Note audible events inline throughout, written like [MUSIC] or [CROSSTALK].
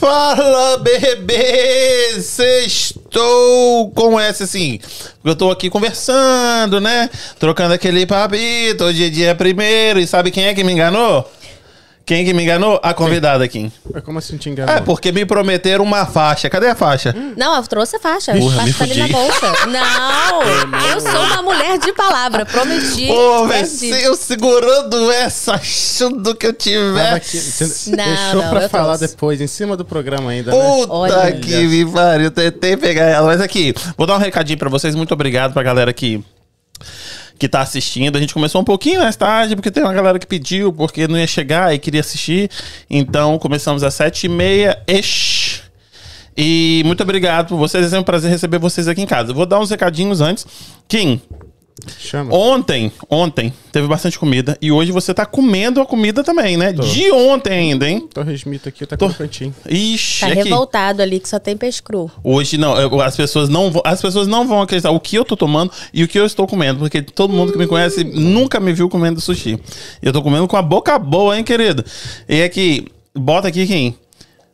Fala, bebê! Estou com essa assim. Eu tô aqui conversando, né? Trocando aquele papito. Hoje é dia primeiro. E sabe quem é que me enganou? Quem que me enganou? A convidada aqui. Mas como assim te enganou? É, porque me prometeram uma faixa. Cadê a faixa? Não, eu trouxe a faixa. Porra, a me faixa tá ali na fudi. bolsa. Não, [LAUGHS] eu sou uma mulher de palavra. Prometi. Pô, velho, perdi. eu segurando essa, achando que eu Tava aqui, tivesse. você Não, deixou não, pra eu falar trouxe. depois, em cima do programa ainda, né? Puta Olha. que me pariu, eu tentei pegar ela. Mas aqui, vou dar um recadinho pra vocês. Muito obrigado pra galera que, que tá assistindo. A gente começou um pouquinho mais tarde, porque tem uma galera que pediu, porque não ia chegar e queria assistir. Então, começamos às sete e meia. Ish. E muito obrigado por vocês. É um prazer receber vocês aqui em casa. Vou dar uns recadinhos antes. Kim, Chama. ontem, ontem, teve bastante comida. E hoje você tá comendo a comida também, né? De ontem ainda, hein? Torresmito aqui, tá Tô- crocantinho. Ixi, Tá aqui. revoltado ali que só tem peixe cru. Hoje não, eu- as pessoas não vão, as pessoas não vão acreditar o que eu tô tomando e o que eu estou comendo, porque todo mundo que me conhece nunca me viu comendo sushi. Eu tô comendo com a boca boa, hein, querido? E aqui, bota aqui quem?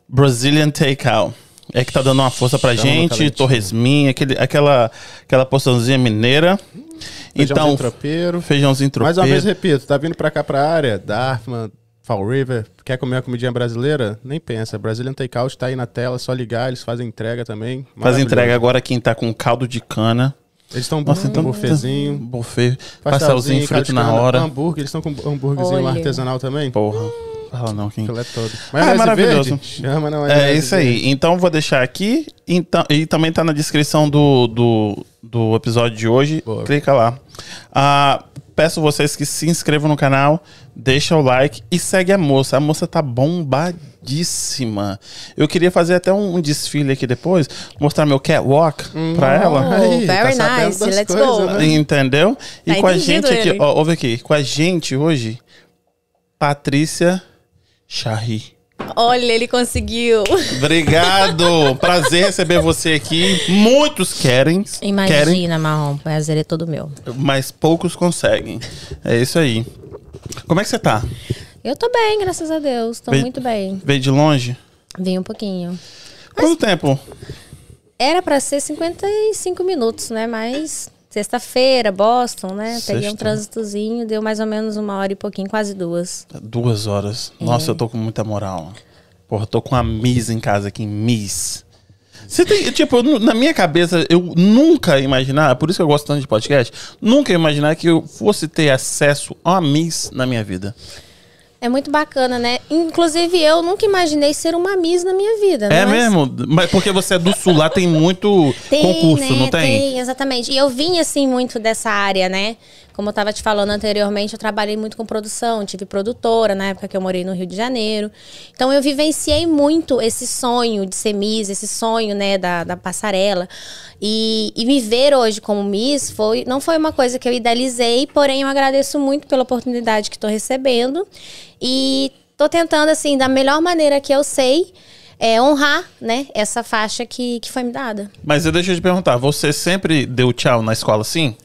Brazilian Takeout. É que tá dando uma força pra Chama gente, talentinho. torresminha, aquele, aquela, aquela porçãozinha mineira. Feijãozinho Então, tropeiro. feijãozinho tropeiro. Mais uma vez, repito, tá vindo pra cá pra área, Dartmouth, Fall River, quer comer uma comidinha brasileira? Nem pensa, Brazilian Takeout tá aí na tela, só ligar, eles fazem entrega também. Faz entrega agora quem tá com caldo de cana. Eles estão Nossa, então. um bufezinho, Buffet. Pastelzinho frito na cana, hora. Hambúrguer, eles estão com hambúrguerzinho artesanal também. Porra. Fala não, Kim. Filé todo. Ah, é maravilhoso. verde? Chama na É maionese isso aí. Então vou deixar aqui. Então, e também tá na descrição do, do, do episódio de hoje. Boa. Clica lá. Ah, peço vocês que se inscrevam no canal, deixa o like e segue a moça. A moça tá bombadíssima. Eu queria fazer até um, um desfile aqui depois, mostrar meu catwalk pra ela. Aí, Oh, tá very sabendo nice. Let's coisas, go. né? Entendeu? E Tá com a gente aqui, ele. ó, ouve aqui, com a gente hoje, Patrícia Charri. Olha, ele conseguiu. Obrigado! [LAUGHS] Prazer receber você aqui. Muitos querem, querem, Imagina, Marrom. O prazer é todo meu. mas poucos conseguem. É isso aí. Como é que você tá? Eu tô bem, graças a Deus. Tô Veio- muito bem. Veio de longe? Vim um pouquinho. Quanto tempo? Era pra ser 55 minutos, né? Mas sexta-feira, Boston, né? Peguei Sexta. um trânsitozinho, deu mais ou menos uma hora e pouquinho, quase duas. Duas horas. É. Nossa, eu tô com muita moral. Porra, tô com a Miss em casa aqui, Miss. Você tem, tipo, na minha cabeça, eu nunca imaginar, por isso que eu gosto tanto de podcast, nunca imaginar que eu fosse ter acesso a Miss na minha vida. É muito bacana, né? Inclusive, eu nunca imaginei ser uma Miss na minha vida. É mas- mesmo? Mas porque você é do sul, lá tem muito concurso, né? não tem? Tem, exatamente. E eu vim, assim, muito dessa área, né? Como eu tava te falando anteriormente, eu trabalhei muito com produção, tive produtora na época que eu morei no Rio de Janeiro. Então eu vivenciei muito esse sonho de ser Miss, esse sonho, né, da, da passarela. E, e me ver hoje como Miss foi, não foi uma coisa que eu idealizei, porém eu agradeço muito pela oportunidade que estou recebendo. E tô tentando, assim, da melhor maneira que eu sei, é, honrar, né, essa faixa que, que foi me dada. Mas eu deixa eu te perguntar, você sempre deu tchau na escola assim?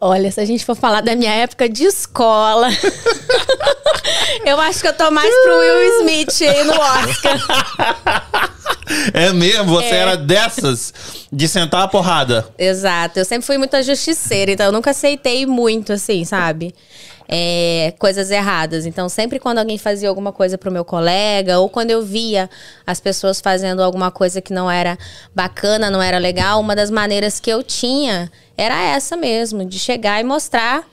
Olha, se a gente for falar da minha época de escola, [LAUGHS] eu acho que eu tô mais pro Will Smith aí no Oscar. [LAUGHS] É mesmo? Você É. era dessas de sentar a porrada. Exato. Eu sempre fui muito justiceira, então eu nunca aceitei muito, assim, sabe? É, coisas erradas. Então, sempre quando alguém fazia alguma coisa pro meu colega, ou quando eu via as pessoas fazendo alguma coisa que não era bacana, não era legal, uma das maneiras que eu tinha era essa mesmo, de chegar e mostrar,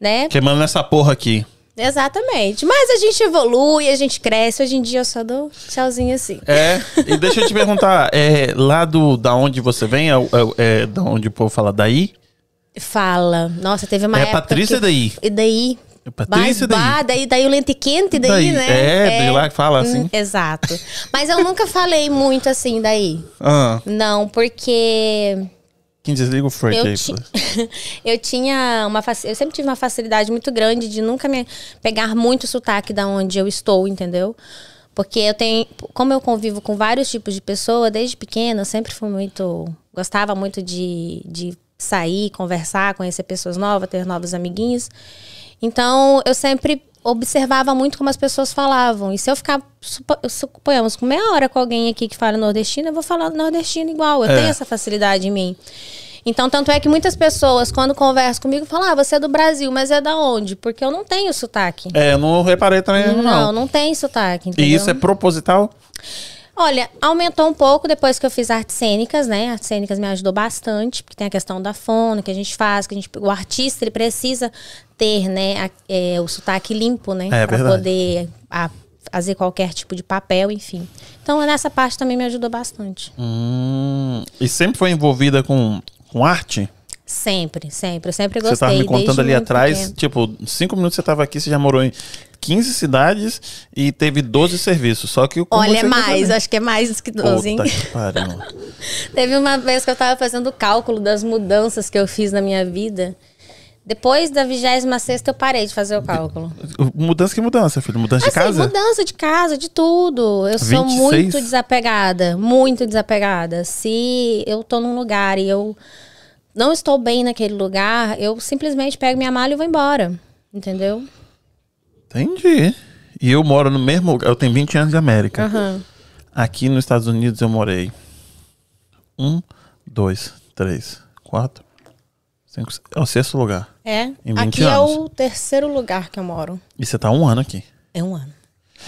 né? Queimando nessa porra aqui. Exatamente. Mas a gente evolui, a gente cresce. Hoje em dia eu só dou tchauzinho assim. É, e deixa eu te perguntar, é, lá do, da onde você vem, é, é, é da onde o povo fala daí? Fala. Nossa, teve uma É época. Patrícia que... daí? E daí? É Patrícia Bah, daí? bah, daí? Daí o lente quente, daí, Daí, né? é, de lá que fala assim. Hum, exato. Mas eu nunca falei muito assim daí. Ah, Não, porque quem desliga o freak eu, aí? ti- [LAUGHS] eu tinha uma faci- eu sempre tive uma facilidade muito grande de nunca me pegar muito sotaque da onde eu estou, entendeu? Porque eu tenho, como eu convivo com vários tipos de pessoa desde pequena, eu sempre fui muito, gostava muito de, de sair, conversar, conhecer pessoas novas, ter novos amiguinhos. Então, eu sempre observava muito como as pessoas falavam. E se eu ficar, supo- suponhamos, com meia hora com alguém aqui que fala nordestino, eu vou falar nordestino igual. Eu É. tenho essa facilidade em mim. Então, tanto é que muitas pessoas, quando conversam comigo, falam: Ah, você é do Brasil, mas é da onde? Porque eu não tenho sotaque. É, eu não reparei também, não. Não, não tem sotaque. Entendeu? E isso é proposital? Olha, aumentou um pouco depois que eu fiz artes cênicas, né? Artes cênicas me ajudou bastante, porque tem a questão da fono que a gente faz, que a gente, o artista ele precisa ter, né, a- é, o sotaque limpo, né, É Pra verdade. poder a- fazer qualquer tipo de papel, enfim. Então nessa parte também me ajudou bastante. Hum, e sempre foi envolvida com, com arte? Sempre, sempre, eu sempre Você gostei. tava me contando ali atrás, pequena. tipo, cinco minutos você tava aqui, você já morou em 15 cidades e teve 12 serviços. Só que o Olha, é mais, acho que é mais do que 12, hein? Que. [LAUGHS] Teve uma vez que eu tava fazendo o cálculo das mudanças que eu fiz na minha vida. Depois da 26 eu parei de fazer o cálculo. Mudança que mudança, filho? Mudança de Assim, casa? mudança de casa, de tudo. Eu sou 26? muito desapegada, muito desapegada. Se eu tô num lugar e eu não estou bem naquele lugar, eu simplesmente pego minha mala e vou embora. Entendeu? Entendi. E eu moro no mesmo lugar, eu tenho 20 anos de América. Aham. Aqui nos Estados Unidos eu morei. Um, dois, três, quatro, cinco. É o sexto lugar. É. Em 20 Aqui anos. é o terceiro lugar que eu moro. E você tá um ano aqui. É um ano.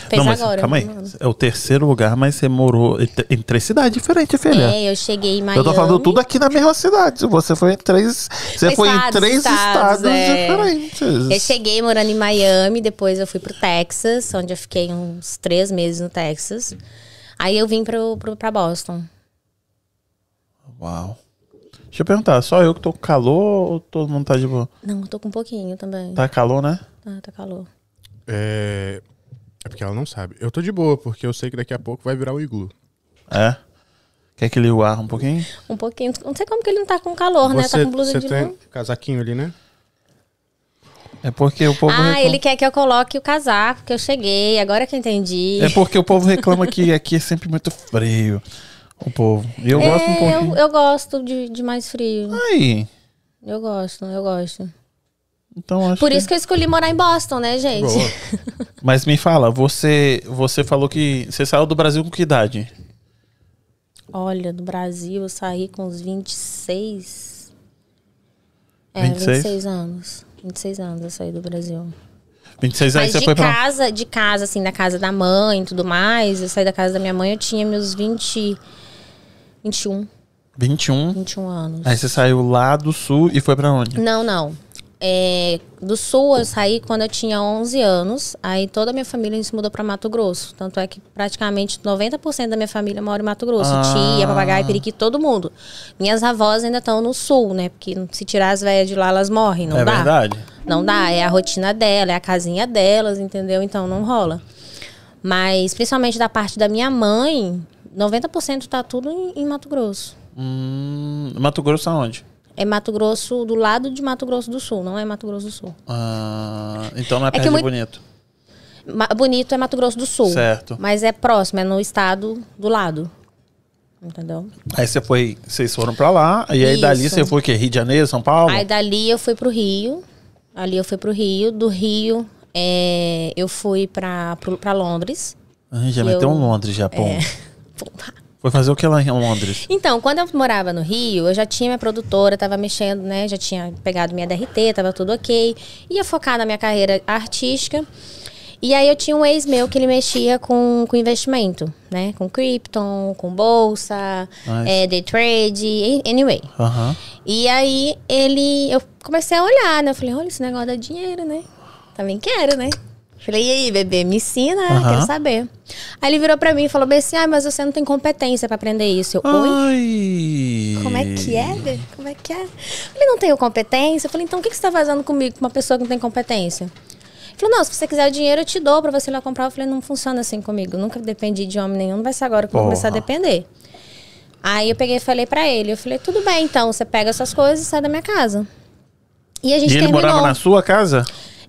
Fez Não, mas agora. calma aí. É o terceiro lugar, mas você morou em, em três cidades diferentes, filha. É, eu cheguei em Miami. Eu tô falando tudo aqui na mesma cidade. Você foi em três. Você foi em Estados, três estados, estados, é. diferentes. Eu cheguei morando em Miami, depois eu fui pro Texas, onde eu fiquei uns três meses no Texas. Aí eu vim pro, pro, pra Boston. Uau. Deixa eu perguntar, só eu que tô com calor ou todo mundo tá de boa? Não, eu tô com um pouquinho também. Tá calor, né? Tá, tá calor. É... é porque ela não sabe. Eu tô de boa, porque eu sei que daqui a pouco vai virar o iglu. É. Quer que ligue o ar um pouquinho? Um pouquinho. Não sei como que ele não tá com calor, né? Tá com blusa você de tem lã. casaquinho ali, né? É porque o povo Ah, reclama. ele quer que eu coloque o casaco, que eu cheguei. Agora que eu entendi. É porque o povo reclama que aqui é sempre muito frio. O povo. E eu gosto um É, pouquinho. eu, eu gosto de, de mais frio. Aí. Eu gosto, eu gosto. Então acho Por que- isso que eu escolhi morar em Boston, né, gente? Boa. [LAUGHS] Mas me fala, você, você falou que você saiu do Brasil com que idade? Olha, do Brasil eu saí com uns 26. É, 26? 26 anos. 26 anos eu saí do Brasil. 26 anos Mas você de foi pra. casa, de casa, assim, da casa da mãe e tudo mais. Eu saí da casa da minha mãe, eu tinha meus 20. 21, 21. 21 anos. Aí você saiu lá do sul e foi pra onde? Não, não. É, do sul eu saí quando eu tinha 11 anos. Aí toda a minha família se mudou pra Mato Grosso. Tanto é que praticamente 90% da minha família mora em Mato Grosso. Ah. Tia, papagaio, periquito, todo mundo. Minhas avós ainda estão no sul, né? Porque se tirar as velhas de lá, elas morrem. Não é dá. verdade? Não dá. É a rotina dela, é a casinha delas, entendeu? Então não rola. Mas principalmente da parte da minha mãe, 90% tá tudo em, em Mato Grosso. Hum, Mato Grosso aonde? É Mato Grosso, do lado de Mato Grosso do Sul, não é Mato Grosso do Sul. Ah, então não é que perto de muito- Bonito. Ma- Bonito é Mato Grosso do Sul. Certo. Mas é próximo, é no estado do lado. Entendeu? Aí você foi, vocês foram pra lá, e aí dali Isso. você foi o quê? Rio de Janeiro, São Paulo? Aí dali eu fui pro Rio. Ali eu fui pro Rio. Do Rio é, eu fui pra Londres. Ah, já eu- meteu um Londres, Japão. É. [LAUGHS] Foi fazer o que lá em Londres? Então, quando eu morava no Rio, eu já tinha minha produtora, tava mexendo, né? Já tinha pegado minha DRT, tava tudo ok. Ia focar na minha carreira artística. E aí eu tinha um ex meu que ele mexia com, com investimento, né? Com Krypton, com bolsa, Nice. é, day trade, anyway. E aí ele. Eu comecei a olhar, né? Eu falei, olha, esse negócio dá dinheiro, né? Também quero, né? Falei, e aí, bebê, me ensina, Aham. quero saber. Aí ele virou pra mim e falou bem assim: ah, mas você não tem competência pra aprender isso. Eu, oi? Ai. Como é que é, bebê? Como é que é? Eu falei, não tenho competência. Eu falei, então o que que você tá fazendo comigo com uma pessoa que não tem competência? Ele falou, não, se você quiser o dinheiro, eu te dou pra você ir lá comprar. Eu falei, não funciona assim comigo. Nunca dependi de homem nenhum, não vai ser agora que eu vou começar a depender. Aí eu peguei e falei pra ele, eu falei, tudo bem, então, você pega essas coisas e sai da minha casa. E a gente E ele terminou. morava na sua casa?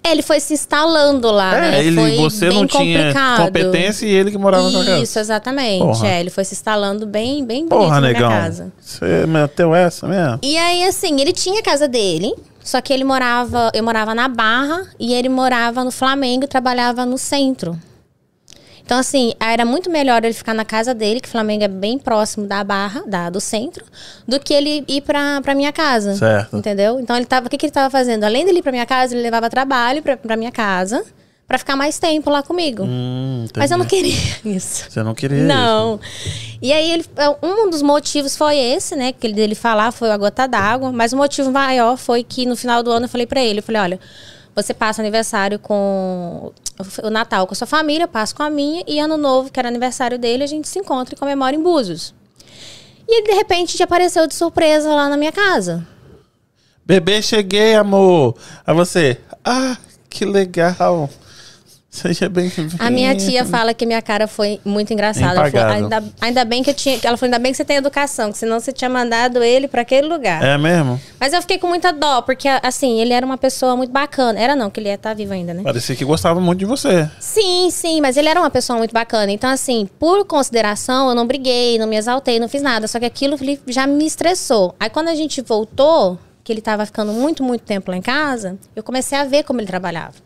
É, ele foi se instalando lá, né? é, ele, foi você bem não tinha complicado. competência e ele que morava na sua casa. Isso, exatamente. É, ele foi se instalando bem, bem bonito Porra, na negão. minha casa. Você meteu essa mesmo? E aí, assim, ele tinha a casa dele, Só que ele morava, eu morava na Barra e ele morava no Flamengo e trabalhava no centro. Então, assim, era muito melhor ele ficar na casa dele, que Flamengo é bem próximo da Barra, da, do centro, do que ele ir pra, pra minha casa. Certo. Entendeu? Então, ele tava, o que, que ele tava fazendo? Além dele ir pra minha casa, ele levava trabalho pra, pra minha casa, pra ficar mais tempo lá comigo. Hum, Mas eu não queria [LAUGHS] isso. Você não queria Não. E aí ele, um dos motivos foi esse, né, que ele dele falar foi a gota d'água, mas o motivo maior foi que no final do ano eu falei pra ele, eu falei, olha, você passa aniversário com o Natal com a sua família, passa com a minha e ano novo, que era aniversário dele, a gente se encontra e comemora em Búzios. E ele de repente apareceu de surpresa lá na minha casa. Bebê, cheguei, amor. A você. Ah, que legal. Seja bem-vindo. A minha tia fala que minha cara foi muito engraçada. Ela falou, ainda, ainda bem que eu tinha. Ela falou, ainda bem que você tem educação, que senão você tinha mandado ele pra aquele lugar. É mesmo? Mas eu fiquei com muita dó, porque, assim, ele era uma pessoa muito bacana. Era não, que ele tá vivo ainda, né? Parecia que gostava muito de você. Sim, sim, mas ele era uma pessoa muito bacana. Então, assim, por consideração, eu não briguei, não me exaltei, não fiz nada. Só que aquilo já me estressou. Aí, quando a gente voltou, que ele tava ficando muito, muito tempo lá em casa, eu comecei a ver como ele trabalhava.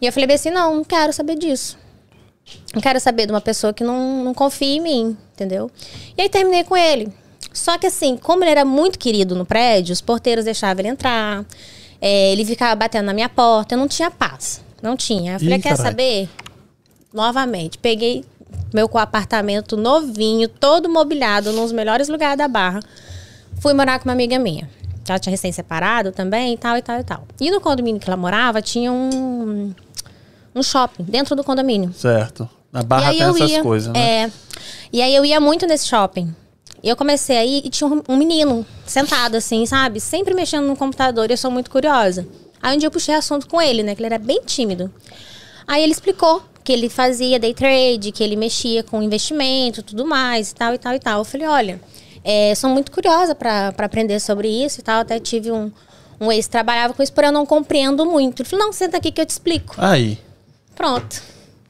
E eu falei assim, não, não quero saber disso. Não quero saber de uma pessoa que não, não confia em mim, entendeu? E aí terminei com ele. Só que assim, como ele era muito querido no prédio, os porteiros deixavam ele entrar, é, ele ficava batendo na minha porta, eu não tinha paz. Não tinha. Eu falei, Ih, quer carai. saber? Novamente, peguei meu apartamento novinho, todo mobiliado, nos melhores lugares da Barra. Fui morar com uma amiga minha. Ela tinha recém-separado também, e tal, e tal, e tal. E no condomínio que ela morava, tinha um, um shopping dentro do condomínio. Certo. Na barra tem essas ia, coisas, né? É. E aí eu ia muito nesse shopping. E eu comecei aí e tinha um, um menino sentado assim, sabe? Sempre mexendo no computador e eu sou muito curiosa. Aí um dia eu puxei assunto com ele, né? Que ele era bem tímido. Aí ele explicou que ele fazia day trade, que ele mexia com investimento, tudo mais e tal e tal e tal. Eu falei, olha, é, sou muito curiosa para aprender sobre isso e tal. Até tive um, um ex que trabalhava com isso, porém eu não compreendo muito. Ele falou, não, senta aqui que eu te explico. Aí. Pronto.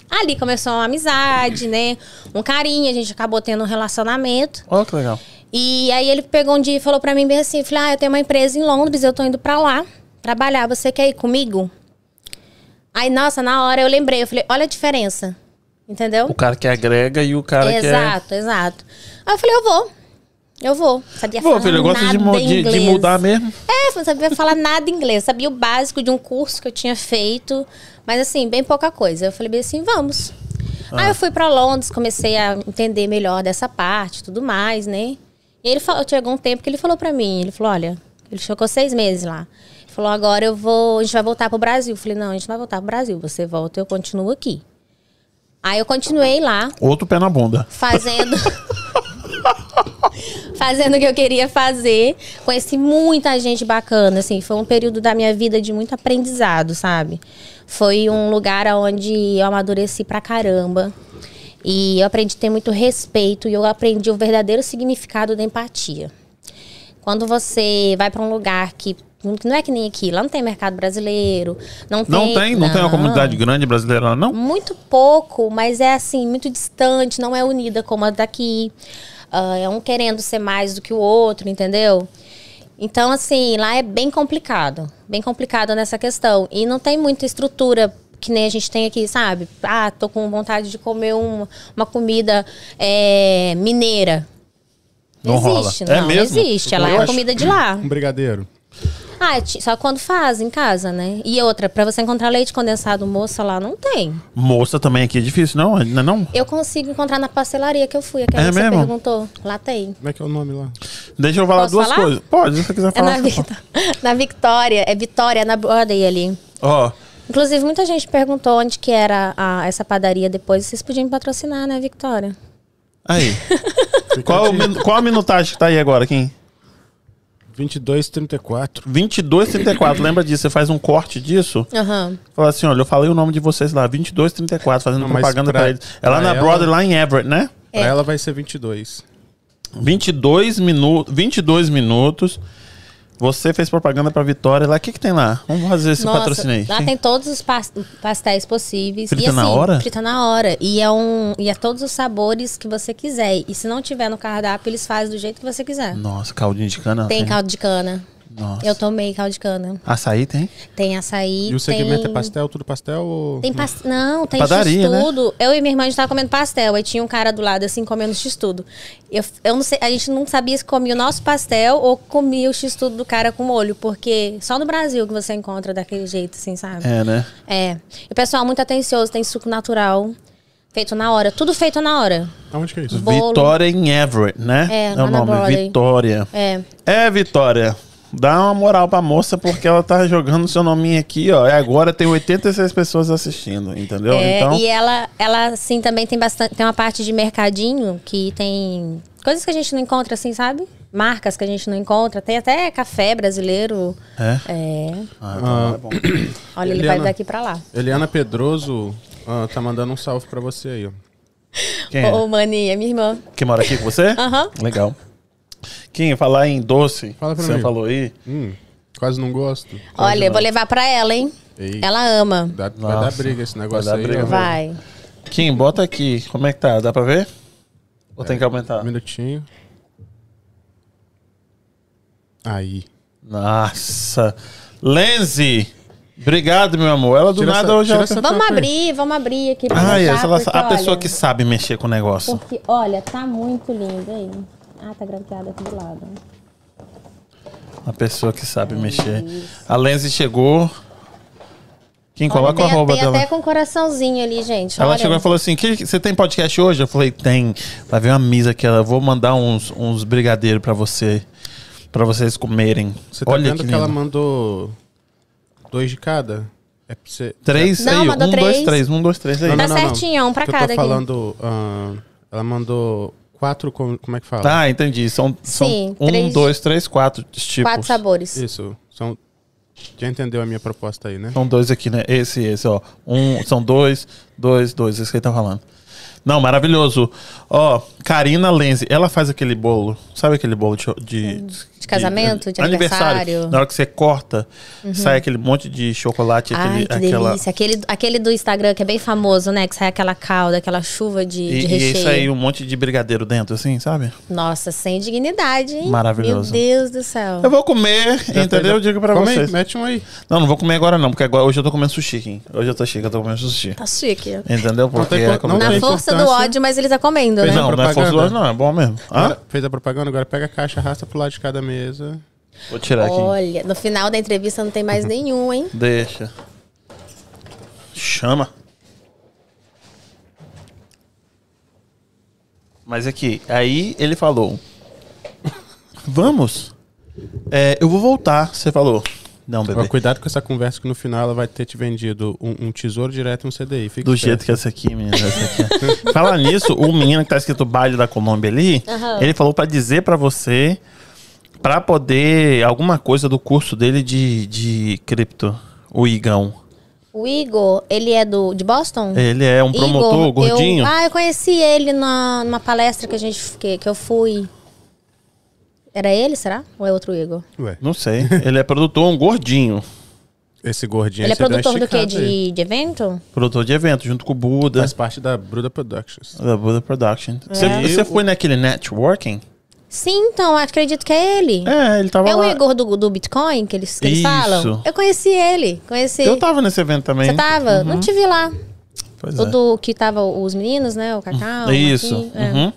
Ali começou uma amizade, né? Um carinho, a gente acabou tendo um relacionamento. Olha que legal. E aí ele pegou um dia e falou pra mim bem assim, falei, ah, eu tenho uma empresa em Londres, eu tô indo pra lá trabalhar, você quer ir comigo? Aí, nossa, na hora eu lembrei, eu falei, olha a diferença, entendeu? O cara que agrega e o cara exato, exato. Aí eu falei, eu vou, eu vou. Sabia falar filho, eu gosto de, nada de, de inglês. mudar mesmo. É, não sabia falar nada inglês. Sabia o básico de um curso que eu tinha feito. Mas assim, bem pouca coisa. Eu falei bem assim, vamos. Aí eu fui pra Londres, comecei a entender melhor dessa parte tudo mais, né? E ele falou, chegou um tempo que ele falou pra mim, ele falou, olha, ele ficou seis meses lá. Ele falou, agora eu vou, a gente vai voltar pro Brasil. Eu falei, não, a gente não vai voltar pro Brasil. Você volta e eu continuo aqui. Aí eu continuei lá, Outro pé na bunda. fazendo. [LAUGHS] [LAUGHS] fazendo o que eu queria fazer. Conheci muita gente bacana, assim. Foi um período da minha vida de muito aprendizado, sabe? Foi um lugar onde eu amadureci pra caramba. E eu aprendi a ter muito respeito e eu aprendi o verdadeiro significado da empatia. Quando você vai pra um lugar que não é que nem aqui, lá não tem mercado brasileiro, não tem Não tem? Não, tem uma comunidade grande brasileira lá, não? muito pouco, mas é assim, muito distante, não é unida como a daqui. Ah, é um querendo ser mais do que o outro, entendeu? Então, assim, lá é bem complicado. Bem complicado nessa questão. E não tem muita estrutura que nem a gente tem aqui, sabe? Ah, tô com vontade de comer um- uma comida é, mineira. Não rola. existe, É não, mesmo? existe. Ela Eu é comida de lá. Um brigadeiro. Ah, é só quando faz em casa, né? E outra, pra você encontrar leite condensado moça lá, não tem. Moça também aqui é difícil, não? Não é não? Eu consigo encontrar na pastelaria que eu fui, aquela É que você mesmo? perguntou. Lá tem. Como é que é o nome lá? Deixa eu falar Posso duas falar? coisas. Pode, se você quiser É falar. na, você fala. Victo- [LAUGHS] na Victória. É Vitória, na Broadway ali. Ó, Inclusive, muita gente perguntou onde que era a- essa padaria depois. Vocês podiam me patrocinar, né, Victória? aí. [LAUGHS] Qual, qual a minutagem que tá aí agora, Kim? 22,34. 22,34. Lembra disso? Você faz um corte disso? Aham. Fala assim, olha, eu falei o nome de vocês lá, 22,34, fazendo Não, mas propaganda pra- pra, eles. É lá pra na ela- Broadway, lá em Everett, né? Pra ela vai ser 22. 22 minutos, 22 minutos. Você fez propaganda pra Vitória lá. O que que tem lá? Vamos fazer esse Nossa, patrocínio aí. lá Sim. tem todos os pas- pastéis possíveis. Frita e, assim, na hora? Frita na hora. E é, um, e é todos os sabores que você quiser. E se não tiver no cardápio, eles fazem do jeito que você quiser. Nossa, caldinho de cana. Tem caldo de cana. Nossa. Eu tomei caldo de cana. Açaí tem? Tem açaí. E o segmento tem... é pastel, tudo pastel ou... Tem pas... Não, tem Padaria, né? x-tudo. Eu e minha irmã a gente tava comendo pastel. Aí tinha um cara do lado, assim, comendo x-tudo. Eu, eu não sei, a gente não sabia se comia o nosso pastel ou comia o x-tudo do cara com molho. Porque só no Brasil que você encontra daquele jeito, assim, sabe? É, né? É. E o pessoal muito atencioso, tem suco natural. Feito na hora. Tudo feito na hora. Aonde que é isso? Bolo. Vitória em Everett, né? É, o lá na nome. Broadway. Vitória. É. É, Vitória. Dá uma moral pra moça porque ela tá jogando seu nominho aqui, ó. E agora tem 86 pessoas assistindo, entendeu? É, então, E ela, ela, assim, também tem bastante. Tem uma parte de mercadinho que tem coisas que a gente não encontra, assim, sabe? Marcas que a gente não encontra. Tem até café brasileiro. É? É. Ah, então é bom. [COUGHS] Olha, ele Eliana. vai daqui pra lá. Eliana Pedroso ah, tá mandando um salve pra você aí, ó. Quem é? Ô, Mani, é minha irmã. Que mora aqui com você? Aham. Legal. Quem falar em doce, Fala pra você mim. falou aí. Hum, quase não gosto. Quase Olha, eu não. vou levar pra ela, hein? Ei. Ela ama. Dá- vai Nossa. dar briga esse negócio Vai dar aí. briga ó. Vai. Kim, bota aqui. Como é que tá? Dá pra ver? Ou tem que aumentar? Um minutinho. Aí. Nossa. Lenzi! Obrigado, meu amor. Ela do Tira nada essa- hoje tira ela... essa- Vamos abrir, vamos abrir aqui pra Ah, mostrar, essa, porque, a pessoa olha, que sabe mexer com o negócio. Porque, olha, tá muito lindo aí. Ah, tá grampeado aqui do lado. A pessoa que sabe mexer. A Lenzi chegou. Quem Olha, coloca o tem, arroba tem dela? até com coraçãozinho ali, gente. Ela olha. chegou e falou assim: que, você tem podcast hoje? Eu falei, tem. Vai ver uma misa aqui. Eu vou mandar uns, uns brigadeiros pra você. Pra vocês comerem. Você tá Olha vendo que que, ela mandou dois de cada? É pra você... Três Não, aí. mandou Um, dois, três. três. Um, dois, três aí. Tá certinho, um pra cada Eu tô aqui. falando... ah, ela mandou quatro... com- Como é que fala? Tá, entendi. São, são Sim, um, três- dois, três, quatro tipos. Quatro sabores. Isso. São... Já entendeu a minha proposta aí, né? São dois aqui, né? Esse, esse, ó. Um, são dois, dois, dois. Esse que ele tá falando. Não, maravilhoso. Ó, Karina Lenzi, ela faz aquele bolo. Sabe aquele bolo de. De, De casamento, de aniversário. Na hora que você corta, sai aquele monte de chocolate, Ai, aquele, que aquela. delícia. Aquele, aquele do Instagram que é bem famoso, né? Que sai aquela calda, aquela chuva de, E, de e recheio. isso aí, um monte de brigadeiro dentro, assim, sabe? Nossa, sem dignidade, hein? Maravilhoso. Meu Deus do céu. Eu vou comer, Já entendeu? Eu digo pra Come aí, vocês. mete um aí. Não, não vou comer agora não, porque agora, hoje eu tô comendo sushi, aqui. Hoje eu tô chique, eu tô comendo sushi. Tá chique. Entendeu? Porque tem é não Na força do ódio, mas ele tá comendo, né? Não, não é força do propaganda. ódio, não, é bom mesmo. Hã? Agora, fez a propaganda, agora pega a caixa, arrasta pro lado de cada mesa. Vou tirar aqui. Olha, no final da entrevista não tem mais nenhum, hein? Deixa. Chama. Mas aqui, aí ele falou: Vamos. É, eu vou voltar. Você falou: Não, bebê. Ó, cuidado com essa conversa que no final ela vai ter te vendido um, um tesouro direto e um CDI. Fique Do esperto. jeito que essa aqui, menina. Essa aqui. [LAUGHS] Falar nisso, o menino que tá escrito baile da Colômbia ali, Aham. ele falou pra dizer pra você, pra poder, alguma coisa do curso dele de, de cripto, o Igão. O Igor, ele é do, de Boston? Ele é um promotor Igor, gordinho. Eu, ah, eu conheci ele na, numa palestra que, a gente, que, que eu fui. Era ele, será? Ou é outro Igor? Ué, Não sei. Ele é produtor, um gordinho. esse gordinho ele é produtor do quê? De, de evento? Produtor de evento, junto com o Buda. Faz parte da Bruda Productions. Da Buda Production. Você, É. você foi naquele networking? Sim, então, acredito que é ele. É, ele tava É o lá. Igor do, do Bitcoin que eles, que eles Isso. falam? Eu conheci ele. Conheci. Eu tava nesse evento também. Você tava? Não te vi lá. Pois O é. do que tava os meninos, né? O Cacau. o Isso. É. Uhum.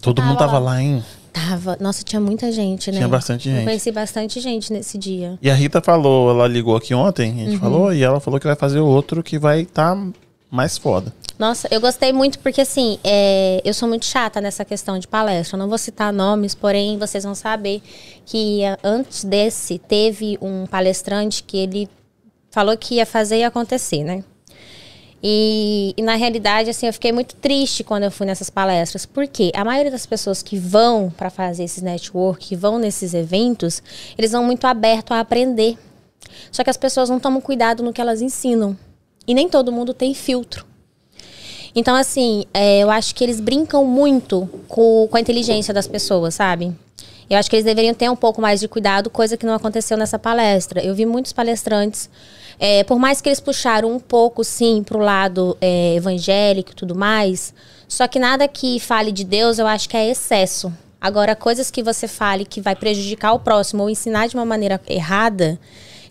Todo tava mundo tava lá. lá, hein? Tava. Nossa, tinha muita gente, né? Tinha bastante Eu gente. conheci bastante gente nesse dia. E a Rita falou, ela ligou aqui ontem, a Uhum. gente falou, e ela falou que vai fazer outro que vai estar mais foda. Nossa, eu gostei muito porque, assim, é, eu sou muito chata nessa questão de palestra. Eu não vou citar nomes, porém, vocês vão saber que eh, antes desse, teve um palestrante que ele falou que ia fazer e acontecer, né? E, e, na realidade, assim, eu fiquei muito triste quando eu fui nessas palestras, porque a maioria das pessoas que vão para fazer esses network, que vão nesses eventos, eles vão muito abertos a aprender. Só que as pessoas não tomam cuidado no que elas ensinam. E nem todo mundo tem filtro. Então, assim, é, eu acho que eles brincam muito com, com a inteligência das pessoas, sabe? Eu acho que eles deveriam ter um pouco mais de cuidado, coisa que não aconteceu nessa palestra. Eu vi muitos palestrantes, é, por mais que eles puxaram um pouco, sim, pro lado é, evangélico e tudo mais, só que nada que fale de Deus eu acho que é excesso. Agora, coisas que você fale que vai prejudicar o próximo ou ensinar de uma maneira errada,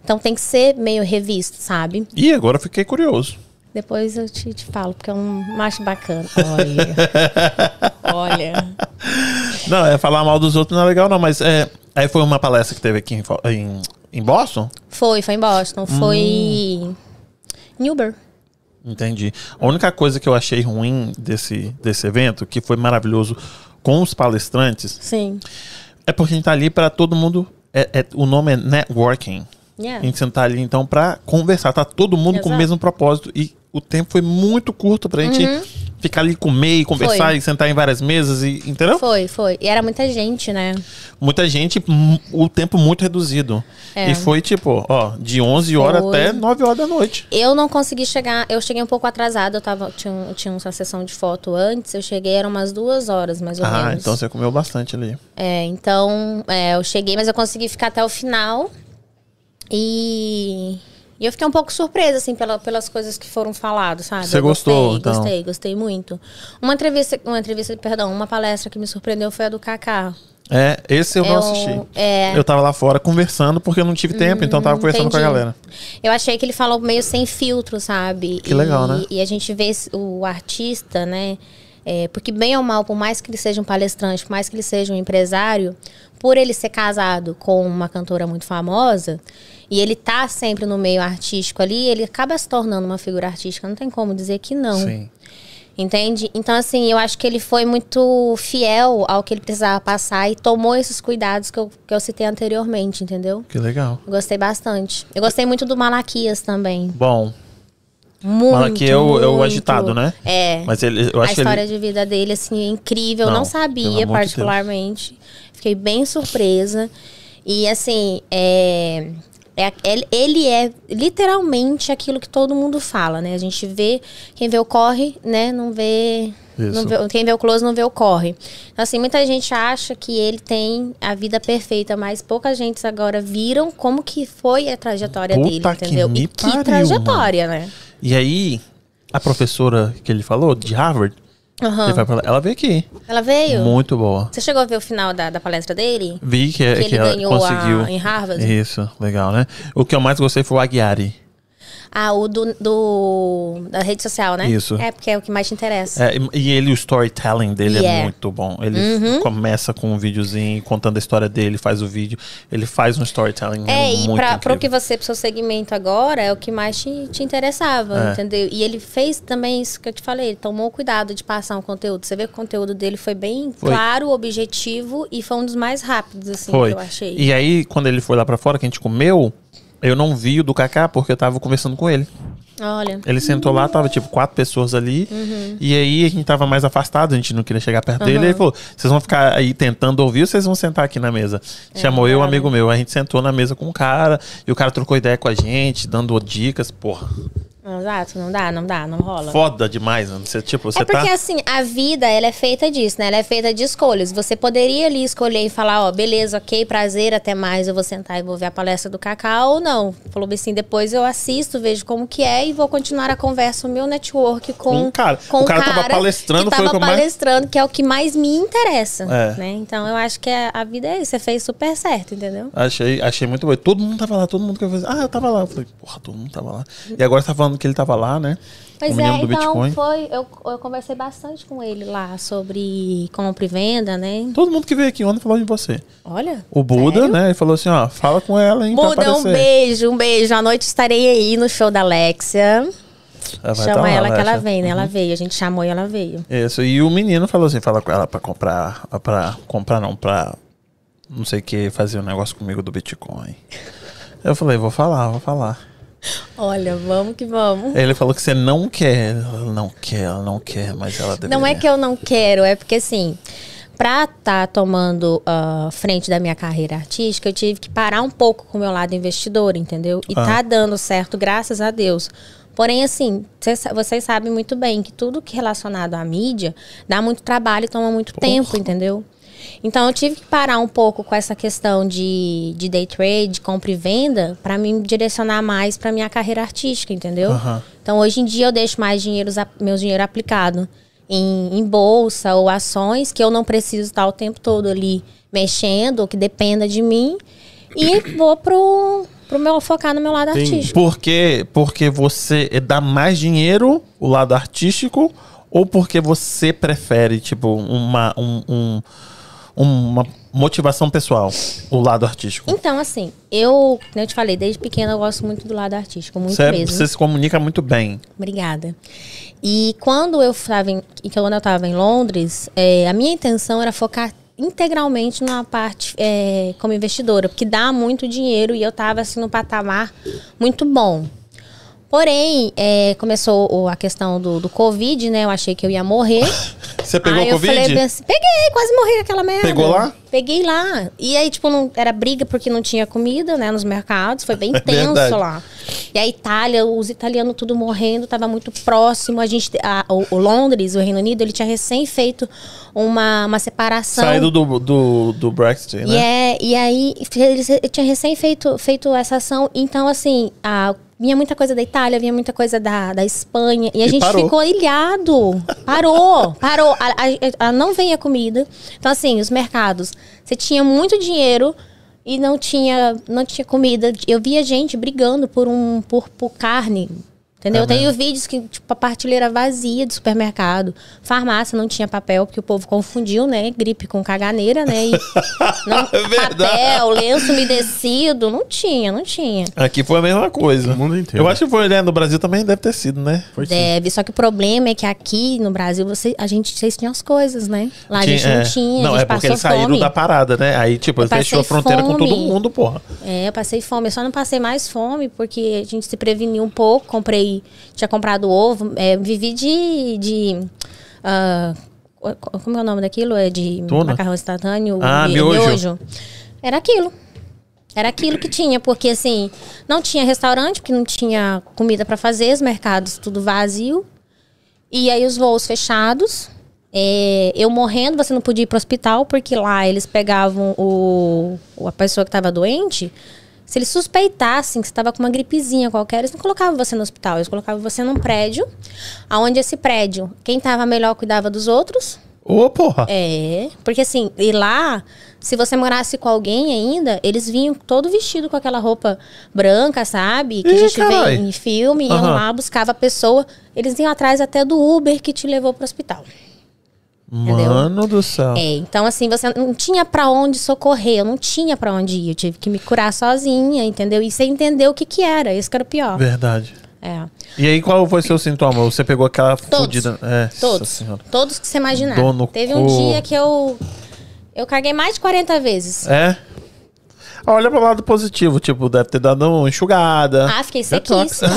então tem que ser meio revisto, sabe? E agora fiquei curioso. Depois eu te, te falo, porque é um macho bacana. Olha. [LAUGHS] Olha. Não, é falar mal dos outros não é legal, não, mas é. Aí foi uma palestra que teve aqui em, em, em Boston? Foi, foi em Boston. Foi. Hum. Newber. Entendi. A única coisa que eu achei ruim desse, desse evento, que foi maravilhoso com os palestrantes, Sim. é porque a gente tá ali para todo mundo. É, é- o nome é networking. Yeah. A gente sentar ali então para conversar, tá todo mundo com o Exato. mesmo propósito e o tempo foi muito curto pra gente ficar ali comer e conversar Foi. e sentar em várias mesas e entendeu? Foi, foi. E era muita gente, né? Muita gente, o tempo muito reduzido. É. E foi tipo, ó, de 11 horas até 9 horas da noite. Eu não consegui chegar, eu cheguei um pouco atrasada, eu tava, tinha, tinha uma sessão de foto antes, eu cheguei, eram umas duas horas, mais ou Ah, menos. então você comeu bastante ali. É, então, é, eu cheguei, mas eu consegui ficar até o final. E, e eu fiquei um pouco surpresa, assim, pela, pelas coisas que foram faladas, sabe? Você Eu gostou, Gostei, então? gostei, gostei muito. Uma entrevista, uma entrevista, perdão, uma palestra que me surpreendeu foi a do Kaká. É, esse eu não É assisti. é. Eu tava lá fora conversando porque eu não tive tempo, então eu tava conversando com a entendi. galera. Eu achei que ele falou meio sem filtro, sabe? Que legal, E- né? E a gente vê o artista, né? é, porque bem ou mal, por mais que ele seja um palestrante, por mais que ele seja um empresário, por ele ser casado com uma cantora muito famosa, e ele tá sempre no meio artístico ali, ele acaba se tornando uma figura artística. Não tem como dizer que não. Sim. Entende? Então, assim, eu acho que ele foi muito fiel ao que ele precisava passar e tomou esses cuidados que eu, que eu citei anteriormente, entendeu? Que legal. Eu gostei bastante. Eu gostei muito do Malaquias também. Bom, Muito. Malaquias é o- é o agitado, né? É. mas ele, eu a acho que história ele... de vida dele, assim, é incrível. Eu Não, não pelo sabia, amor de particularmente. Fiquei bem surpresa. E, assim, é... é- ele- é literalmente aquilo que todo mundo fala, né? A gente vê, quem vê o corre, né? Não vê... Não vê- quem vê o close não vê o corre. Então, assim, muita gente acha que ele tem a vida perfeita, mas pouca gente agora viram como que foi a trajetória Puta dele, que entendeu? me e que pariu, trajetória, né? E aí, a professora que ele falou, de Harvard, Pra lá, ela veio aqui. Ela veio? Muito boa. Você chegou a ver o final da, da palestra dele? Vi que, Que que, ele ela ganhou a- em Harvard? Isso, legal, né? O que eu mais gostei foi o Aguiari. Ah, o do, do- da rede social, né? Isso. É, porque é o que mais te interessa. É, e e ele, o storytelling dele é Yeah. muito bom. Ele começa com um videozinho contando a história dele, faz o vídeo. Ele faz um storytelling É, e muito pra, pro que você, pro seu segmento agora, é o que mais te, te interessava, É. entendeu? E ele fez também isso que eu te falei, ele tomou cuidado de passar um conteúdo. Você vê que o conteúdo dele foi bem Foi. claro, objetivo e foi um dos mais rápidos, assim, Foi. que eu achei. E aí, quando ele foi lá pra fora, que a gente comeu, eu não vi o do Kaká porque eu tava conversando com ele. Olha. Ele sentou lá, tava tipo quatro pessoas ali. Uhum. E aí a gente tava mais afastado, a gente não queria chegar perto dele. Ele falou: vocês vão ficar aí tentando ouvir ou vocês vão sentar aqui na mesa? Chamou eu, um É, amigo meu. A gente sentou na mesa com o cara e o cara trocou ideia com a gente, dando dicas. Porra, Exato, não dá, não dá, não rola. foda demais, né? Você, tipo, você é porque tá. assim, a vida, ela é feita disso, né? Ela é feita de escolhas. Você poderia ali escolher e falar, ó, beleza, ok, prazer, até mais, eu vou sentar e vou ver a palestra do Cacau, ou não. Falou bem assim, depois eu assisto, vejo como que é e vou continuar a conversa, o meu network com, Com o cara. com O cara tava palestrando, que foi o que eu mais- palestrando, que é o que mais me interessa, É. né? Então eu acho que a, a vida é isso, você fez super certo, entendeu? Achei, achei muito bom. Todo mundo tava lá, todo mundo que eu falei, ah, eu tava lá. Eu falei, porra, todo mundo tava lá. E agora você tá falando que ele tava lá, né? Pois é, então Bitcoin. foi. Eu, eu conversei bastante com ele lá sobre compra e venda, né? Todo mundo que veio aqui ontem falou de você. Olha. O Buda, sério? né? Ele falou assim, ó, fala com ela, hein, Buda, um beijo, um beijo. À noite estarei aí no show da Alexia. Ela Chama tá lá, ela que ela vem, né? Ela veio. A gente chamou e ela veio. Isso, e o menino falou assim, fala com ela pra comprar, pra comprar não, pra não sei o que, fazer um negócio comigo do Bitcoin. Eu falei, vou falar, vou falar. Olha, vamos que vamos. Ele falou que você não quer, ela não quer, ela não quer, mas ela deveria. Não é que eu não quero, é porque assim, pra estar tomando ah, frente da minha carreira artística, eu tive que parar um pouco com o meu lado investidor, entendeu? E Ah. tá dando certo, graças a Deus. Porém, assim, cês vocês sabem muito bem que tudo que é relacionado à mídia dá muito trabalho e toma muito tempo, entendeu? Então eu tive que parar um pouco com essa questão de, de day trade, compra e venda, pra me direcionar mais pra minha carreira artística, entendeu? Aham. Então hoje em dia eu deixo mais dinheiro, meus dinheiro aplicado em, em bolsa ou ações que eu não preciso estar o tempo todo ali mexendo, ou que dependa de mim. E vou pro, pro meu focar no meu lado Entendi. artístico. Porque, porque você dá mais dinheiro, o lado artístico, ou porque você prefere, tipo, uma, um, um- uma motivação pessoal, o lado artístico? Então, assim, eu, como eu te falei, desde pequena eu gosto muito do lado artístico, muito Você, mesmo. você se comunica muito bem. Obrigada. E quando eu estava em, quando eu estava em Londres, é, a minha intenção era focar integralmente na parte é, como investidora, porque dá muito dinheiro e eu estava assim no patamar muito bom. Porém, é, começou a questão do, do Covid, né? Eu achei que eu ia morrer. [LAUGHS] Você pegou aí eu Covid? falei bem assim, peguei, quase morri aquela merda. Pegou lá? Peguei lá. E aí, tipo, não, era briga porque não tinha comida, né, nos mercados. Foi bem [LAUGHS] tenso lá. E a Itália, os italianos tudo morrendo, tava muito próximo. A gente, a- o, o Londres, o Reino Unido, ele tinha recém feito uma, uma separação. Saído do, do, do Brexit, né? E, é, e aí, eles eu tinha recém feito, feito essa ação. Então, assim, a, vinha muita coisa da Itália, vinha muita coisa da, da Espanha. E a E gente parou. ficou ilhado. Parou, parou. A, a- a- não veio a comida. Então, assim, os mercados. Você tinha muito dinheiro e não tinha, não tinha comida. Eu via gente brigando por, um, por, por carne. Entendeu? É Eu tenho vídeos que, tipo, a partilheira vazia do supermercado. Farmácia não tinha papel, porque o povo confundiu, né? Gripe com caganeira, né? E [LAUGHS] não, É verdade. papel, lenço umedecido. Não tinha, não tinha. Aqui foi a mesma coisa. O mundo inteiro. Eu acho que foi, né? No Brasil também deve ter sido, né? Foi sim. Deve. Só que o problema é que aqui no Brasil, você, a gente, vocês tinham as coisas, né? Lá a gente é. não tinha. Não, a gente é porque eles saíram fome. da parada, né? Aí, tipo, fechou a fronteira com todo fome. mundo, porra. É, eu passei fome. Eu só não passei mais fome porque a gente se preveniu um pouco. Comprei, tinha comprado ovo. é, vivi de. de ah, como é o nome daquilo? É de Tuna? macarrão instantâneo. Ah, mi- miojo. Era aquilo. Era aquilo que tinha, porque assim, não tinha restaurante, porque não tinha comida para fazer, os mercados tudo vazio. E aí os voos fechados. É, eu morrendo, você não podia ir pro hospital, porque lá eles pegavam o, o- a pessoa que estava doente. Se eles suspeitassem que você estava com uma gripezinha qualquer, eles não colocavam você no hospital, eles colocavam você num prédio, aonde esse prédio, quem estava melhor cuidava dos outros. Ô, porra. É, porque assim, e lá, se você morasse com alguém ainda, eles vinham todo vestido com aquela roupa branca, sabe? Que a Ih, gente carai. vê em filme, iam Aham. lá, buscava a pessoa, eles iam atrás até do Uber que te levou pro hospital. Entendeu? Mano do céu. É, então assim, você não tinha pra onde socorrer, eu não tinha pra onde ir, eu tive que me curar sozinha, entendeu? E você entendeu o que que era, isso que era o pior. Verdade. É. E aí, qual foi seu sintoma? Você pegou aquela Todos. fudida. É, Todos. senhora. Todos que você imaginar. Dor no Teve um dia que eu eu caguei mais de 40 vezes. É? Olha pro lado positivo, tipo, deve ter dado uma enxugada. Ah, fiquei sequíssima.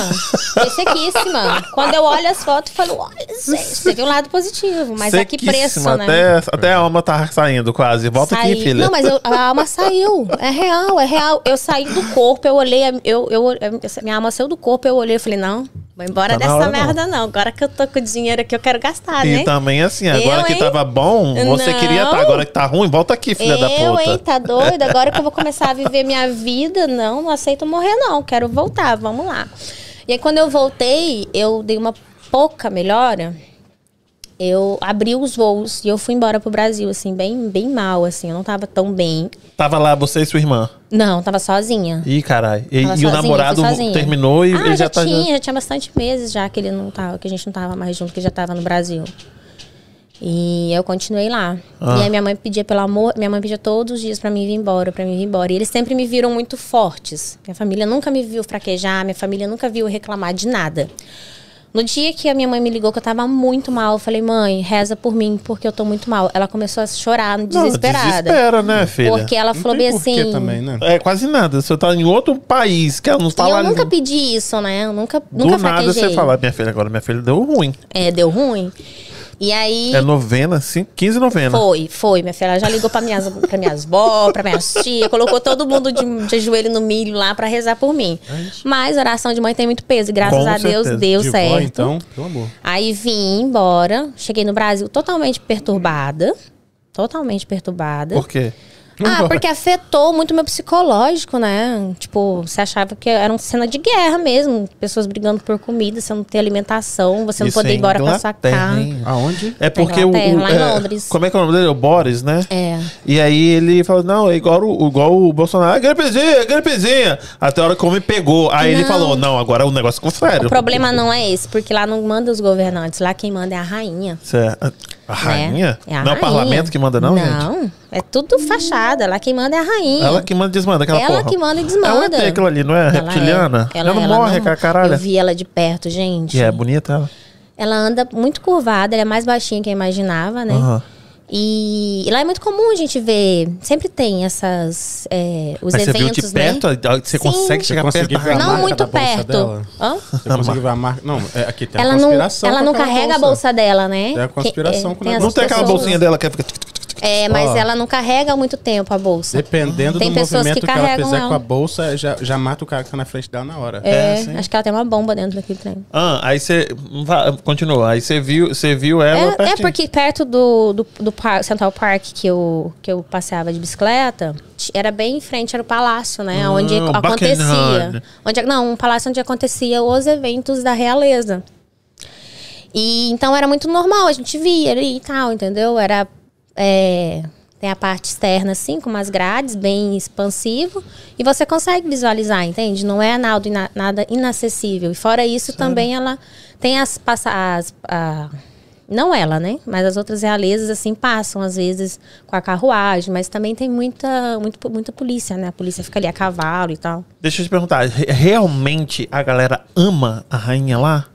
Fiquei sequíssima. Quando eu olho as fotos, eu falo, olha, gente, teve um lado positivo, mas a que preço, né? Até, até a alma tá saindo quase. Volta aqui, Saí- filha. Não, mas eu- a alma saiu. É real, é real. Eu saí do corpo, eu olhei, eu, eu, eu- minha alma saiu do corpo, eu olhei e falei, não, vou embora Tá dessa hora, não. merda não. Agora que eu tô com o dinheiro aqui, eu quero gastar, E né? também assim, agora Eu, que hein? tava bom, você Não. queria estar. Agora que tá ruim, volta aqui, filha da Eu, puta. hein, tá doido? [LAUGHS] Agora que eu vou começar a viver minha vida, não, não aceito morrer, não. Quero voltar, vamos lá. E aí, quando eu voltei, eu dei uma pouca melhora. Eu abri os voos e eu fui embora pro Brasil, assim, bem, bem mal, assim. Eu não tava tão bem. Tava lá você e sua irmã. Não, tava sozinha. Ih, caralho. E, e o sozinha, namorado fui sozinha. terminou e ah, ele já, já, tá. tinha, já tinha bastante meses já que ele não tava, que a gente não tava mais junto, que já tava no Brasil. E eu continuei lá. Ah. E aí minha mãe pedia pelo amor, minha mãe pedia todos os dias pra mim vir embora, pra mim vir embora. E eles sempre me viram muito fortes. Minha família nunca me viu fraquejar, minha família nunca viu reclamar de nada. No dia que a minha mãe me ligou que eu tava muito mal, eu falei: "Mãe, reza por mim, porque eu tô muito mal". Ela começou a chorar, Não, desesperada. desespera, né, filha? porque ela Não falou bem assim: também, né? É quase nada. Você tá em outro país, que ela não E fala. eu nunca pedi isso, né? Eu nunca, Do nunca nada fraquejei. você fala, minha filha, agora minha filha deu ruim. É, deu ruim. E aí. É novena, sim, 15 novena. Foi, foi. Minha filha ela já ligou pra minhas, pra minhas vó, pra minhas tia, colocou todo mundo de, de joelho no milho lá pra rezar por mim. Mas oração de mãe tem muito peso, e graças Com a Deus certeza. deu de certo. vó, então, pelo amor. Aí vim embora, cheguei no Brasil totalmente perturbada. Totalmente perturbada. Por quê? Ah, porque afetou muito meu psicológico, né? Tipo, você achava que era uma cena de guerra mesmo. Pessoas brigando por comida, você não ter alimentação, você não Isso poder é ir embora com a sua casa. hein? Aonde? É porque o. Lá em é, Londres. Como é que é o nome dele? O Boris, né? É. E aí ele falou: não, é igual o, igual o Bolsonaro. Ah, gripezinha, gripezinha. Até a hora que o homem pegou. Aí ele Não. falou: não, agora o negócio ficou sério. O problema não é esse, porque lá não manda os governantes, lá quem manda é a rainha. Certo. A né? rainha? É a não é o rainha. parlamento que manda, não, gente? Não, é tudo fachada. Lá quem manda é a rainha. Ela que manda e desmanda aquela Ela porra. que manda e É desmanda. o ET aquilo ali, não é? Ela Reptiliana? é. Ela, não morre, não- cara, caralho. Eu vi ela de perto, gente. E é bonita ela. Ela anda muito curvada, ela é mais baixinha que eu imaginava, né? Aham. E, e lá é muito comum a gente ver. Sempre tem essas. é, os Mas você eventos, viu de né? perto? Você Sim. consegue chegar Você perto da? Não marca muito da bolsa perto. dela? Hã? Você conseguiu ver a marca? Não, é, aqui tem Ela a não, conspiração. ela com não carrega a bolsa dela, né? Tem a conspiração Que- com o tem. Não tem aquela bolsinha dela que fica... É, mas Ó. ela não carrega há muito tempo a bolsa. Dependendo Tem do pessoas movimento que que, ela carregam fizer ela. com a bolsa, já, já mata o cara que tá na frente dela na hora. É, É, sim. acho que ela tem uma bomba dentro daquele trem. Ah, aí você... Continua. Aí você viu, você viu ela É, é porque perto do, do, do Central Park que eu, que eu passeava de bicicleta, era bem em frente, era o palácio, né? Ah, onde acontecia. Buckingham. Onde, não, um palácio onde acontecia os eventos da realeza. E então era muito normal, a gente via ali e tal, entendeu? Era. É, tem a parte externa, assim, com umas grades, bem expansivo. E você consegue visualizar, entende? Não é nada, ina- nada inacessível. E fora isso, também ela tem as, as a- não ela, né? Mas as outras realezas, assim, passam, às vezes, com a carruagem. Mas também tem muita, muito, muita polícia, né? A polícia fica ali a cavalo e tal. Deixa eu te perguntar. re- Realmente a galera ama a rainha lá?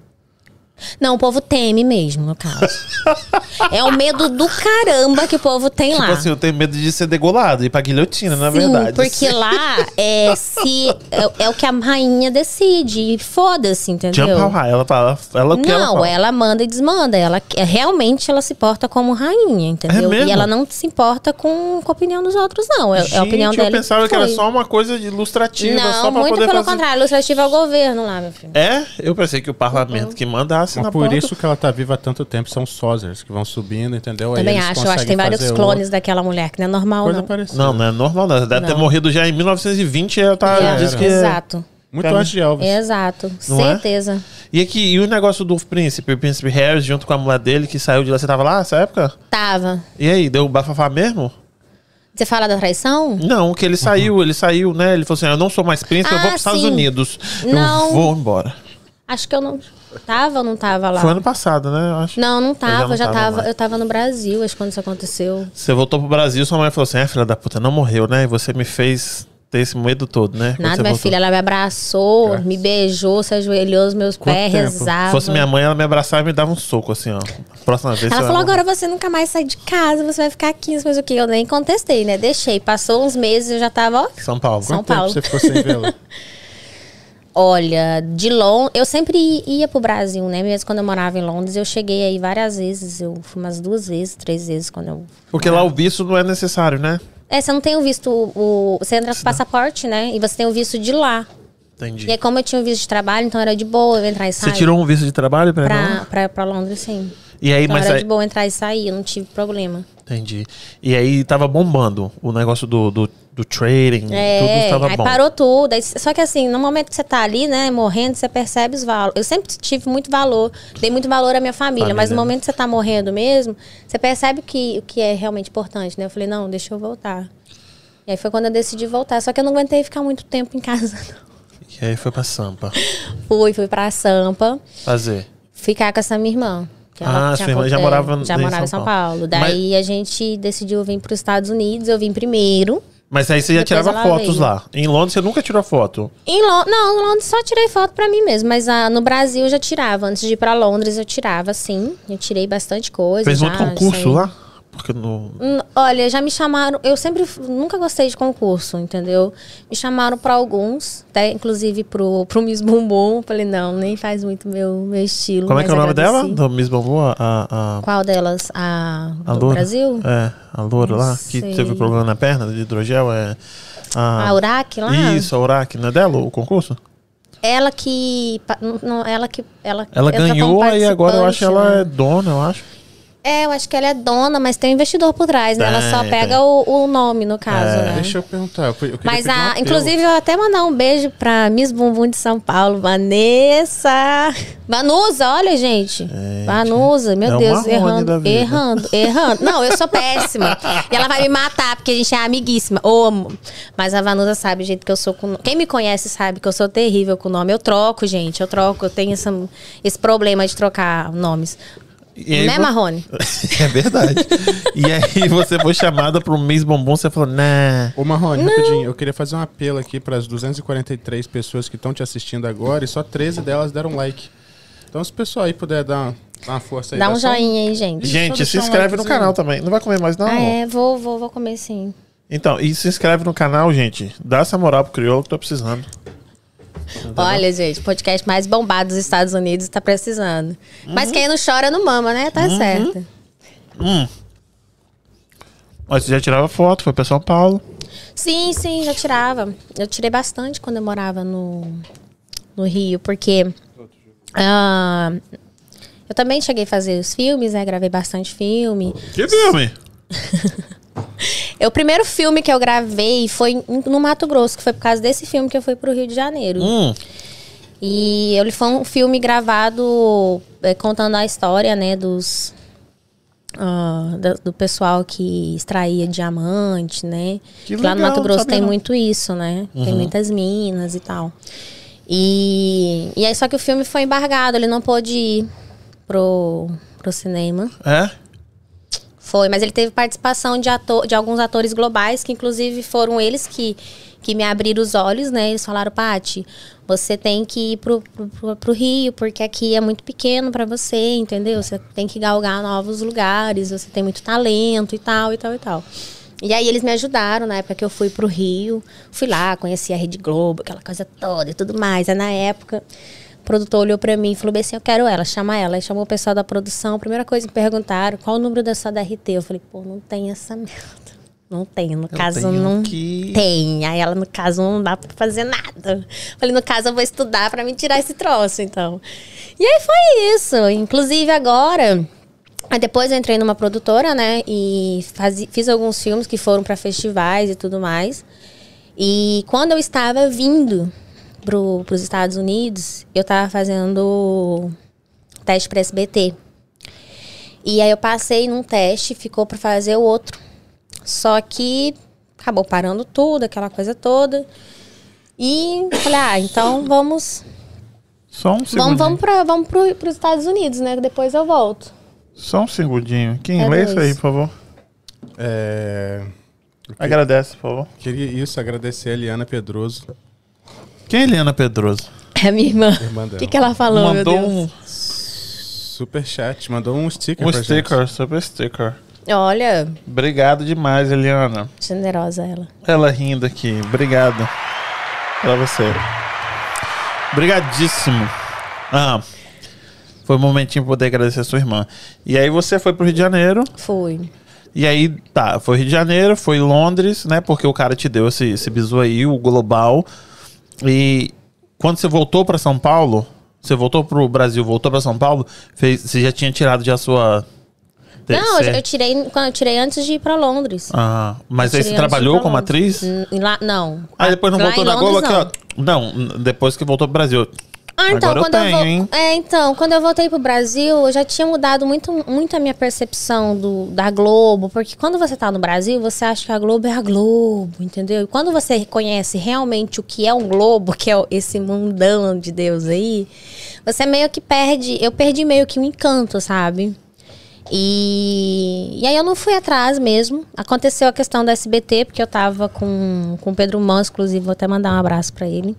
Não, o povo teme mesmo, no caso. [LAUGHS] é o medo do caramba que o povo tem Tipo lá. assim, eu tenho medo de ser degolado, ir pra guilhotina, na Sim, verdade. porque lá é, se, é, é o que a rainha decide. E Foda-se, entendeu? Jump how high. Ela fala, ela o que ela Não, fala. ela manda e desmanda. Ela é- realmente ela se porta como rainha, entendeu? É? E ela não se importa com, com a opinião dos outros, não. É, é a opinião Gente, eu dela. e pensava que era foi. só uma coisa ilustrativa, Não, só pra muito poder pelo fazer... contrário. Ilustrativo é o governo lá, meu filho. É? Eu pensei que o parlamento que mandasse Mas na por porta. isso que ela tá viva há tanto tempo, são sócios que vão subindo, entendeu? Aí Também eles acho. Eu acho que tem vários clones daquela mulher, que não é normal, Coisa não. parecida. Não, não é normal, não. Ela Deve ter Não. morrido já em 1920 e ela tá, É, diz que... Exato. Muito Cara, antes de Elvis. Exato. Não é? Certeza. E aqui, e o negócio do príncipe, o príncipe Harris, junto com a mulher dele, que saiu de lá, você tava lá nessa época? Tava. E aí, deu bafafá mesmo? Você fala da traição? Não, que ele saiu, ele saiu, né? Ele falou assim: eu não sou mais príncipe, eu Ah, vou pros Estados. Unidos. Não. Eu vou embora. Acho que eu não. Tava ou não tava lá? Foi ano passado, né? Eu acho. Não, não já tava. não Eu já tava tava. mais. Eu tava no Brasil, acho que quando isso aconteceu. Você voltou pro Brasil, sua mãe falou assim: é, filha da puta, não morreu, né? E você me fez ter esse medo todo, né? Quando Nada, minha voltou. filha, ela me abraçou, me beijou, se ajoelhou os meus Quanto pés, tempo? rezava. Se fosse minha mãe, ela me abraçava e me dava um soco, assim, ó. Próxima vez. Ela você falou: agora você nunca mais sai de casa, você vai ficar aqui, mas o que? Eu nem contestei, né? Deixei. Passou uns meses, eu já tava, ó. São Paulo. São Quanto tempo Paulo. você ficou sem vê-la? [LAUGHS] Olha, de Londres. Eu sempre ia pro Brasil, né? Mesmo quando eu morava em Londres, eu cheguei aí várias vezes. Eu fui umas duas vezes, três vezes quando eu. Porque lá o visto não é necessário, né? É, você não tem o visto. O, você entra com passaporte, né? E você tem o visto de lá. Entendi. E aí, como eu tinha o visto de trabalho, então era de boa eu entrar e sair. Você tirou um visto de trabalho pra, pra, não? pra, pra Londres, sim. E aí, Então mas era aí... de boa entrar e sair, eu não tive problema. Entendi. E aí tava bombando o negócio do, do, do trading, tudo É, estava aí bom. parou tudo. Só que assim, no momento que você tá ali, né, morrendo, você percebe os valores. Eu sempre tive muito valor, dei muito valor à minha família, mas Família, no né? momento que você tá morrendo mesmo, você percebe que, o que é realmente importante, né? Eu falei, não, deixa eu voltar. E aí foi quando eu decidi voltar. Só que eu não aguentei ficar muito tempo em casa, [LAUGHS] não. E aí foi pra Sampa Fui, fui pra Sampa, fazer. ficar com essa minha irmã. Ah, sua irmã já é, morava já morava em São Paulo. Paulo. Daí a gente decidiu vir para os Estados Unidos. Eu vim primeiro. Mas aí você já Depois tirava fotos veio. lá. Em Londres você nunca tirou foto. Em Lon não, em Londres só tirei foto pra mim mesmo, mas ah, no Brasil eu já tirava. Antes de ir pra Londres eu tirava, sim. Eu tirei bastante coisa. Fez já, muito concurso saí. lá? Porque. Hum, Olha, já me chamaram. Eu sempre nunca gostei de concurso, entendeu? Me chamaram pra alguns, até inclusive pro, pro Miss Bumbum. Falei, não, nem faz muito meu, meu estilo. Como é que é o nome dela? Do Miss Bambu? A, a, Qual delas? A, a do loura? Brasil? É, a loura lá, Não que sei. teve problema na perna de hidrogel. É. A A, Urac lá? Isso, a Urac, não é dela o concurso? Ela que. Não, ela que. Ela, Ela ganhou e agora eu acho que ela é participante, dona, eu acho. É, eu acho que ela é dona, mas tem um investidor por trás, né? ela só pega o, o nome, no caso, né? Deixa eu perguntar. Eu, eu Mas, um a, apelo. inclusive, eu até mandar um beijo pra Miss Bumbum de São Paulo, Vanessa. Vanusa, olha, gente. Vanusa, meu é Deus, errando, errando, errando. Não, eu sou péssima. e ela vai me matar, porque a gente é amiguíssima. Amo. Mas a Vanusa sabe o jeito que eu sou com. Quem me conhece sabe que eu sou terrível com nome. Eu troco, gente, eu troco. Eu tenho essa, esse problema de trocar nomes. E aí né, vo- Marrone? [LAUGHS] É verdade. e aí você foi chamada pro Miss Bombom, você falou, nah. Ô Marrone, rapidinho, eu queria fazer um apelo aqui para as 243 pessoas que estão te assistindo agora e só 13 delas deram like. Então, se o pessoal aí puder dar uma, força aí. Dá um só joinha aí, gente. Gente, se um inscreve no canal também. Não vai comer mais, não? Ah, é, vou, vou, vou comer sim. Então, e se inscreve no canal, gente. Dá essa moral pro crioulo que tô precisando. Olha, gente, o podcast mais bombado dos Estados Unidos tá precisando. Mas quem não chora não mama, né? Tá certo. Mas você já tirava foto, foi pra São Paulo. Sim, sim, já tirava. Eu tirei bastante quando eu morava no, no Rio, porque ah, eu também cheguei a fazer os filmes, né? Gravei bastante filme. Que filme? [LAUGHS] [LAUGHS] É, O primeiro filme que eu gravei foi no Mato Grosso, que foi por causa desse filme que eu fui pro Rio de Janeiro. Hum, E ele foi um filme gravado é, contando a história, né, dos ah, da- do, pessoal que extraía diamante, né? Que lá no legal, Mato Grosso tem não. muito isso, né? Tem muitas minas e tal. E, e aí só que o filme foi embargado, ele não pôde ir pro, pro cinema. é? Foi, mas ele teve participação de, ator, de alguns atores globais, que inclusive foram eles que, que me abriram os olhos, né? Eles falaram, Pati, você tem que ir pro, pro, pro- Rio, porque aqui é muito pequeno pra você, entendeu? Você tem que galgar novos lugares, você tem muito talento e tal, e tal, e tal. E aí eles me ajudaram na época que eu fui pro Rio. Fui lá, conheci a Rede Globo, aquela coisa toda e tudo mais. Aí na época, produtor olhou pra mim e falou bem assim, eu quero ela, chama ela. Aí chamou o pessoal da produção. A primeira coisa que perguntaram, qual o número da sua da RT? Eu falei, pô, não tem essa merda. Não tem, no caso tenho não que- tem. Aí ela, no caso, não dá pra fazer nada. Falei, no caso, eu vou estudar pra me tirar esse troço, então. E aí foi isso. Inclusive, agora... Aí depois eu entrei numa produtora, né? E fazi- fiz alguns filmes que foram pra festivais e tudo mais. E quando eu estava vindo pro, pros Estados Unidos, eu tava fazendo teste pra SBT. E aí eu passei num teste, ficou pra fazer o outro. Só que acabou parando tudo, aquela coisa toda. E falei, ah, então vamos. Só um segundinho. Vamos, vamos, pra, vamos pro, pros Estados Unidos, né? Depois eu volto. Só um segundinho. Quem É lê isso aí, por favor? É, Agradece, por favor. queria isso, agradecer a Eliana Pedroso, Quem é Eliana Pedroso? É a minha irmã. irmã O que, que ela falou, Mandou meu Deus? um, Super chat, mandou um sticker um pra sticker, super sticker. Olha, Obrigado demais, Eliana. generosa ela. Ela rindo aqui. Obrigado. Pra você. Obrigadíssimo. Ah, foi um momentinho pra poder agradecer a sua irmã. E aí você foi pro Rio de Janeiro. Fui. E aí, tá, foi Rio de Janeiro, foi Londres, né? Porque o cara te deu esse, esse bisu aí, o global. E quando você voltou pra São Paulo, você voltou pro Brasil, voltou pra São Paulo, fez, você já tinha tirado já a sua. Não, eu, eu tirei quando eu tirei antes de ir pra Londres. Ah, mas aí você trabalhou como atriz? Lá, não. Aí depois não Lá voltou na Globo. Não, n- depois que voltou pro Brasil. Ah, então, Agora eu quando eu, tenho, vol- hein? É, então, quando eu voltei pro Brasil, eu já tinha mudado muito, muito a minha percepção do, da Globo, porque quando você tá no Brasil, você acha que a Globo é a Globo, entendeu? E quando você reconhece realmente o que é um Globo, que é esse mundão de Deus aí, você meio que perde, eu perdi meio que o encanto, sabe? E, e aí eu não fui atrás mesmo. Aconteceu a questão da SBT, porque eu tava com, com o Pedro Mans, inclusive, vou até mandar um abraço pra ele.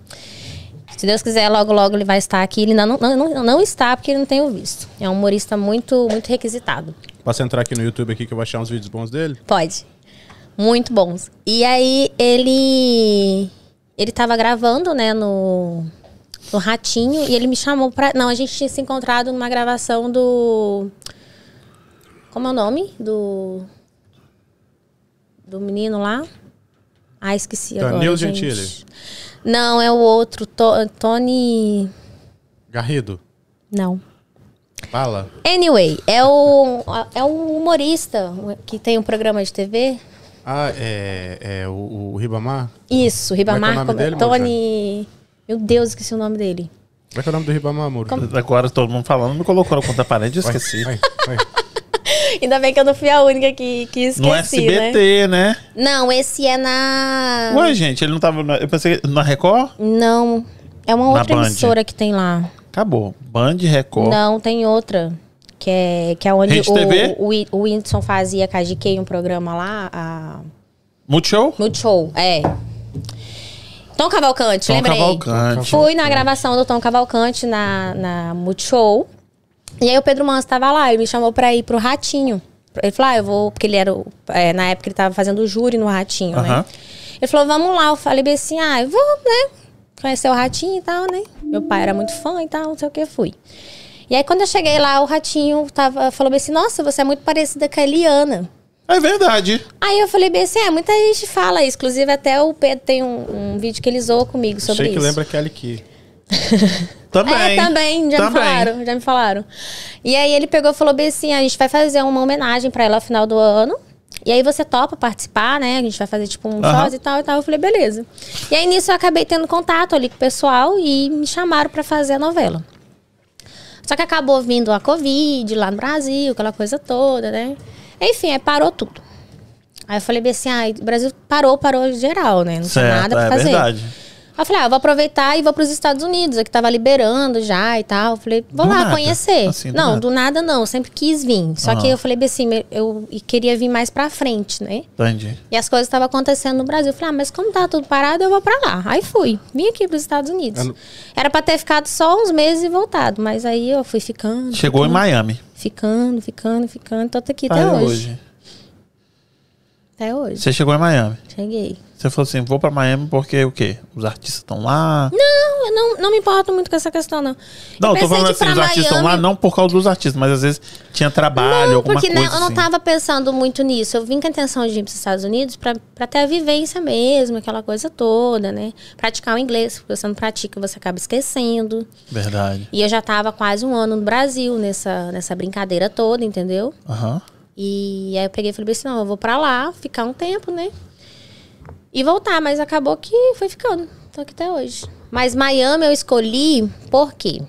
Se Deus quiser, logo, logo ele vai estar aqui. Ele não, não, não, não está, porque ele não tem o visto. É um humorista muito, muito requisitado. Posso entrar aqui no YouTube aqui que eu vou achar uns vídeos bons dele? Pode. Muito bons. E aí ele. Ele tava gravando, né, no. No Ratinho, e ele me chamou pra. Não, a gente tinha se encontrado numa gravação do. Como é o nome? Do. Do menino lá? Ah, esqueci agora. Danilo gente. Não, é o outro. To- Tony. Garrido. Não. Fala. Anyway, é o, é o humorista que tem um programa de TV. Ah, é, é o, o Ribamar? Isso, Ribamar. Como é que é o nome dele, Tony. Meu Deus, esqueci o nome dele. Como é que é o nome do Ribamar, amor? Agora todo mundo falando, me colocou na conta parede, eu esqueci. Vai, vai. Ainda bem que eu não fui a única que, que esqueci, No né? SBT, né? Não, esse é na. Ué, gente, ele não tava. Na, eu pensei. Na Record? Não. É uma Na outra Band. emissora que tem lá. Acabou. Band, Record. Não, tem outra. Que é, que é onde Rede TV? o, o, o Whindersson fazia com a GK um programa lá. A... Multishow? Multishow, é. Tom Cavalcante, Tom lembrei. Cavalcante. Fui na gravação do Tom Cavalcante na, na Multishow. E aí o Pedro Manso tava lá, ele me chamou pra ir pro Ratinho. Ele falou, ah, eu vou... Porque ele era... o- é, na época ele tava fazendo o júri no Ratinho, né? Ele falou, vamos lá. Eu falei bem assim, ah, eu vou, né? Conhecer o Ratinho e tal, né? Meu pai era muito fã e tal, não sei o que, fui. E aí quando eu cheguei lá, o Ratinho tava, falou bem assim, nossa, você é muito parecida com a Eliana. É verdade. Aí eu falei bem assim, é, muita gente fala isso. Inclusive, até o Pedro tem um, um vídeo que ele zoou comigo sobre Achei que isso. lembra Kelly Key. [LAUGHS] Também. É, também, já me Também. falaram, já me falaram. E aí ele pegou e falou bem assim, a gente vai fazer uma homenagem pra ela no final do ano. E aí você topa participar, né? A gente vai fazer tipo um shows e tal e tal. Eu falei, beleza. E aí nisso eu acabei tendo contato ali com o pessoal e me chamaram pra fazer a novela. Só que acabou vindo a Covid lá no Brasil, aquela coisa toda, né? Enfim, aí parou tudo. Aí eu falei assim, ah, o Brasil parou, parou geral, né? Não tinha Certo, nada pra é fazer. verdade. Aí eu falei, ah, eu vou aproveitar e vou pros Estados Unidos, aqui tava liberando já e tal. Eu falei, vou Do lá nada? conhecer. Assim, do não, nada. do nada não, eu sempre quis vir. Só Aham. que eu falei bem assim, eu queria vir mais pra frente, né? Entendi. E as coisas estavam acontecendo no Brasil. Eu falei, ah, mas como tá tudo parado, eu vou pra lá. Aí fui, vim aqui pros Estados Unidos. Eu não- Era pra ter ficado só uns meses e voltado, mas aí eu fui ficando. Chegou em ficando, Miami. Ficando, ficando, ficando. Tô aqui Tá até aí hoje. Até hoje. Você chegou em Miami. Cheguei. Você falou assim, vou pra Miami porque o quê? Os artistas estão lá? Não, eu não, não me importo muito com essa questão, não. Não, eu tô falando assim, os artistas estão lá Miami- não por causa dos artistas, mas às vezes tinha trabalho, Não, alguma porque coisa eu não assim. tava pensando muito nisso. Eu vim com a intenção de ir para os Estados Unidos pra pra ter a vivência mesmo, aquela coisa toda, né? Praticar o inglês, porque você não pratica, você acaba esquecendo. Verdade. E eu já tava quase um ano no Brasil nessa, nessa brincadeira toda, entendeu? Aham. E aí eu peguei e falei assim, não, eu vou pra lá, ficar um tempo, né? E voltar, mas acabou que foi ficando. Tô aqui até hoje. Mas Miami eu escolhi por quê?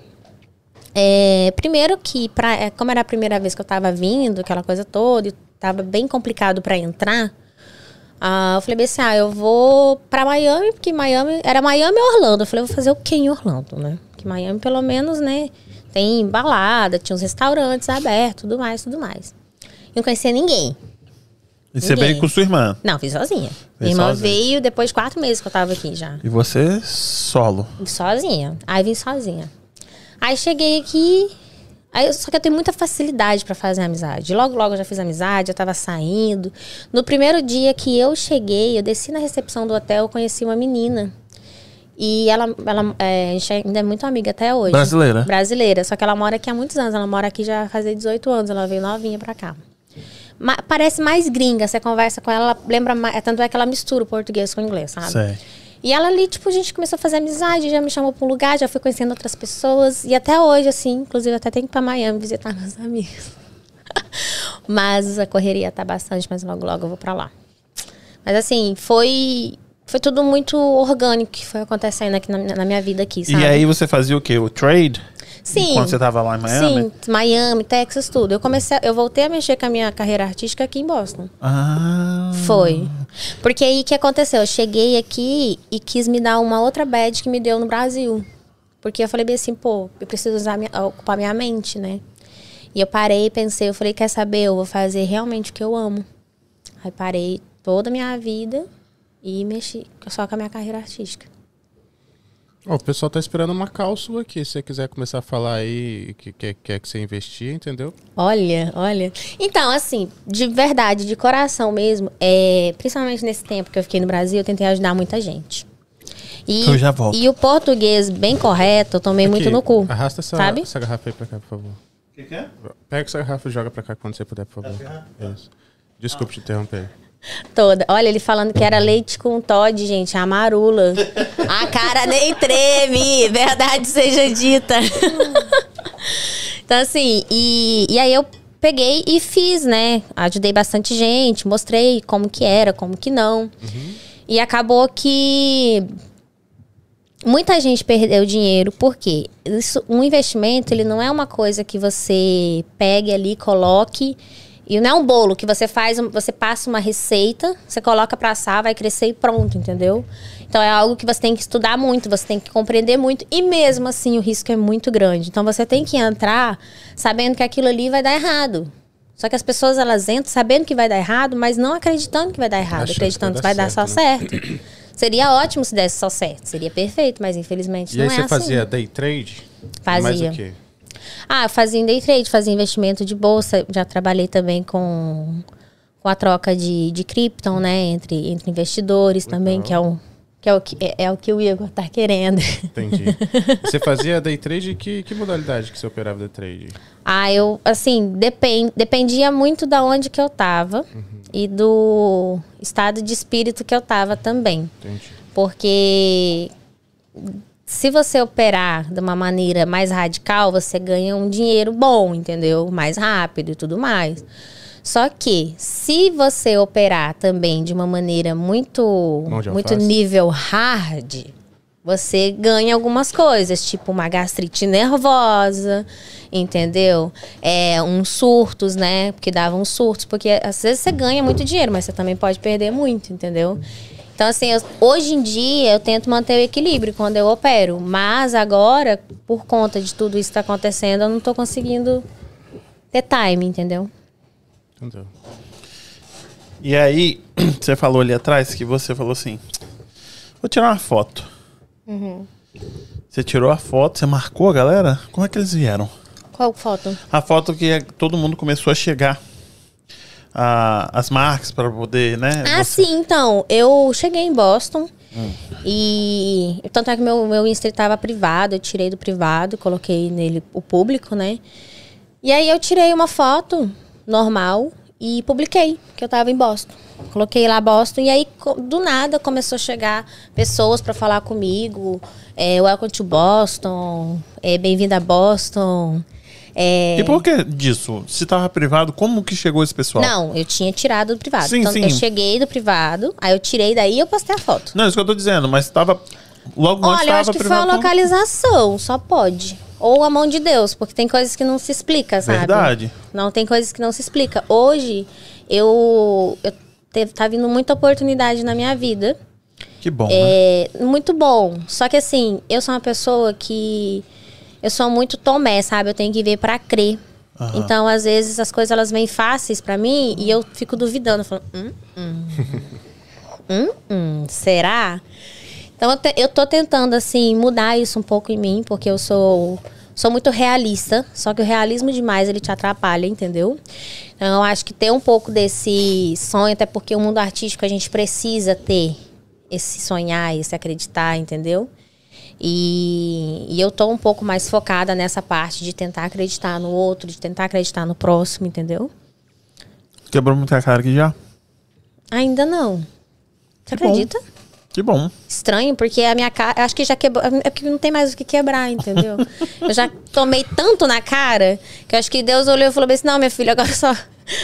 É, primeiro que, pra, é, como era a primeira vez que eu tava vindo, aquela coisa toda, e tava bem complicado pra entrar, ah, eu falei assim, ah, eu vou pra Miami, porque Miami, era Miami e Orlando. Eu falei, eu vou fazer o quê em Orlando, né? Porque Miami, pelo menos, né, tem balada, tinha uns restaurantes abertos, tudo mais, tudo mais. Não conhecia ninguém. E você veio com sua irmã. Não, fiz sozinha. Fez Minha irmã sozinha. veio depois de quatro meses que eu tava aqui já. E você solo. Sozinha. Aí vim sozinha. Aí cheguei aqui. Aí, só que eu tenho muita facilidade pra fazer amizade. Logo, logo eu já fiz amizade, eu tava saindo. No primeiro dia que eu cheguei, eu desci na recepção do hotel, eu conheci uma menina. E ela, ela é, a gente ainda é muito amiga até hoje. Brasileira? Brasileira. Só que ela mora aqui há muitos anos. Ela mora aqui já faz 18 anos. Ela veio novinha pra cá. Ma- parece mais gringa. Você conversa com ela, ela lembra mais. Tanto é que ela mistura o português com o inglês, sabe? Sei. E ela ali, tipo, a gente começou a fazer amizade, já me chamou pra um lugar, já fui conhecendo outras pessoas. E até hoje, assim, inclusive até tenho que ir pra Miami visitar meus amigos. [LAUGHS] mas a correria tá bastante, mas logo, logo eu vou pra lá. Mas assim, foi. Foi tudo muito orgânico que foi acontecendo aqui na, na minha vida aqui, sabe? E aí você fazia o quê? O trade? Sim. Quando você tava lá em Miami? Sim, Miami, Texas, tudo. Eu comecei, a- eu voltei a mexer com a minha carreira artística aqui em Boston. Ah. Foi. Porque aí o que aconteceu? Eu cheguei aqui e quis me dar uma outra badge que me deu no Brasil. Porque eu falei bem assim, pô, eu preciso usar minha, ocupar minha mente, né? E eu parei e pensei, eu falei, quer saber, eu vou fazer realmente o que eu amo. Aí parei toda a minha vida e mexi só com a minha carreira artística. Ó, o pessoal tá esperando uma cal sua aqui. Se você quiser começar a falar aí que quer, quer que você investir, entendeu? Olha, olha. Então, assim, de verdade, de coração mesmo, é, principalmente nesse tempo que eu fiquei no Brasil, eu tentei ajudar muita gente. E, Eu já volto. E o português bem correto, eu tomei muito Aqui, no cu. Arrasta essa, sabe? essa garrafa aí pra cá, por favor. O que, que é? Pega essa garrafa e joga pra cá quando você puder, por favor. Isso. Desculpe te interromper. Toda. Olha, ele falando que era leite com Todd, gente, a marula. A cara nem treme, verdade seja dita. Então, assim, e, e aí eu peguei e fiz, né? Ajudei bastante gente, mostrei como que era, como que não. E acabou que muita gente perdeu dinheiro, porque isso, um investimento, ele não é uma coisa que você pegue ali, coloque e não é um bolo que você faz, você passa uma receita, você coloca pra assar, vai crescer e pronto, entendeu? Então é algo que você tem que estudar muito, você tem que compreender muito e mesmo assim o risco é muito grande. Então você tem que entrar sabendo que aquilo ali vai dar errado. Só que as pessoas elas entram sabendo que vai dar errado, mas não acreditando que vai dar errado, Achando que acreditando que vai vai dar dar só certo. [CLEARS THROAT] Seria ótimo se desse só certo, seria perfeito, mas infelizmente E não aí é você assim. fazia day trade? Fazia. Mais o quê? Ah, fazia day trade, fazia investimento de bolsa. Já trabalhei também com, com a troca de, de Krypton, né? Entre, entre investidores também, que é o que, é, o que, é, é o que o Igor tá querendo. Entendi. [LAUGHS] você fazia day trade? Que, que modalidade que você operava day trade? Ah, eu, assim, depend, dependia muito da onde que eu tava e do estado de espírito que eu tava também. Entendi. Porque se você operar de uma maneira mais radical, você ganha um dinheiro bom, entendeu? Mais rápido e tudo mais. Só que se você operar também de uma maneira muito muito nível hard, você ganha algumas coisas, tipo uma gastrite nervosa, entendeu? É, uns surtos, né? Porque davam surtos, porque às vezes você ganha muito dinheiro, mas você também pode perder muito, entendeu? Então, assim, eu- hoje em dia eu tento manter o equilíbrio quando eu opero, mas agora, por conta de tudo isso que tá acontecendo, eu não tô conseguindo ter time, entendeu? Entendeu? E aí, [CLEARS THROAT] você falou ali atrás que você falou assim: vou tirar uma foto. Você tirou a foto, você marcou a galera? Como é que eles vieram? Qual foto? A foto que é- todo mundo começou a chegar. A- as marcas para poder, né? Ah, você- sim, então. Eu cheguei em Boston. E tanto é que meu, meu Insta estava privado, eu tirei do privado, coloquei nele o público, né? E aí eu tirei uma foto normal e publiquei que eu tava em Boston. Coloquei lá Boston e aí do nada começou a chegar pessoas para falar comigo. É, Welcome to Boston, é, bem-vindo a Boston. É, E por que disso? Se tava privado, como que chegou esse pessoal? Não, eu tinha tirado do privado. Sim, então sim. eu cheguei do privado, aí eu tirei daí e eu postei a foto. Não, isso que eu tô dizendo, mas tava. Logo antes Olha, eu tava acho que foi a privado. como- localização, só pode. Ou a mão de Deus, porque tem coisas que não se explica, sabe? Verdade. Não, tem coisas que não se explica. Hoje, eu, eu te, tá vindo muita oportunidade na minha vida. Que bom. né? É muito bom. Só que assim, eu sou uma pessoa que. Eu sou muito tomé, sabe? Eu tenho que ver pra crer. Aham. Então, às vezes, as coisas elas vêm fáceis pra mim e eu fico duvidando. Falando, hum, hum. [LAUGHS] hum, hum, será? Então, eu, te- eu tô tentando, assim, mudar isso um pouco em mim, porque eu sou, sou muito realista. Só que o realismo demais, ele te atrapalha, entendeu? Então, eu acho que ter um pouco desse sonho, até porque o mundo artístico a gente precisa ter esse sonhar, esse acreditar, entendeu? E, e eu tô um pouco mais focada nessa parte de tentar acreditar no outro, de tentar acreditar no próximo, entendeu? Quebrou muita cara aqui já? Ainda não. Você Que bom. acredita? Que bom. Estranho, porque a minha cara. Acho que já quebrou. É porque não tem mais o que quebrar, entendeu? [LAUGHS] eu já tomei tanto na cara que eu acho que Deus olhou e falou assim: não, minha filha, agora só.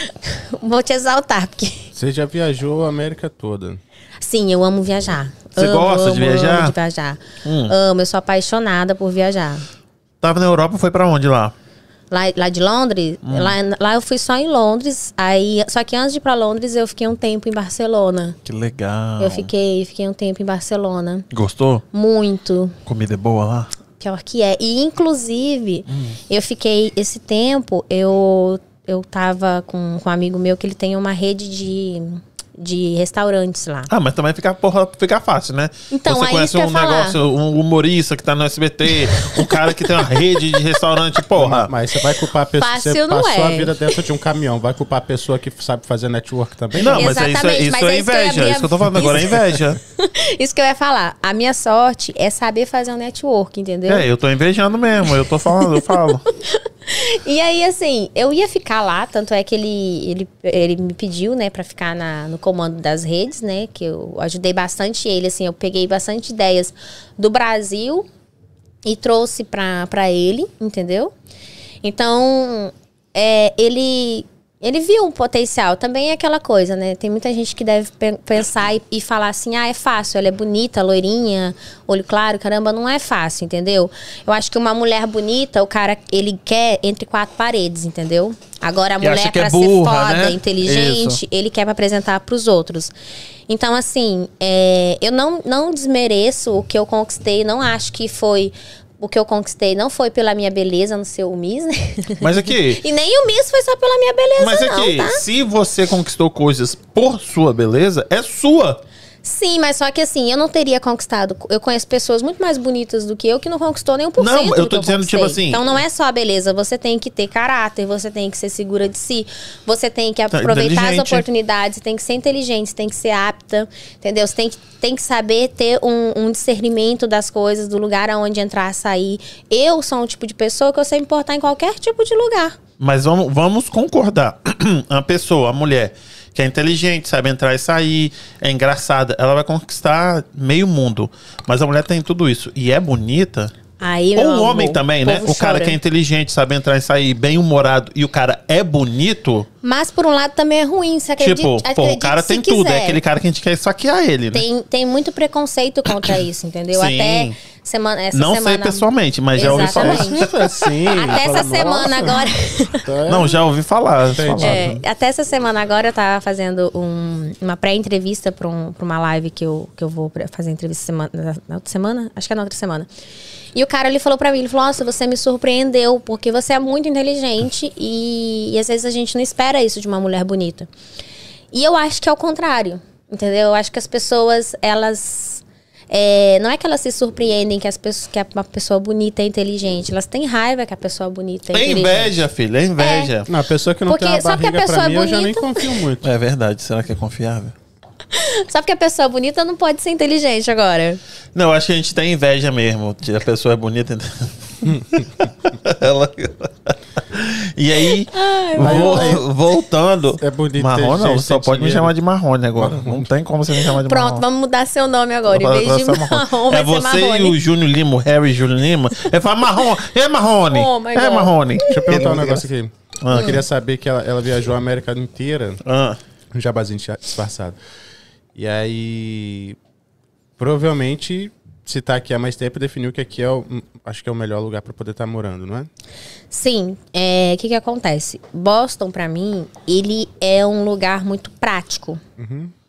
[LAUGHS] Vou te exaltar, porque. Você já viajou a América toda. Sim, eu amo viajar. Você Amo, gosta de amo, viajar? Amo de viajar. Hum. Amo, eu sou apaixonada por viajar. Tava na Europa, foi pra onde lá? Lá, lá de Londres, Hum. lá, lá eu fui só em Londres. Aí, só que antes de ir pra Londres, eu fiquei um tempo em Barcelona. Que legal. Eu fiquei, fiquei um tempo em Barcelona. Gostou? Muito. Comida é boa lá? Pior que é. E, inclusive, Hum. eu fiquei... Esse tempo, eu, eu tava com, com um amigo meu que ele tem uma rede de, de restaurantes lá. Ah, mas também fica, porra, fica fácil, né? Então, Você aí conhece isso que eu um ia falar. negócio, um humorista que tá no SBT, um cara que tem uma rede de restaurante, porra. Mas você vai culpar a pessoa. Fácil você não passou é. a vida dentro de um caminhão. Vai culpar a pessoa que sabe fazer network também? Não, mas é isso, é- Exatamente, isso mas é é isso que inveja. abrir Isso que eu tô falando agora é inveja. [LAUGHS] Isso que eu ia falar. A minha sorte é saber fazer um network, entendeu? É, eu tô invejando mesmo, eu tô falando, eu falo. [LAUGHS] E aí, assim, eu ia ficar lá, tanto é que ele, ele, ele me pediu, né, pra ficar na, no comando das redes, né, que eu ajudei bastante ele, assim, eu peguei bastante ideias do Brasil e trouxe pra, pra ele, entendeu? Então, é, ele ele viu um potencial. Também é aquela coisa, né? Tem muita gente que deve pe- pensar e, e falar assim: ah, é fácil, ela é bonita, loirinha, olho claro, caramba, não é fácil, entendeu? Eu acho que uma mulher bonita, o cara, ele quer entre quatro paredes, entendeu? Agora, a E mulher, que é pra burra, ser foda, né? inteligente, Isso. ele quer pra apresentar pros outros. Então, assim, é, eu não, não desmereço o que eu conquistei, não acho que foi. O que eu conquistei não foi pela minha beleza no seu Miss, né? Mas aqui, [LAUGHS] E nem o Miss foi só pela minha beleza, mas não, aqui, tá? se você conquistou coisas por sua beleza, é sua. Sim, mas só que assim, eu não teria conquistado. Eu conheço pessoas muito mais bonitas do que eu que não conquistou nem um por Não, cento eu do tô dizendo, tipo assim- Então não é só a beleza, você tem que ter caráter, você tem que ser segura de si, você tem que aproveitar as oportunidades, você tem que ser inteligente, tem que ser apta, entendeu? Você tem que, tem que saber ter um, um discernimento das coisas, do lugar aonde entrar, sair. Eu sou um tipo de pessoa que eu sei me importar em qualquer tipo de lugar. Mas vamos, vamos concordar. [CLEARS THROAT] a pessoa, a mulher, que é inteligente, sabe entrar e sair, é engraçada, ela vai conquistar meio mundo. Mas a mulher tem tudo isso e é bonita. Aí, Ou o amor, homem também, né? O cara chora. que é inteligente, sabe entrar e sair, bem humorado, e o cara é bonito. Mas por um lado também é ruim, você acredita? tipo, pô, o acredite cara tem tudo. É quiser. aquele cara que a gente quer saquear ele, né? Tem, tem muito preconceito contra [COUGHS] isso, entendeu? Sim. Até semana, essa Não semana. sei pessoalmente, mas já ouvi falar. Exatamente. [LAUGHS] assim. Até essa fala, semana "Nossa, agora. tá- Não, já ouvi falar. É, até essa semana agora eu tava fazendo um- uma pré-entrevista pra, um, pra uma live que eu, que eu vou fazer entrevista semana, na, na outra semana? Acho que é na outra semana. E o cara ele falou pra mim, ele falou, nossa, você me surpreendeu, porque você é muito inteligente e, e às vezes a gente não espera isso de uma mulher bonita. E eu acho que é o contrário, entendeu? Eu acho que as pessoas, elas. é, não é que elas se surpreendem que, as pessoas, que uma pessoa bonita é inteligente. Elas têm raiva que a pessoa bonita é É inteligente. inveja, filho, é inveja. Não, a pessoa que não Porque tem uma só que a barriga pessoa pra é mim, eu já nem bonita- confio muito. É. verdade, será que é confiável? Só porque a pessoa é bonita não pode ser inteligente agora. Não, eu acho que a gente tem inveja mesmo. A pessoa é bonita. [LAUGHS] Ela... E aí, vo- voltando. É bonito, Marrone, não, gente, só pode me chamar de Marrone agora. Não tem como você me chamar de Pronto, Marrone. vamos mudar seu nome agora. Em vez de marrom, É você e marrone. o Júnior Lima, o Harry Júnior Lima. Ele fala Marrone, é Marrone. Oh é. Marrone. Deixa eu perguntar um negócio aqui. Ah. Eu queria saber que ela, ela viajou a América inteira, Ah, um jabazinho disfarçado. E aí, provavelmente, se tá aqui há mais tempo, definiu que aqui é o, acho que é o melhor lugar pra poder estar morando, não é? Sim, é, o que que acontece? Boston, pra mim, ele é um lugar muito prático.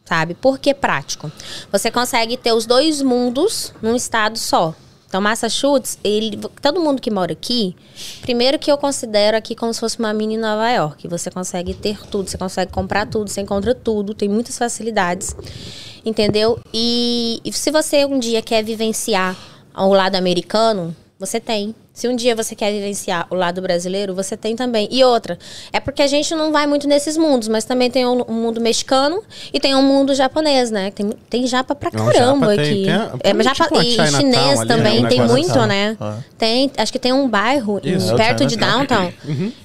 Sabe? Por que prático? Você consegue ter os dois mundos num estado só. Então, Massachusetts, ele, todo mundo que mora aqui, primeiro que eu considero aqui como se fosse uma mini Nova York. Você consegue ter tudo, você consegue comprar tudo, você encontra tudo, tem muitas facilidades. Entendeu? E, e se você um dia quer vivenciar ao lado americano, você tem. Se um dia você quer vivenciar o lado brasileiro, você tem também. E outra, é porque a gente não vai muito nesses mundos, mas também tem um, um mundo mexicano e tem um mundo japonês, né? Tem, tem japa pra Não, caramba japa tem- aqui. tem a- é, mas tipo japa, uma e chinês ali, também, né? Um tem muito, assim. né? Ah. Tem, acho que tem um bairro em- Isso. perto É de. Downtown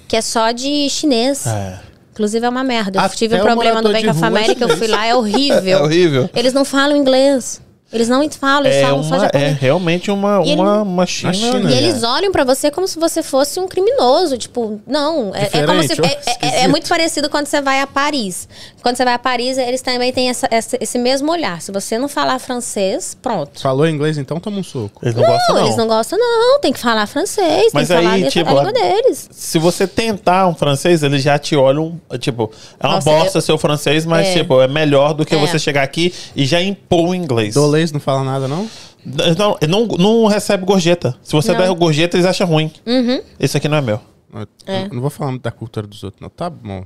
que é só de chinês. é. Inclusive é uma merda. Eu Até tive um o problema no Bank of é America, eu fui lá, é [LAUGHS] horrível. É horrível. Eles não falam inglês. Eles não falam, eles É, falam só uma, é japonês. realmente uma, E ele- uma, uma China. China, E né? eles olham pra você como se você fosse um criminoso. Tipo, não. É, é como se. É, é- é muito parecido quando você vai a Paris. Quando você vai a Paris, eles também têm essa- essa- esse mesmo olhar. Se você não falar francês, pronto. Falou inglês, então toma um soco. Eles não, gostam, Não, não. eles não gostam, não. Tem que falar francês, Mas tem que falar aí, letra- tipo, a língua deles. Se você tentar um francês, eles já te olham, tipo, é uma Nossa, bosta seu francês, mas, É. tipo, é melhor do que É. você chegar aqui e já impor o inglês. Não fala nada, não? Não, não, não recebe gorjeta. Se você Não. der gorjeta, eles acham ruim. Uhum. Esse aqui não é meu. Eu- É. Não vou falar muito da cultura dos outros, não. Tá bom.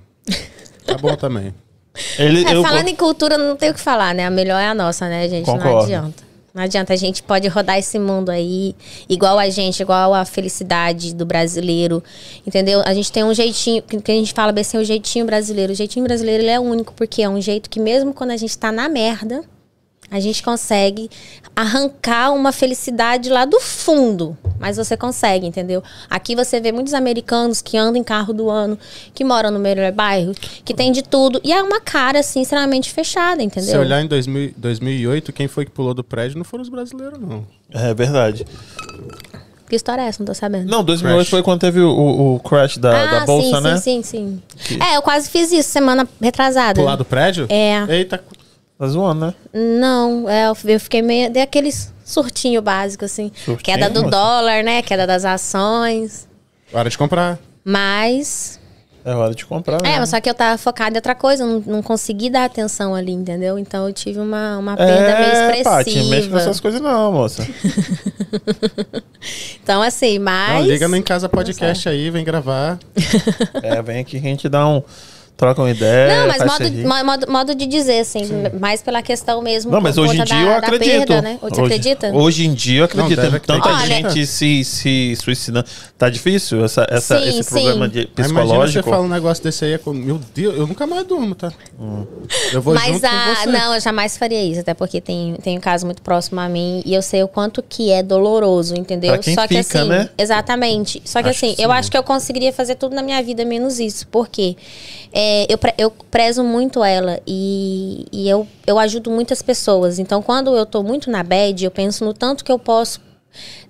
Tá bom também. Ele, É, eu, falando em cultura, não tem o que falar, né? A melhor é a nossa, né, gente? Não Concordo. adianta. Não adianta, a gente pode rodar esse mundo aí igual a gente, igual a felicidade do brasileiro, entendeu? A gente tem um jeitinho, que que a gente fala bem assim, o jeitinho brasileiro. O jeitinho brasileiro ele é único, porque é um jeito que mesmo quando a gente tá na merda, a gente consegue arrancar uma felicidade lá do fundo. Mas você consegue, entendeu? Aqui você vê muitos americanos que andam em carro do ano, que moram no melhor bairro, que tem de tudo. E é uma cara, assim, extremamente fechada, entendeu? Se olhar em 2000, 2008, quem foi que pulou do prédio não foram os brasileiros, não. É verdade. Que história é essa? Não tô sabendo. Não, 2008 Crash. foi quando teve o, o- o crash da, da bolsa, sim, né? sim, sim, sim. É, eu quase fiz isso semana retrasada. Pular do prédio? É. Eita. Tá zoando, né? Não, é, eu fiquei meio. Dei aquele surtinho básico, assim. Surtinho, Queda do dólar, né? Queda das ações. Hora de comprar. Mas. É hora de comprar, É, né? mas só que eu tava focada em outra coisa, não, não consegui dar atenção ali, entendeu? Então eu tive uma, uma perda meio Paty, mexe com expressiva. essas coisas não, moça. [LAUGHS] Então, assim, mas. Não, liga no Em Casa Podcast aí, vem gravar. [LAUGHS] é, vem aqui que a gente dá um... Troca uma ideia, Não, mas modo, modo, modo de dizer, assim, mais pela questão mesmo. Não, mas hoje em dia da- eu acredito. Perda, né? Você hoje, acredita? Hoje em dia eu acredito. Não, Tanta acreditar. gente se, se suicidando. Tá difícil essa, essa, Sim, esse sim. problema de Mas Imagina você psicológico. fala um negócio desse aí. é Meu Deus, eu nunca mais durmo, tá? Eu vou Mas junto a, com você. não, eu jamais faria isso, até porque tem, tem um caso muito próximo a mim e eu sei o quanto que é doloroso, entendeu? Pra quem Só que fica, assim, né? exatamente. Só que Acho assim, que eu sim. acho que eu conseguiria fazer tudo na minha vida menos isso. Por quê? É, eu, eu prezo muito ela e, e eu, eu ajudo muitas pessoas. Então, quando eu tô muito na bad, eu penso no tanto que eu posso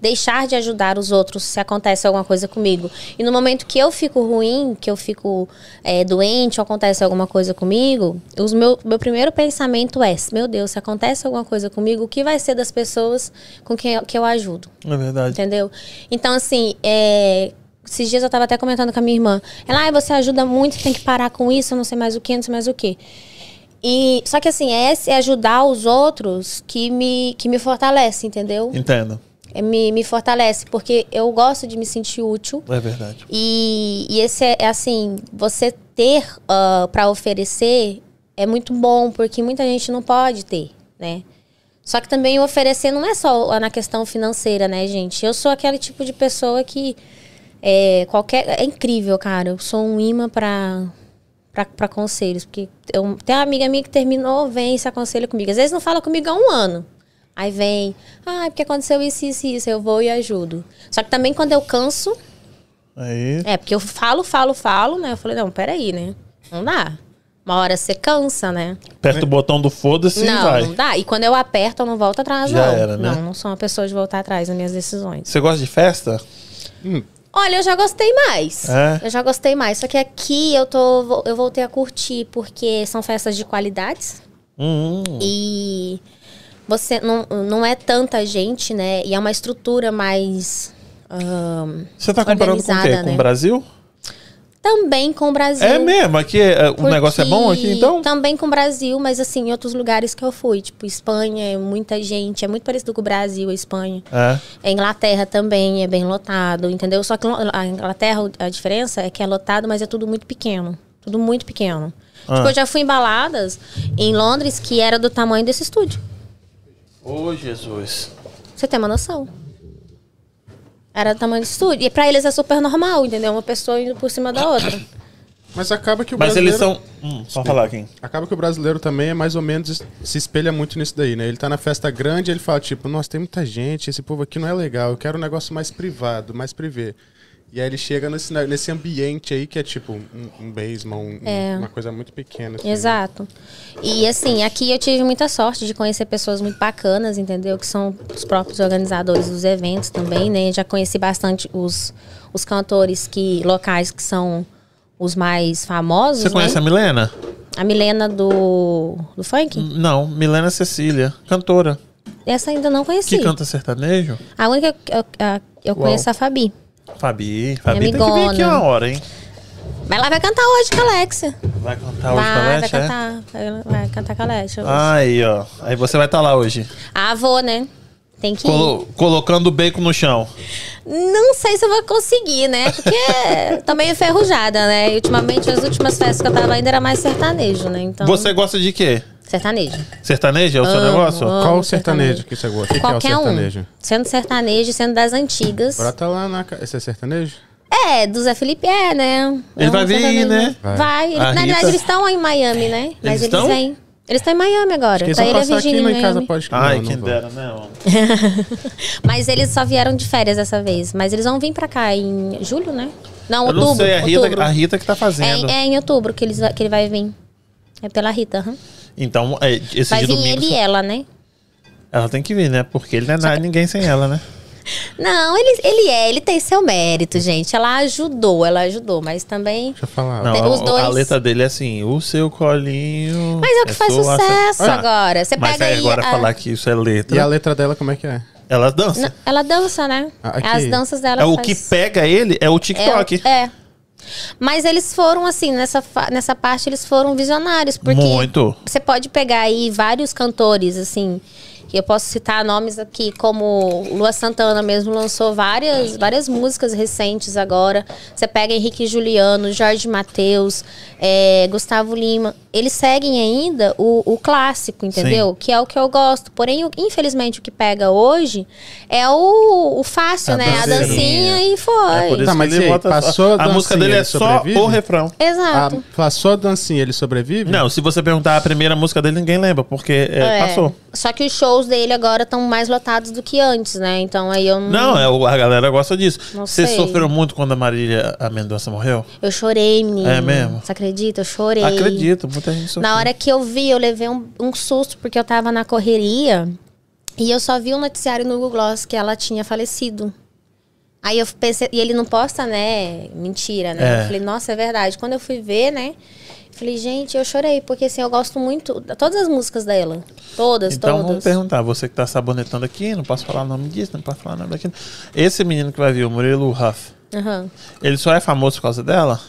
deixar de ajudar os outros se acontece alguma coisa comigo. E no momento que eu fico ruim, que eu fico é, doente ou acontece alguma coisa comigo, os meu, meu primeiro pensamento é: meu Deus, se acontece alguma coisa comigo, o que vai ser das pessoas com quem eu, que eu ajudo? É verdade. Entendeu? Então, assim, é, esses dias eu tava até comentando com a minha irmã. Ela, ai, você ajuda muito, tem que parar com isso, eu não sei mais o que, não sei mais o que. E, só que assim, é esse ajudar os outros que me, que me fortalece, entendeu? Entendo. É, me, me fortalece, porque eu gosto de me sentir útil. É verdade. E, e esse é, é assim, você ter para oferecer é muito bom, porque muita gente não pode ter, né? Só que também oferecer não é só na questão financeira, né, gente? Eu sou aquele tipo de pessoa que é, qualquer. É incrível, cara. Eu sou um imã pra, pra, pra conselhos. Porque eu, tem uma amiga minha que terminou, vem e se aconselha comigo. Às vezes não fala comigo há um ano. Aí vem, ah, porque aconteceu isso, isso, isso. Eu vou e ajudo. Só que também quando eu canso, Aí. é, porque eu falo, falo, falo, né? Eu falei, não, peraí, né? Não dá. Uma hora você cansa, né? Aperta o botão do foda-se e não, vai. não dá. E quando eu aperto, eu não volto atrás, Já não. era, né? Não, não sou uma pessoa de voltar atrás nas minhas decisões. Você gosta de festa? Olha, eu já gostei mais. É? Eu já gostei mais. Só que aqui eu tô. Eu voltei a curtir, porque são festas de qualidades. Hum, E você não, não é tanta gente, né? E é uma estrutura mais. ahn, Você tá comparando com o quê? Organizada, Com né? o Brasil? Também com o Brasil. É mesmo? Aqui é- o negócio é bom aqui, então? Também com o Brasil, mas assim, em outros lugares que eu fui. Tipo, Espanha, é muita gente. É muito parecido com o Brasil, a Espanha. É. A Inglaterra também é bem lotado, entendeu? Só que a Inglaterra, a diferença é que é lotado, mas é tudo muito pequeno. Tudo muito pequeno. Ah. Tipo, eu já fui em baladas em Londres que era do tamanho desse estúdio. Ô, Jesus. Você tem uma noção. Era do tamanho desse estúdio. E pra eles é super normal, entendeu? Uma pessoa indo por cima da outra. [COUGHS] Mas acaba que o Mas brasileiro... eles são. Hum, pode falar aqui. Acaba que o brasileiro também é mais ou menos se espelha muito nisso daí, né? Ele tá na festa grande, ele fala tipo, nossa, tem muita gente, esse povo aqui não é legal, eu quero um negócio mais privado, mais privê. E aí ele chega nesse, nesse ambiente aí que é tipo um, um basement, um- É. uma coisa muito pequena. assim. Exato. E assim, aqui eu tive muita sorte de conhecer pessoas muito bacanas, entendeu? Que são os próprios organizadores dos eventos também, né? Já conheci bastante os, os cantores que locais que são os mais famosos. Você conhece né? a Milena? a Milena do, do funk? Não, Milena Cecília, cantora. Essa ainda não conheci. Que canta sertanejo? A única que eu, a- eu Uau. conheço é a Fabi. Fabi. Fabi tem que vir aqui uma hora, hein? Mas ela vai cantar hoje com a Alexia. Vai cantar hoje com a vai Leste, é? cantar. Vai, cantar com a Alexia hoje. Aí, ó. Aí você vai estar lá hoje. Ah, vou, né? Tem que ir. Colo- colocando o bacon no chão. Não sei se eu vou conseguir, né? Porque [LAUGHS] tô meio enferrujada, né? E ultimamente, as últimas festas que eu tava ainda era mais sertanejo, né? Então. Você gosta de quê? Sertanejo. Sertanejo é o seu Amo, negócio? amo. Qual o sertanejo. sertanejo que você gosta? O que, é o Qualquer um. sertanejo? Sendo sertanejo, sendo das antigas. Brota lá na. Esse é sertanejo? É, do Zé Felipe é, né? Ele É um vai vir, sertanejo. né? Vai. Vai. Ele- na verdade, eles estão em Miami, né? Mas Eles eles, estão? vêm. Eles estão em Miami agora. Eles Tá ele e a no em Casa. Pode Ai, não, quem não dera, né? [LAUGHS] Mas eles só vieram de férias dessa vez. Mas eles vão vir pra cá em julho, né? Não, Eu outubro. não sei, a Rita, outubro. a Rita que tá fazendo. É, é em outubro que, eles, que ele vai vir. É pela Rita. aham. Então, é, esse de vir domingo. ele e ela, né? Ela tem que vir, né? Porque ele não é nada, ninguém sem ela, né? [LAUGHS] Não, ele, ele é, ele tem seu mérito, gente. Ela ajudou, ela ajudou, mas também. Deixa eu falar. Não, os a- dois. a letra dele é assim, o seu colinho. Mas é o que faz sua laça- sucesso Ah, agora. Você Mas pega aí aí. agora a- falar que isso é letra. E a letra dela, como é que é? Ela dança. Não, ela dança, né? Ah, aqui. As danças dela É o faz- que pega ele é o é, TikTok. é. Mas eles foram, assim, nessa, nessa parte, eles foram visionários. Porque Muito. você pode pegar aí vários cantores, assim, que eu posso citar nomes aqui, como Lua Santana mesmo lançou várias, várias músicas recentes agora. Você pega Henrique Juliano, Jorge Mateus, é, Gustavo Lima. Eles seguem ainda o, o clássico, entendeu? Que é o que eu gosto. Porém, o- infelizmente, o que pega hoje é o, o fácil, A né? A dancinha. e foi. É por isso Tá, que mas ele e bota passou a a música dele é só sobrevive? o refrão. Exato. A, passou a dancinha, ele sobrevive? Não, se você perguntar a primeira música dele, ninguém lembra, porque é, É. passou. Só que os shows dele agora estão mais lotados do que antes, né? Então aí eu Não, é, o- a galera gosta disso. Não Você sei. sofreu muito quando a Marília a Mendonça morreu? Eu chorei, menino. É mesmo? Você acredita? Eu chorei. Acredito, muita gente sofreu. Na hora que eu vi, eu levei um, um susto, porque eu tava na correria e eu só vi um noticiário no Google Gloss que ela tinha falecido. Aí eu pensei, e ele não posta, né? Mentira, né? É. Eu falei, nossa, é verdade. Quando eu fui ver, né? Falei, gente, eu chorei, porque assim, eu gosto muito. Todas as músicas dela. Todas, Então todas. vamos perguntar, você que tá sabonetando aqui, não posso falar o nome disso, não posso falar o nome daquilo. Esse menino que vai vir, o Murilo Ruff, Aham. ele só é famoso por causa dela?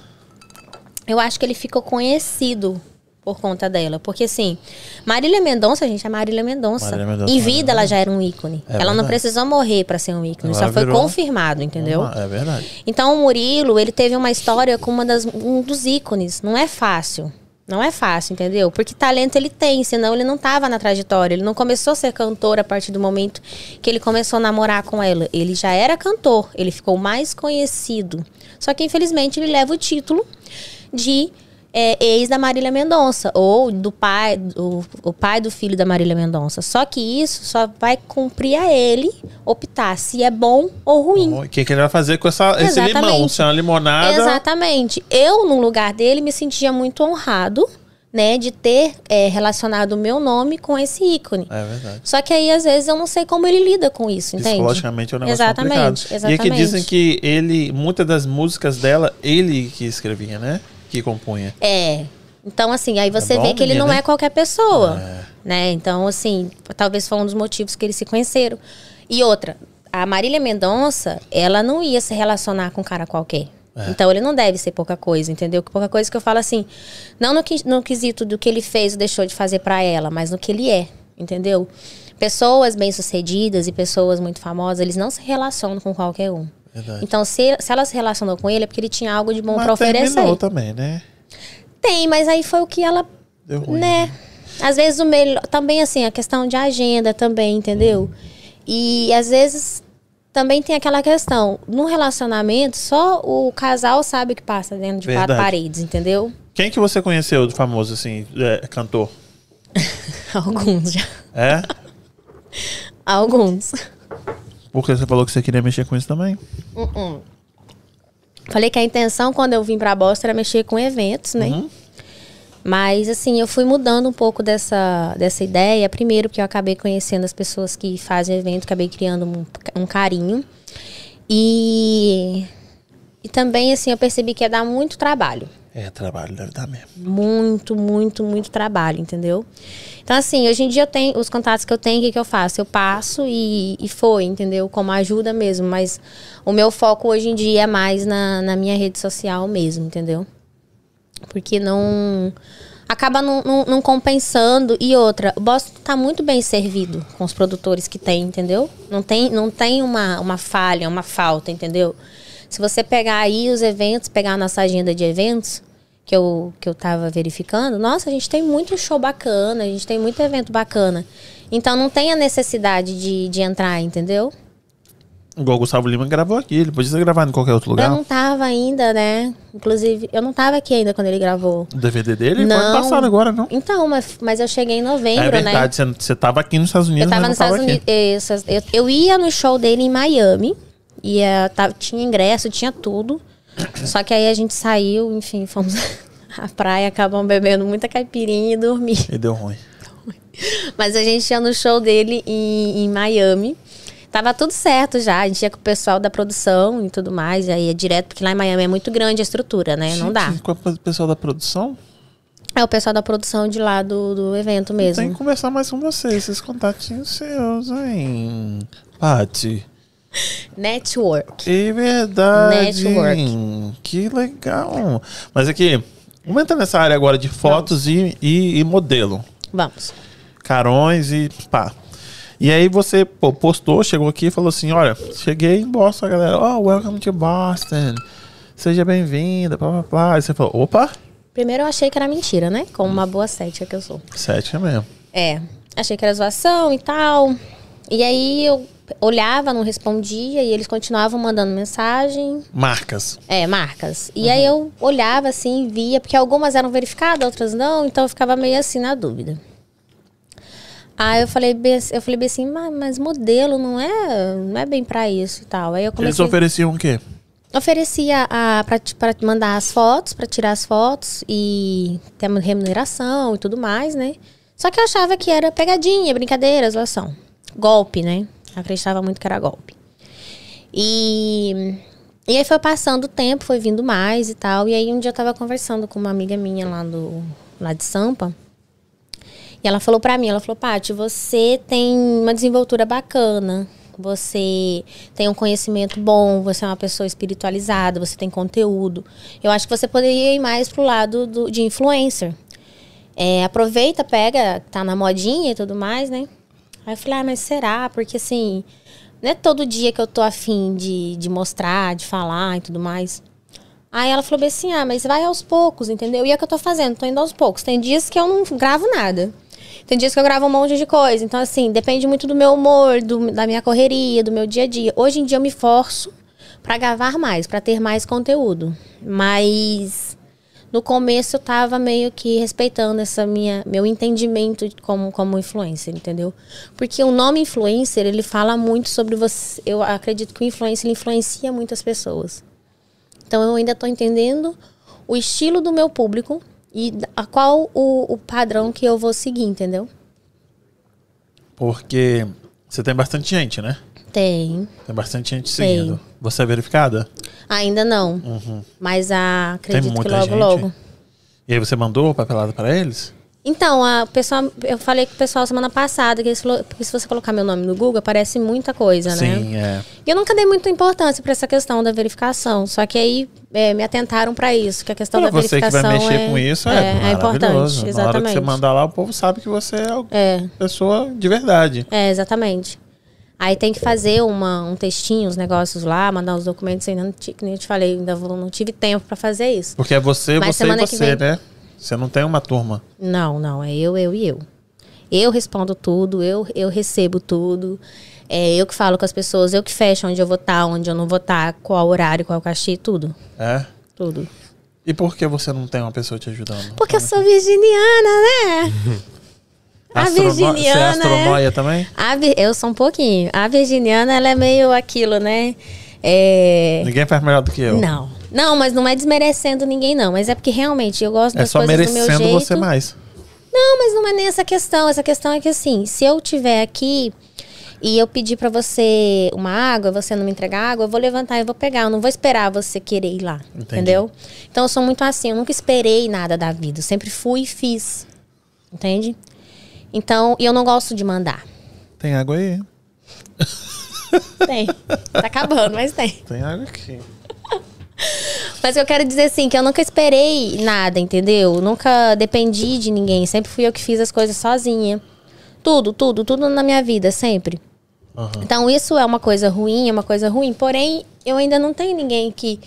Eu acho que ele ficou conhecido por conta dela. Porque, assim, Marília Mendonça, gente, é Marília Mendonça. Marília Mendonça, em Marília vida ela já era um ícone. É ela não verdade. precisou morrer pra ser um ícone. Agora só foi confirmado, entendeu? Uma- É verdade. Então, o Murilo, ele teve uma história com uma das, um dos ícones. Não é fácil. Não é fácil, entendeu? Porque talento ele tem, senão ele não tava na trajetória. Ele não começou a ser cantor a partir do momento que ele começou a namorar com ela. Ele já era cantor, ele ficou mais conhecido. Só que, infelizmente, ele leva o título de é, ex da Marília Mendonça, ou do pai, do, o pai do filho da Marília Mendonça. Só que isso só vai cumprir a ele optar se é bom ou ruim. O que, que ele vai fazer com essa, esse limão? Se é uma limonada. Exatamente. Eu, no lugar dele, me sentia muito honrado, né, de ter é, relacionado o meu nome com esse ícone. É verdade. Só que aí, às vezes, eu não sei como ele lida com isso, entende? Psicologicamente é um negócio Exatamente, complicado. exatamente. E aqui dizem que ele, muitas das músicas dela, ele que escrevia, né? Que compunha. É. Então, assim, aí você É vê que ele menino, não hein? é qualquer pessoa. É. Né? Então, assim, talvez foi um dos motivos que eles se conheceram. E outra, a Marília Mendonça, ela não ia se relacionar com um cara qualquer. É. Então ele não deve ser pouca coisa, entendeu? Que pouca coisa que eu falo assim, não no, no quesito do que ele fez ou deixou de fazer pra ela, mas no que ele é, entendeu? Pessoas bem-sucedidas e pessoas muito famosas, eles não se relacionam com qualquer um. Verdade. Então, se, se ela se relacionou com ele, é porque ele tinha algo de bom Mas pra oferecer. também, né? Tem, mas aí foi o que ela Deu ruim. né? Às vezes o melhor. Também, assim, a questão de agenda também, entendeu? E às vezes também tem aquela questão. No relacionamento, só o casal sabe o que passa dentro de quatro Verdade. paredes, entendeu? Quem que você conheceu de famoso, assim, é, cantor? [LAUGHS] Alguns já. É? Alguns. Porque você falou que você queria mexer com isso também? Falei que a intenção quando eu vim pra Boston era mexer com eventos, né? Uhum. Mas assim, eu fui mudando um pouco dessa, dessa ideia. Primeiro, porque eu acabei conhecendo as pessoas que fazem evento, acabei criando um, um carinho. E, e também, assim, eu percebi que ia dar muito trabalho. É, trabalho deve dar mesmo. Muito, muito, muito trabalho, entendeu? Então, assim, hoje em dia eu tenho os contatos que eu tenho, o que, que eu faço? Eu passo e, e foi, entendeu? Como ajuda mesmo. Mas o meu foco hoje em dia é mais na, na minha rede social mesmo, entendeu? Porque não. Acaba não, não- compensando. E outra, o Boston tá muito bem servido com os produtores que tem, entendeu? Não tem, não tem uma, uma falha, uma falta, entendeu? Se você pegar aí os eventos, pegar a nossa agenda de eventos, que eu, que eu tava verificando, nossa, a gente tem muito show bacana, a gente tem muito evento bacana. Então não tem a necessidade de, de entrar, entendeu? Igual o Gustavo Lima gravou aqui, ele podia ter gravado em qualquer outro Eu lugar. não tava ainda, né? Inclusive, eu não tava aqui ainda quando ele gravou. O DVD dele foi Não. ano passado agora, não? Então, mas, mas eu cheguei em novembro, é né? verdade, você, você tava aqui nos Estados Unidos, Eu tava nos Estados. Unidos. eu, eu ia no show dele em Miami. Ia, tava- tinha ingresso, tinha tudo. Só que aí a gente saiu, enfim, fomos [LAUGHS] à praia, acabamos bebendo muita caipirinha e dormir. E deu ruim. [LAUGHS] Mas a gente ia no show dele em, em Miami. Tava tudo certo já. A gente ia com o pessoal da produção e tudo mais. Aí ia direto, porque lá em Miami é muito grande a estrutura, né? Não dá. Gente, Com o pessoal da produção? É o pessoal da produção de lá do, do evento mesmo. Tem que conversar mais com vocês, esses contatinhos seus, hein? Paty. Network. É verdade. Network. Que legal. Mas aqui, vamos entrar nessa área agora de fotos e, e, e modelo. Vamos. Carões e pá. E aí você pô, postou, chegou aqui e falou assim: olha, cheguei em Boston, galera. Oh, welcome to Boston. Seja bem-vinda, blá blá blá. Aí você falou, opa, Primeiro eu achei que era mentira, né? Como uma boa cética que eu sou. sete é mesmo. É, achei que era zoação e tal. E aí eu olhava, não respondia, e eles continuavam mandando mensagem. Marcas. É, marcas. E aí eu olhava assim, via, porque algumas eram verificadas, outras não, então eu ficava meio assim na dúvida. Aí eu falei, eu falei bem assim, mas, mas modelo não é, não é bem pra isso e tal. Aí eu Eles comecei ofereciam o quê? oferecia a, pra, ti- pra mandar as fotos, pra tirar as fotos e ter remuneração e tudo mais, né? Só que eu achava que era pegadinha, brincadeira, zoação. Golpe, né? Acreditava muito que era golpe. E, e aí foi passando o tempo, foi vindo mais e tal. E aí um dia eu tava conversando com uma amiga minha lá, do, lá de Sampa. E ela falou pra mim, ela falou, Paty, você tem uma desenvoltura bacana, você tem um conhecimento bom, você é uma pessoa espiritualizada, você tem conteúdo. Eu acho que você poderia ir mais pro lado do- de influencer. É, aproveita, pega, tá na modinha e tudo mais, né? Aí eu falei, ah, mas será? Porque assim, não é todo dia que eu tô afim de, de mostrar, de falar e tudo mais. Aí ela falou assim, ah, mas vai aos poucos, entendeu? E é o que eu tô fazendo, tô indo aos poucos. Tem dias que eu não gravo nada. Tem dias que eu gravo um monte de coisa. Então, assim, depende muito do meu humor, do- da minha correria, do meu dia a dia. Hoje em dia eu me forço pra gravar mais, pra ter mais conteúdo. Mas no começo eu tava meio que respeitando essa minha meu entendimento como como influencer, entendeu? Porque o nome influencer, ele fala muito sobre você. Eu acredito que o influencer influencia muitas pessoas. Então eu ainda tô entendendo o estilo do meu público e a qual o, o padrão que eu vou seguir, entendeu? Porque você tem bastante gente, né? Tem. Tem bastante gente Tem. seguindo. Você é verificada? Ainda não. Mas ah, acredito que Uhum. logo, gente? logo. E aí você mandou o papelado pra eles? Então, a pessoa, eu falei com o pessoal semana passada que eles falou, porque se você colocar meu nome no Google, aparece muita coisa, né? Sim, é. E eu nunca dei muita importância pra essa questão da verificação. Só que aí é, me atentaram pra isso, que a questão Pra da você que verificação vai mexer é, com isso, é, é, é importante. Na hora que Exatamente. você mandar lá, o povo sabe que você é uma É, pessoa de verdade. é, exatamente. Aí tem que fazer uma, um textinho, os negócios lá, mandar os documentos. Ainda não, que nem eu te falei, ainda não tive tempo pra fazer isso. Porque é você, Mas você e você, vem- né? Você não tem uma turma. Não, não, é eu, eu e eu. Eu respondo tudo, eu, eu recebo tudo. É eu que falo com as pessoas, eu que fecho onde eu vou estar, onde eu não vou estar, qual horário, qual cachê, tudo. É? Tudo. E por que você não tem uma pessoa te ajudando? Porque eu sou virginiana, né? [LAUGHS] A Astrono- Você é virginiana é- astronóia também? A eu sou um pouquinho. A virginiana, ela é meio aquilo, né? É... Ninguém faz melhor do que eu. Não. Não, mas não é desmerecendo ninguém, não. Mas é porque realmente eu gosto É das só coisas do meu merecendo jeito. você mais. Não, mas não é nem essa questão. Essa questão é que assim, se eu tiver aqui e eu pedir pra você uma água, você não me entregar água, eu vou levantar e vou pegar. Eu não vou esperar você querer ir lá. Entendi. Entendeu? Então eu sou muito assim, eu nunca esperei nada da vida. Eu sempre fui e fiz. Entende? Então, e eu não gosto de mandar. Tem água aí? Tem. Tá acabando, mas tem. Tem água aqui. Mas eu quero dizer assim, que eu nunca esperei nada, entendeu? Nunca dependi de ninguém. Sempre fui eu que fiz as coisas sozinha. Tudo, tudo, tudo na minha vida, sempre. Aham. Então isso é uma coisa ruim, é uma coisa ruim. Porém, eu ainda não tenho ninguém que,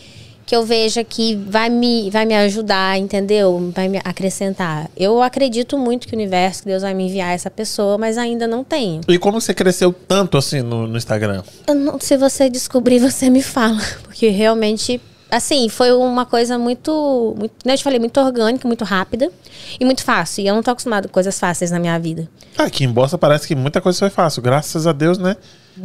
que eu veja que vai me, vai me ajudar, entendeu? Vai me acrescentar. Eu acredito muito que o universo, que Deus vai me enviar essa pessoa, mas ainda não tenho. E como você cresceu tanto assim no, no Instagram? Não- se você descobrir, você me fala. [LAUGHS] Porque realmente, assim, foi uma coisa muito, muito né, eu te falei, muito orgânica, muito rápida e muito fácil. E eu não tô acostumada com coisas fáceis na minha vida. Ah, Aqui em Bosta parece que muita coisa foi fácil. Graças a Deus, né?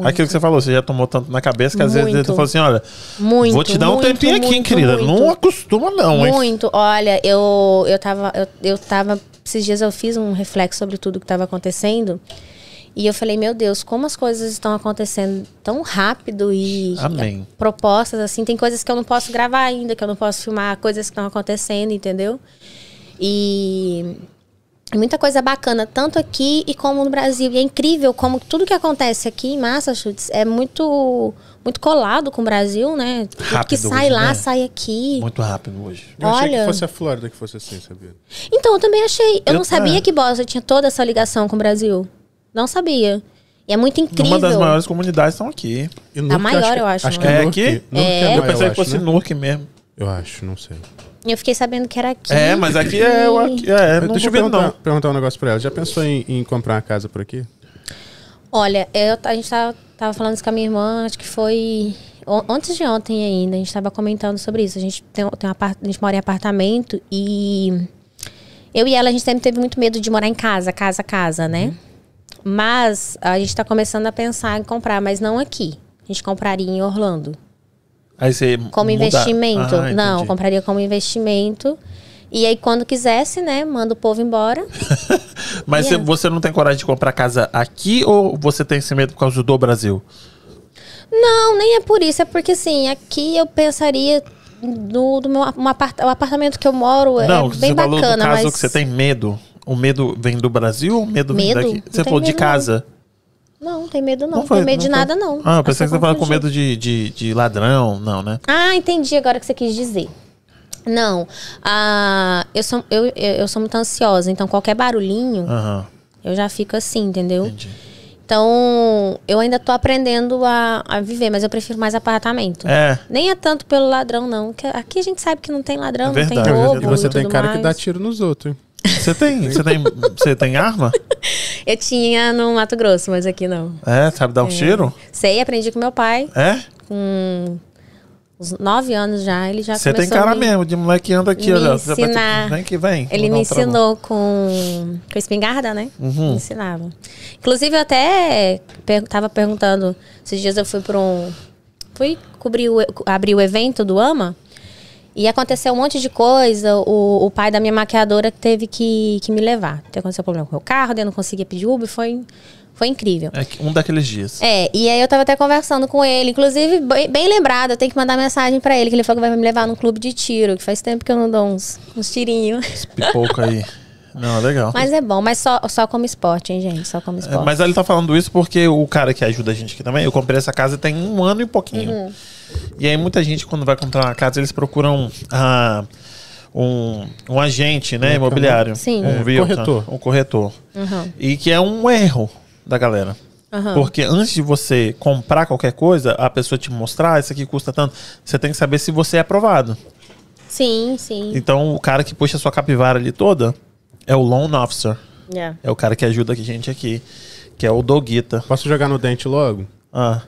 Aquilo que você falou, você já tomou tanto na cabeça que às vezes Muito. tu falou assim: olha, Muito, vou te dar um muito, tempinho aqui, hein, muito, querida. muito. Não acostuma, não, hein? Muito. Olha, eu, eu tava. Eu, eu tava. Esses dias eu fiz um reflexo sobre tudo que estava acontecendo. E eu falei, meu Deus, como as coisas estão acontecendo tão rápido e Amém. e propostas assim, tem coisas que eu não posso gravar ainda, que eu não posso filmar, coisas que estão acontecendo, entendeu? E muita coisa bacana, tanto aqui e como no Brasil. E é incrível como tudo que acontece aqui em Massachusetts é muito muito colado com o Brasil, né? Tudo que Rápido sai hoje, lá, né? sai aqui. Muito rápido hoje. Eu achei Olha. que fosse a Flórida que fosse assim, sabia? Então, eu também achei. Eu, Eu- não sabia é. que Boston tinha toda essa ligação com o Brasil. Não sabia. E é muito incrível. Uma das maiores comunidades estão aqui. E A maior, eu acho, Acho né? que É é Newark. aqui? É. Eu pensei que acho, fosse né? Newark mesmo. Eu acho, não sei. Eu fiquei sabendo que era aqui. É, mas aqui é. o aqui- é não Deixa eu perguntar, não. perguntar um negócio pra ela. Já pensou em, em comprar uma casa por aqui? Olha, eu, a gente tava, tava falando isso com a minha irmã, acho que foi antes de ontem ainda, a gente tava comentando sobre isso. A gente tem, tem um apart- a gente mora em apartamento e eu e ela a gente sempre teve muito medo de morar em casa, casa, casa, né? Mas a gente tá começando a pensar em comprar, mas não aqui. A gente compraria em Orlando. Aí você. Como muda- investimento. Ah, não, compraria como investimento. E aí, quando quisesse, né, manda o povo embora. [LAUGHS] Mas Yeah. você- você não tem coragem de comprar casa aqui ou você tem esse medo por causa do Brasil? Não, nem é por isso. É porque, assim, aqui eu pensaria no, do meu um apart, o apartamento que eu moro não, é bem você falou bacana, no caso mas... que você tem medo. O medo vem do Brasil ou o medo, vem Medo? daqui? Não Você falou de medo, não. casa. Não, não tem medo não. Não, foi- tem medo de foi- nada, não. Ah, eu É pensei que você falava com medo de, de, de ladrão. Não, né? Ah, entendi agora o que você quis dizer. Não, ah, eu, sou, eu, eu, sou muito ansiosa, então qualquer barulhinho, Aham, eu já fico assim, entendeu? entendi. Então, eu ainda tô aprendendo a, a viver, mas eu prefiro mais apartamento. É, Nem é tanto pelo ladrão, não. que Aqui a gente sabe que não tem ladrão, É não tem é roubo verdade. E você e tem tudo cara que mais. dá tiro nos outros, hein? Você tem, você tem, você tem arma? Eu tinha no Mato Grosso, mas aqui não. É, sabe dar um tiro? Sei, aprendi com meu pai. É? Com uns nove anos já, ele já Você tem cara me- mesmo de moleque que anda aqui, olha. Ensinar. Vem que vem. Ele me ensinou com, com espingarda, né? Uhum. Me ensinava. Inclusive, eu até per tava perguntando, esses dias eu fui para um... Fui cobrir o, abrir o evento do AMA e aconteceu um monte de coisa. O, o pai da minha maquiadora teve que, que me levar. Então, aconteceu problema com o meu carro, eu não conseguia pedir Uber, foi, foi incrível. É um daqueles dias. É, e aí eu tava até conversando com ele, inclusive, bem, bem lembrado, eu tenho que mandar mensagem pra ele, que ele falou que vai me levar num clube de tiro, que faz tempo que eu não dou uns, uns tirinhos. Pipoca aí. Não, legal. Mas é bom, mas só, só como esporte, hein, gente? Só como É, esporte. Mas ele tá falando isso porque o cara que ajuda a gente aqui também, eu comprei essa casa tem um ano e pouquinho. Uhum. E aí muita gente, quando vai comprar uma casa, eles procuram ah, um, um agente, né, imobiliário. Sim. Um É, realtor, corretor. Um corretor. Uhum. E que é um erro da galera. Aham. Porque antes de você comprar qualquer coisa, a pessoa te mostrar, "Ah, isso aqui custa tanto, você tem que saber se você é aprovado. Sim, sim. Então, o cara que puxa a sua capivara ali toda é o loan officer. Yeah. É o cara que ajuda a gente aqui, que é o Doguita. Posso jogar no dente logo? Ah,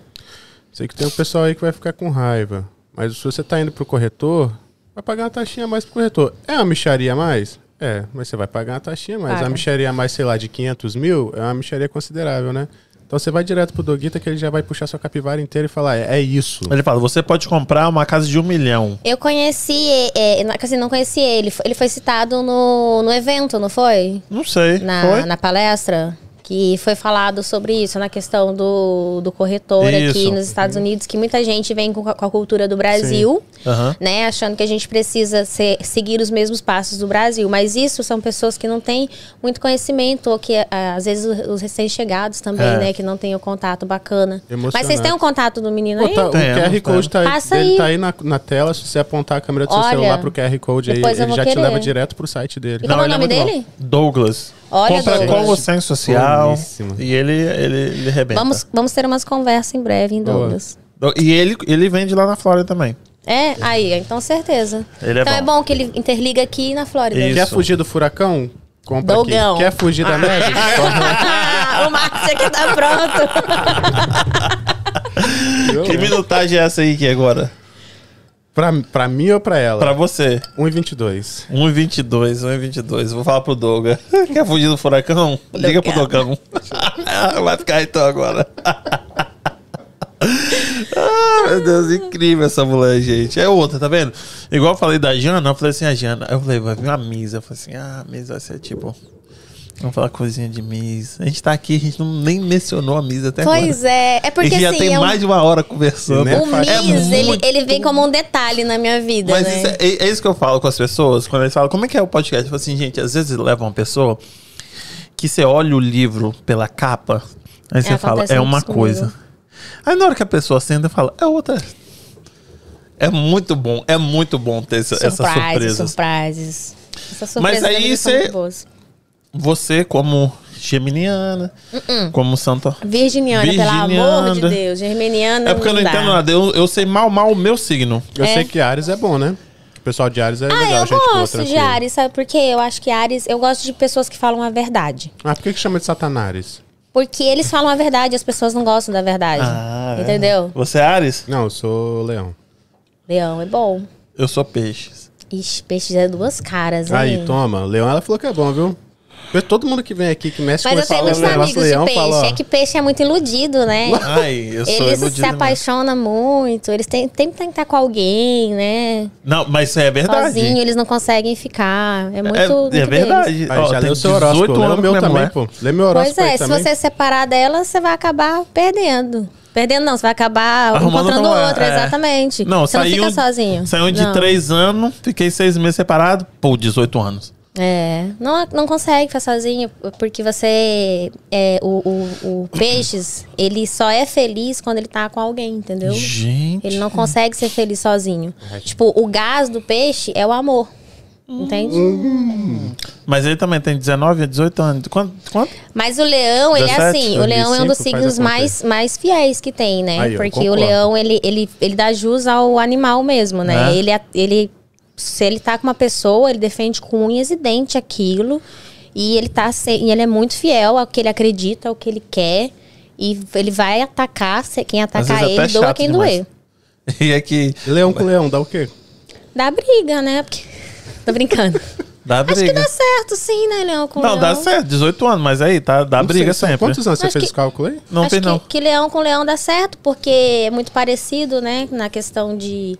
Sei que tem um pessoal aí que vai ficar com raiva. Mas se você tá indo pro corretor, vai pagar uma taxinha a mais pro corretor. É uma micharia a mais? É, mas você vai pagar uma taxinha a mais. Paga. A micharia a mais, sei lá, de 500 mil, é uma micharia considerável, né? Então você vai direto pro Doguita que ele já vai puxar sua capivara inteira e falar, é, é isso. ele fala, você pode comprar uma casa de um milhão. Eu conheci, é, assim, não conheci ele. Ele foi citado no, no evento, não foi? Não sei, Na, foi? na palestra. Que foi falado sobre isso, na questão do, do corretor aqui Isso. nos Estados Unidos, que muita gente vem com, a- com a cultura do Brasil, Aham. né? Achando que a gente precisa ser- seguir os mesmos passos do Brasil. Mas isso são pessoas que não têm muito conhecimento, ou que ah, às vezes os- os recém-chegados também, É. né? Que não têm o contato bacana. Mas vocês têm o contato do menino Pô, aí? tá- o QR Code tá aí, Passa dele aí. tá aí na, na tela. Se você apontar a câmera do seu Olha, celular pro QR Code aí, ele já te querer. leva direto pro site dele. E como é o ele nome dele? bom. Douglas. Olha, Compra Douglas. com o senso social Boníssimo. e ele, ele, ele arrebenta. Vamos, vamos ter umas conversas em breve, em Boa. Douglas. E ele, ele vende lá na Flórida também. É, aí, então certeza. Ele é então é bom. bom que ele interliga aqui na Flórida. Isso. Quer fugir do furacão? Compra Dogão. aqui. Quer fugir da neve? Ah, [LAUGHS] [LAUGHS] o Márcio aqui tá pronto. [LAUGHS] Que minutagem é essa aí que é agora? Pra, pra mim ou pra ela? Pra você. 1,22. 1,22, 1,22. Vou falar pro Doga. [LAUGHS] Quer fugir do furacão? Liga pro Dogão. [LAUGHS] Vai ficar então agora. [LAUGHS] ah, meu Deus, incrível essa mulher, gente. É outra, tá vendo? Igual eu falei da Jana, eu falei assim, a Jana. Eu falei, vai vir uma Misa. Eu falei assim, ah, a Misa vai ser tipo. Vamos falar coisinha de Miss. A gente tá aqui, a gente não, nem mencionou a Miss até agora. Pois é, é a porque gente já assim, tem é um- mais de uma hora conversando. Né? o Miss, É ele, muito- ele vem como um detalhe na minha vida, Mas né? isso é, é- é isso que eu falo com as pessoas, quando eles falam, como é que é o podcast? Eu falo assim, gente, às vezes leva uma pessoa que você olha o livro pela capa, aí você fala, é uma comigo. coisa. Aí na hora que a pessoa senta, fala, é outra. É muito bom, é muito bom ter essa, essas surprises, surpresas. surprises. Essas Mas surpresas da aí você-. Você, como geminiana, como santa. Virginiana, pelo amor de Virginiana. Deus. Germaniana É porque eu não dá. entendo nada, eu, eu sei mal, mal o meu signo. Eu É. sei que Ares é bom, né? O pessoal de Ares é Ah, legal, eu gente boa, gosto de. Ares, sabe por quê? Eu acho que Ares, eu gosto de pessoas que falam a verdade. Ah, por que, que chama de Satanares? Porque eles falam a verdade, as pessoas não gostam da verdade. Ah, é. entendeu? Você é Ares? Não, eu sou leão. Leão é bom. Eu sou peixes. Ixi, peixes é duas caras, hein? Aí, toma. Leão, ela falou que é bom, viu? Todo mundo que vem aqui, que mexe Mas com eu tenho esse muitos negócio leão, de peixe. fala... É que peixe é muito iludido, né? Ai, eu sou Eles iludido se mesmo. apaixonam muito. Eles têm, têm que estar com alguém, né? Não, mas é verdade. Sozinho, eles não conseguem ficar. É muito. é, muito é deles. verdade. Ó, já tem leu seu horóscopo, 18 lê o anos meu também, mulher. pô. Lê meu Pois horóscopo é, aí se também. você separar dela, você vai acabar perdendo. Perdendo não, você vai acabar Arrumando encontrando outra é. exatamente. Não, você não saiu, fica sozinho. Saiu de Não. 3 anos, fiquei 6 meses separado, pô, 18 anos. É, não, não consegue ficar sozinho, porque você. É, o, o, o peixes, ele só é feliz quando ele tá com alguém, entendeu? Gente. Ele não consegue ser feliz sozinho. Tipo, o gás do peixe é o amor. Entende? Mas ele também tem 19 a 18 anos. Quanto? quanto? Mas o leão, ele é 17, assim, o leão é um dos 25, faz signos mais, mais fiéis que tem, né? Aí, Porque o leão, ele, ele, ele dá jus ao animal mesmo, né? É. Ele, ele, se ele tá com uma pessoa, ele defende com unhas e dente aquilo. E ele tá se- e ele é muito fiel ao que ele acredita, ao que ele quer. E ele vai atacar, se- quem atacar ele, doa chato quem demais. doer. [LAUGHS] E aqui, E leão com leão, dá o quê? Dá briga, né? Porque... [LAUGHS] Tô brincando. dá Acho que briga. dá certo, sim, né, leão com Não, leão. dá certo, 18 anos, mas aí tá, dá Não briga sei, sempre. Quantos anos você fez que- esse cálculo aí? Não Acho que, não. que leão com leão dá certo, porque é muito parecido, né? Na questão de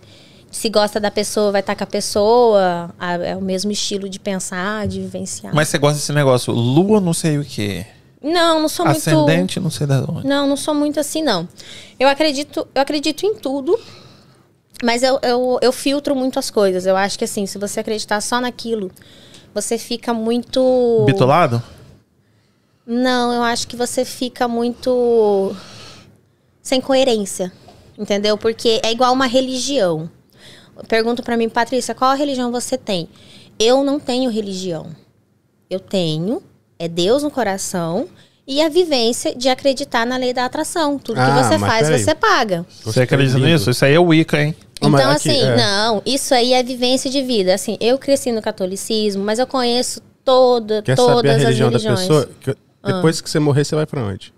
se gosta da pessoa, vai estar com a pessoa. É o mesmo estilo de pensar, de vivenciar. Mas você gosta desse negócio, lua não sei o que, não, não sou muito. ascendente não sei da onde. Não, não sou muito assim, não. Eu acredito, eu acredito em tudo, mas eu, eu, eu filtro muito as coisas. Eu acho que assim, se você acreditar só naquilo, você fica muito. Bitolado? Não, eu acho que você fica muito sem coerência, entendeu? Porque é igual uma religião. Pergunto pra mim, Patrícia, qual religião você tem? Eu não tenho religião. Eu tenho é Deus no coração e a vivência de acreditar na lei da atração. Tudo que Ah, você mas faz, peraí. você paga. Você acredita nisso? Isso aí é Wicca, hein? Então, aqui, assim, é. não, isso aí é vivência de vida. Assim, eu cresci no catolicismo, mas eu conheço toda, Quer todas saber a religião as da religiões. pessoa? Que- Depois que você morrer, você vai pra onde?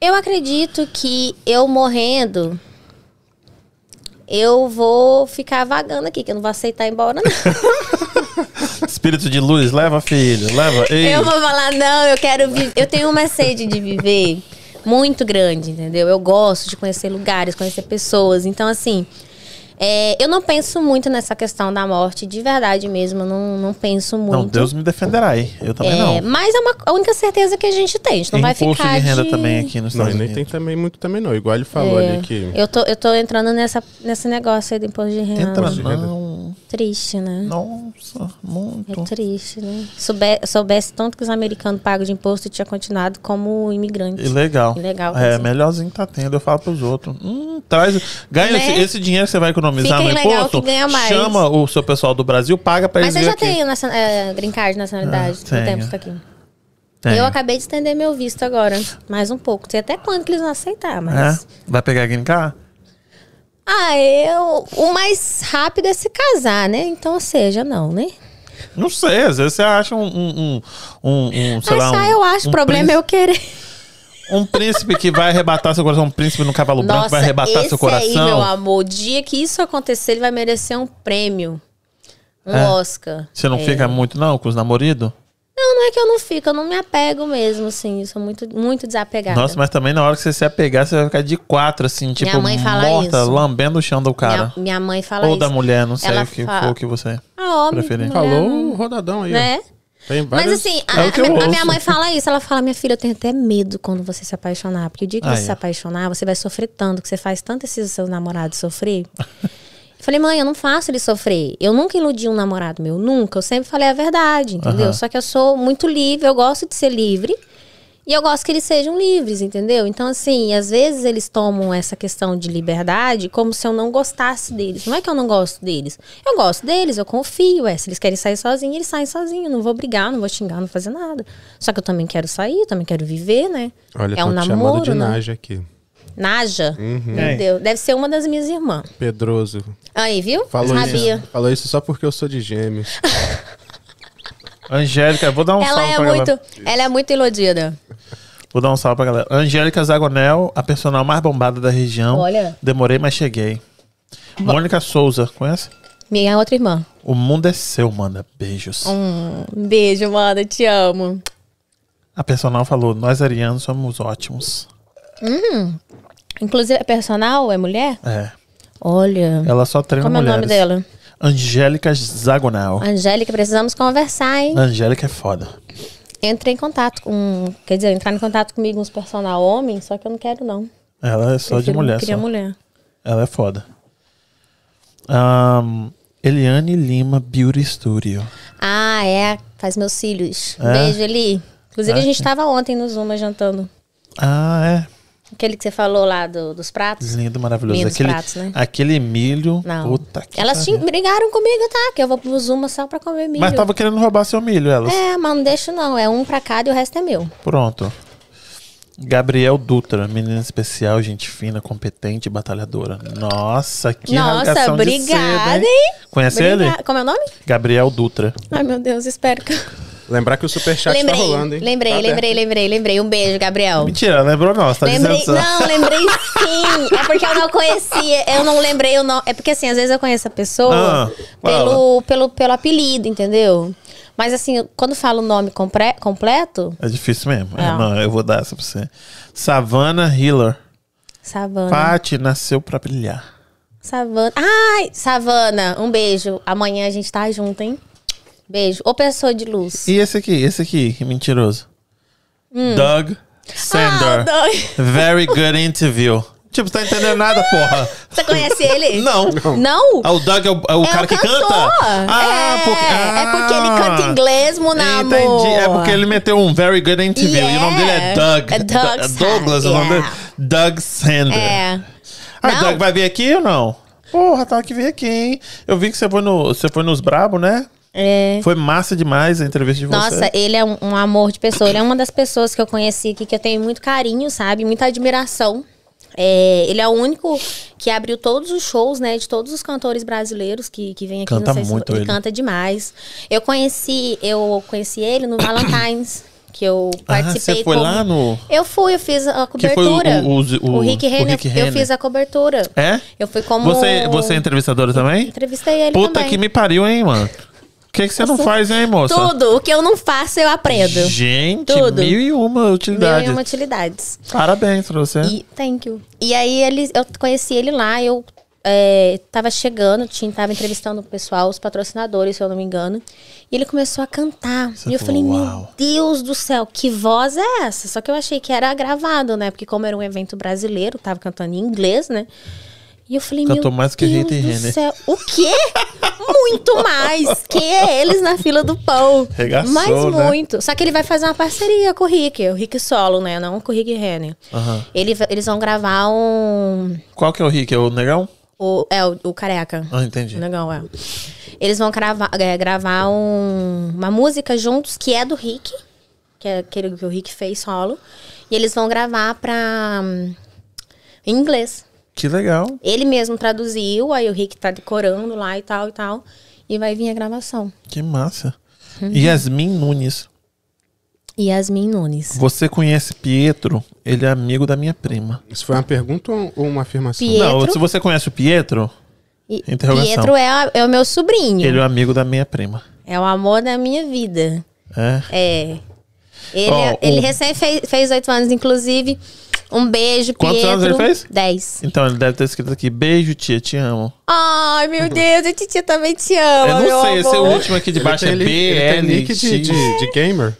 Eu acredito que eu morrendo, eu vou ficar vagando aqui, que eu não vou aceitar ir embora, não. [LAUGHS] Espírito de luz, leva filho, leva. Ei. Eu vou falar, não, eu quero viver. Eu tenho uma sede de viver muito grande, entendeu? Eu gosto de conhecer lugares, conhecer pessoas. Então, assim, é, eu não penso muito nessa questão da morte, de verdade mesmo. Não, não penso muito. Não, Deus me defenderá aí. Eu também É, não. mas é uma, a única certeza que a gente tem. A gente não vai Imposto ficar de renda de... também aqui nos Não, Estados e nem tem também muito também não. Igual ele falou É, ali que... eu, tô, eu tô entrando nessa, nesse negócio aí do imposto de renda. Entra de Triste, né? Nossa, muito. É triste, né? Souber, soubesse tanto que os americanos pagam de imposto, eu tinha continuado como imigrante. Ilegal. Ilegal, É, assim. melhorzinho tá tendo. Eu falo pros outros. Hum, traz. Ganha Né? esse, esse dinheiro que você vai economizar Fica no imposto. que ganha mais. Chama o seu pessoal do Brasil, paga pra Mas eles você vir já aqui. tem nacion- é, green card nacionalidade Ah, no tempo tenho. que tá aqui. Tem. Eu acabei de estender meu visto agora. Mais um pouco. Sei até quando que eles vão aceitar, mas. É? Vai pegar green card? Ah, eu. O mais rápido é se casar, né? Então, ou seja, não, né? Não sei, às vezes você acha um, um, um, um, um, sei lá, Achar um, eu acho. um o problema é eu querer. um príncipe que vai arrebatar seu coração, um príncipe no cavalo branco Nossa, vai arrebatar seu coração. aí, meu amor, o dia que isso acontecer, ele vai merecer um prêmio. Um É. Oscar. Você não É. fica muito, não, com os namoridos? Não, não é que eu não fico, eu não me apego mesmo, assim. Eu sou muito, muito desapegada. Nossa, mas também na hora que você se apegar, você vai ficar de quatro, assim, tipo, mãe fala morta, isso. lambendo o chão do cara. minha, minha mãe fala Ou isso. da mulher, não sei Ela o que fala- for que você. Ah, homem, Preferir. mulher Falou o rodadão aí. Né? Tem Mas vários... assim, a, É o que eu a minha- a minha mãe fala isso. Ela fala, minha filha, eu tenho até medo quando você se apaixonar. Porque o dia que Ah, você é. se apaixonar, você vai sofrer tanto, que você faz tanto esses seus namorados sofrer. [LAUGHS] falei, mãe, eu não faço ele sofrer. Eu nunca iludi um namorado meu, nunca. Eu sempre falei a verdade, entendeu? Aham. Só que eu sou muito livre, eu gosto de ser livre. E eu gosto que eles sejam livres, entendeu? Então, assim, às vezes eles tomam essa questão de liberdade como se eu não gostasse deles. Não é que eu não gosto deles. Eu gosto deles, eu confio. É, se eles querem sair sozinhos, eles saem sozinhos. Não vou brigar, não vou xingar, não vou fazer nada. Só que eu também quero sair, eu também quero viver, né? Olha, é um te chamando namoro, de né? Naja aqui. Naja. Quem? Meu Deus. Deve ser uma das minhas irmãs. Pedroso. Aí, viu? Falou Sabia. isso, falou isso só porque eu sou de gêmeos. [LAUGHS] Angélica, vou dar um Ela salve é pra muito, galera. ela é muito iludida. Vou dar um salve pra galera. Angélica Zagonel, a personal mais bombada da região. Olha. Demorei, mas cheguei. Mônica Souza, conhece? Minha outra irmã. O mundo é seu, manda. Beijos. Um beijo, mano. Te amo. A personal falou: Nós arianos somos ótimos. Inclusive, a personal é mulher? É. Olha. Ela só treina Como é o mulheres. nome dela? Angélica Zagonel. Angélica, precisamos conversar, hein? Angélica é foda. Entrei em contato com. Quer dizer, entrar em contato comigo uns personal homem, só que eu não quero, não. Ela é só de Prefiro- mulher. Queria Só. mulher. Ela é foda. Ahn, Eliane Lima Beauty Studio. Ah, é. Faz meus cílios. É? Beijo, Eli. Inclusive, a Ah, gente sim. tava ontem no Zuma jantando. Ah, Aquele que você falou lá do- dos pratos. Lindo, maravilhoso. Lindos aquele, pratos, né? aquele milho. Não. Puta que Elas tinham- brigaram comigo, tá? Que eu vou pro Zuma só pra comer milho. Mas tava querendo roubar seu milho, elas. É, mas não deixo não. É um pra cada e o resto é meu. Pronto. Gabriel Dutra, menina especial, gente fina, competente, batalhadora. Nossa, que Nossa, obrigada, seda, hein? Conhece ele? Obrigada. Como é o nome? Gabriel Dutra. Ai, meu Deus, espero que. Lembrar que o superchat lembrei, tá rolando, hein? lembrei, Tá lembrei, lembrei, lembrei. Um beijo, Gabriel. Mentira, lembrou não, você tá Lembrei, dizendo só. não, lembrei sim. [LAUGHS] É porque eu não conhecia, eu não lembrei o nome. É porque assim, às vezes eu conheço a pessoa Ah, pelo, pelo, pelo apelido, entendeu? Mas assim, quando falo o nome compre- completo, É difícil mesmo. É, É. não, eu vou dar essa pra você. Savannah Hiller. Savana. Paty nasceu pra brilhar. Savana. Ai, Savana, um beijo. Amanhã a gente tá junto, hein? Beijo. Ô, pessoa de luz. E esse aqui, esse aqui, que mentiroso. Doug Sander. Hum. Ah, Doug. Very good interview. Tipo, você tá entendendo nada, porra. Você conhece ele? Não. Não? Ah, o Doug é o, é o É cara o que canta? Ah, é, porque, ah, é porque ele canta inglês, Monamo. Entendi. É porque ele meteu um very good interview. E o nome dele é Yeah. Doug. É Doug É Douglas, o nome dele. Doug Sander. É. Ah. Doug vai vir aqui ou não? Porra, tá que vir aqui, hein? Eu vi que você foi, no, você foi nos Brabo, né? É. Foi massa demais a entrevista de você. Nossa, ele é um, um amor de pessoa. Ele é uma das pessoas que eu conheci aqui que eu tenho muito carinho, sabe? Muita admiração. É, ele é o único que abriu todos os shows, né? De todos os cantores brasileiros que, que vem aqui. Canta não sei se- muito ele. canta demais. Eu conheci, eu conheci ele no Valentine's, que eu Ah, participei. você foi como- lá no... Eu fui, eu fiz a cobertura. o- o- o- Rick Renner, Rick eu Renner. fiz a cobertura. É? Eu fui como. Você, você é entrevistadora também? Entrevistei ele Puta também. que me pariu, hein, mano? O que, que você não sou- faz, hein, moça? Tudo. O que eu não faço, eu aprendo. Gente, Tudo. mil e uma Mil utilidades. e uma utilidades. Parabéns pra você. E, thank you. E aí ele, eu conheci ele lá, eu é, tava chegando, tinha, tava entrevistando o pessoal, os patrocinadores, se eu não me engano. E ele começou a cantar. Você e eu falou, falei, meu Deus do céu, que voz é essa? Só que eu achei que era gravado, né? Porque como era um evento brasileiro, tava cantando em inglês, né? E eu falei, Cantou meu mais que Deus Rita e do Renner. céu. O quê? Muito mais. Quem é eles na fila do pão? Regaçou, Mas né? muito. Só que ele vai fazer uma parceria com o Rick. O Rick solo, né? Não com o Rick Renner. Aham. Ele, eles vão gravar um... Qual que é o Rick? É o negão? O, é, o, o careca. Ah, entendi. Legal, é. Eles vão gravar, é, gravar um- uma música juntos que é do Rick, que é aquele que o Rick fez solo. E eles vão gravar pra. hum, em inglês. Que legal. Ele mesmo traduziu, aí o Rick tá decorando lá e tal e tal. E vai vir a gravação. Que massa. Uhum. Yasmin Nunes. Yasmin Nunes. Você conhece Pietro? Ele é amigo da minha prima. Isso foi uma pergunta ou uma afirmação? Pietro? Não, se você conhece o Pietro, E. Pietro é, a- é o meu sobrinho. ele é o amigo da minha prima. É o amor da minha vida. É. É. Ele, Ó, ele o- recém fez oito anos, inclusive. Um beijo, Quantos Pietro. anos ele fez? 10. Então ele deve ter escrito aqui: beijo, tia, te amo. Ai, meu Deus, a titia também te ama, Eu não sei, esse é o amor. último aqui de Ele baixo é B, ele L, nick de, de, de gamer.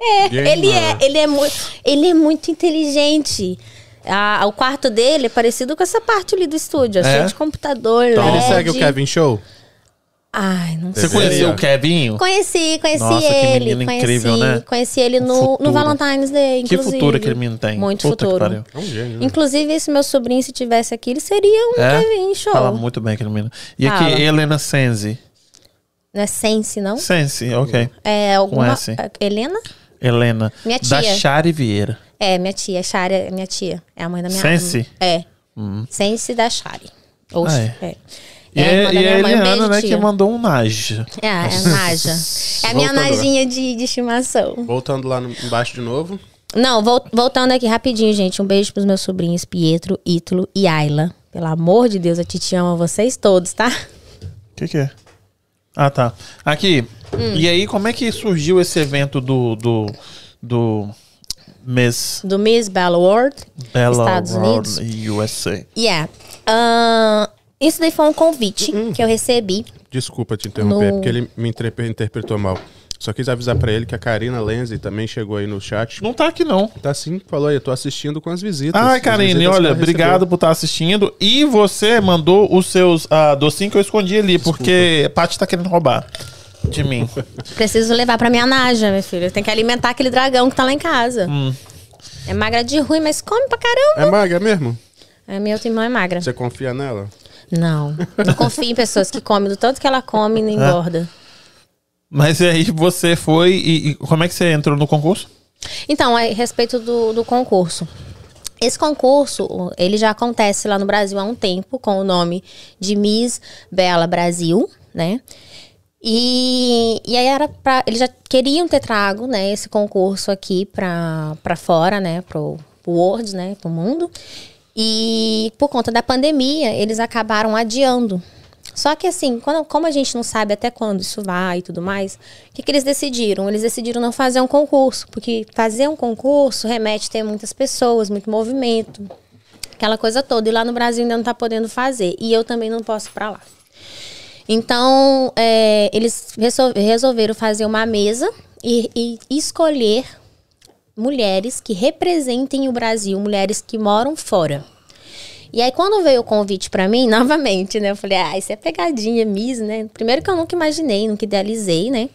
É, ele é, Gamer. ele é muito, ele é muito inteligente. Ah, o quarto dele é parecido com essa parte ali do estúdio, é? Cheio de computador, Ele LED. segue o Kevin Show? Ai, não Você sei. conheceu o Kevinho? Conheci, conheci Nossa, que ele. menino conheci, incrível, né? Conheci ele no, no Valentine's Day, Que inclusive. futuro aquele menino tem? Muito Puta que futuro. pariu. É um gênio. né? Inclusive, esse meu sobrinho, se tivesse aqui, ele seria um É? Kevin Show. Fala muito bem aquele menino. E Fala. aqui, Helena Senzi. Não é Sense, não? Sense, ok. É alguma... Helena? Helena. Minha Da tia. Chari Vieira. É, minha tia. Shari é minha tia. É a mãe da minha Sense? É. Sense da Shari. Ou, Ah, é. é. E, É, é, irmã da e a um Eliana, né, que mandou um Naja. É, é [LAUGHS] Naja. É a minha Voltando. Najinha de, de estimação. Voltando lá no- embaixo de novo. Não, vol- voltando aqui rapidinho, gente. Um beijo pros meus sobrinhos Pietro, Ítalo e Ayla. Pelo amor de Deus, a Titi ama vocês todos, tá? O que, que é? Ah, tá. Aqui. Hum. E aí, como é que surgiu esse evento do. do, do Miss Do Miss Bella World, Bella Estados World Unidos. USA? Yeah. Ahn, isso daí foi um convite que eu recebi. Desculpa te interromper, No- porque ele me interpre- interpretou mal. Só quis avisar pra ele que a Karina Lenzi também chegou aí no chat. Não tá aqui, não. Tá sim, falou aí, eu tô assistindo com as visitas. Ai, As Karine, olha, obrigado por estar assistindo. E você mandou os seus ah, docinhos que eu escondi ali, porque a Paty tá querendo roubar de mim. [LAUGHS] Preciso levar pra minha Naja, meu filho. Tem que alimentar aquele dragão que tá lá em casa. É magra de ruim, mas come pra caramba. É magra mesmo? A minha outra irmã é magra. Você confia nela? Não. Não confio em pessoas que comem do tanto que ela come e não engorda. Mas aí você foi e, e como é que você entrou no concurso? Então, a respeito do, do concurso. Esse concurso, ele já acontece lá no Brasil há um tempo, com o nome de Miss Bela Brasil, né? E, e aí era pra. Eles já queriam ter trago, né, esse concurso aqui pra, pra fora, né? Pro, pro World, né? Pro mundo. E por conta da pandemia, eles acabaram adiando. Só que assim, quando- como a gente não sabe até quando isso vai e tudo mais, o que, que eles decidiram? Eles decidiram não fazer um concurso, porque fazer um concurso remete a ter muitas pessoas, muito movimento, aquela coisa toda. E lá no Brasil ainda não tá podendo fazer. E eu também não posso pra lá. Então, é, eles resol- resolveram fazer uma mesa e, e escolher mulheres que representem o Brasil, mulheres que moram fora. E aí, quando veio o convite pra mim, [LAUGHS] novamente, né? Eu falei, ah, isso é pegadinha, Miss, né? Primeiro que eu nunca imaginei, nunca idealizei, né?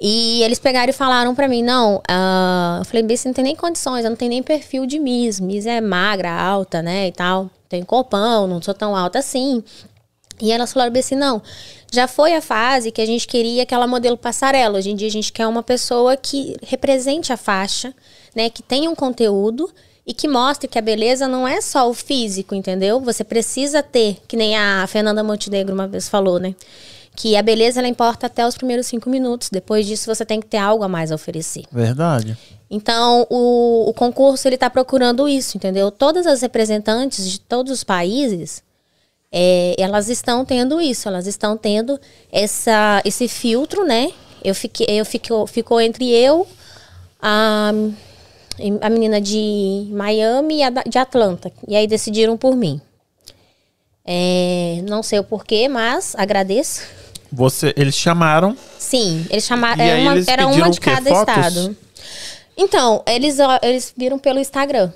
E eles pegaram e falaram pra mim, não, ah, eu falei, você não tem nem condições, eu não tenho nem perfil de Miss. Miss é magra, alta, né, e tal. Tenho corpão, não sou tão alta assim. E elas falaram assim, não, já foi a fase que a gente queria aquela modelo passarela. Hoje em dia a gente quer uma pessoa que represente a faixa, né? Que tenha um conteúdo e que mostre que a beleza não é só o físico, entendeu? Você precisa ter, que nem a Fernanda Montenegro uma vez falou, né? Que a beleza ela importa até os primeiros cinco minutos. Depois disso você tem que ter algo a mais a oferecer. Verdade. Então, o, o concurso ele está procurando isso, entendeu? Todas as representantes de todos os países, é, elas estão tendo isso, elas estão tendo essa, esse filtro, né? Eu fiquei, eu fico, ficou entre eu, a, a menina de Miami e a de Atlanta. E aí decidiram por mim. É, não sei o porquê, mas agradeço. Você, eles chamaram. Sim, eles chamaram. Era uma, eles era uma de cada Fotos? estado. Então, eles, eles viram pelo Instagram.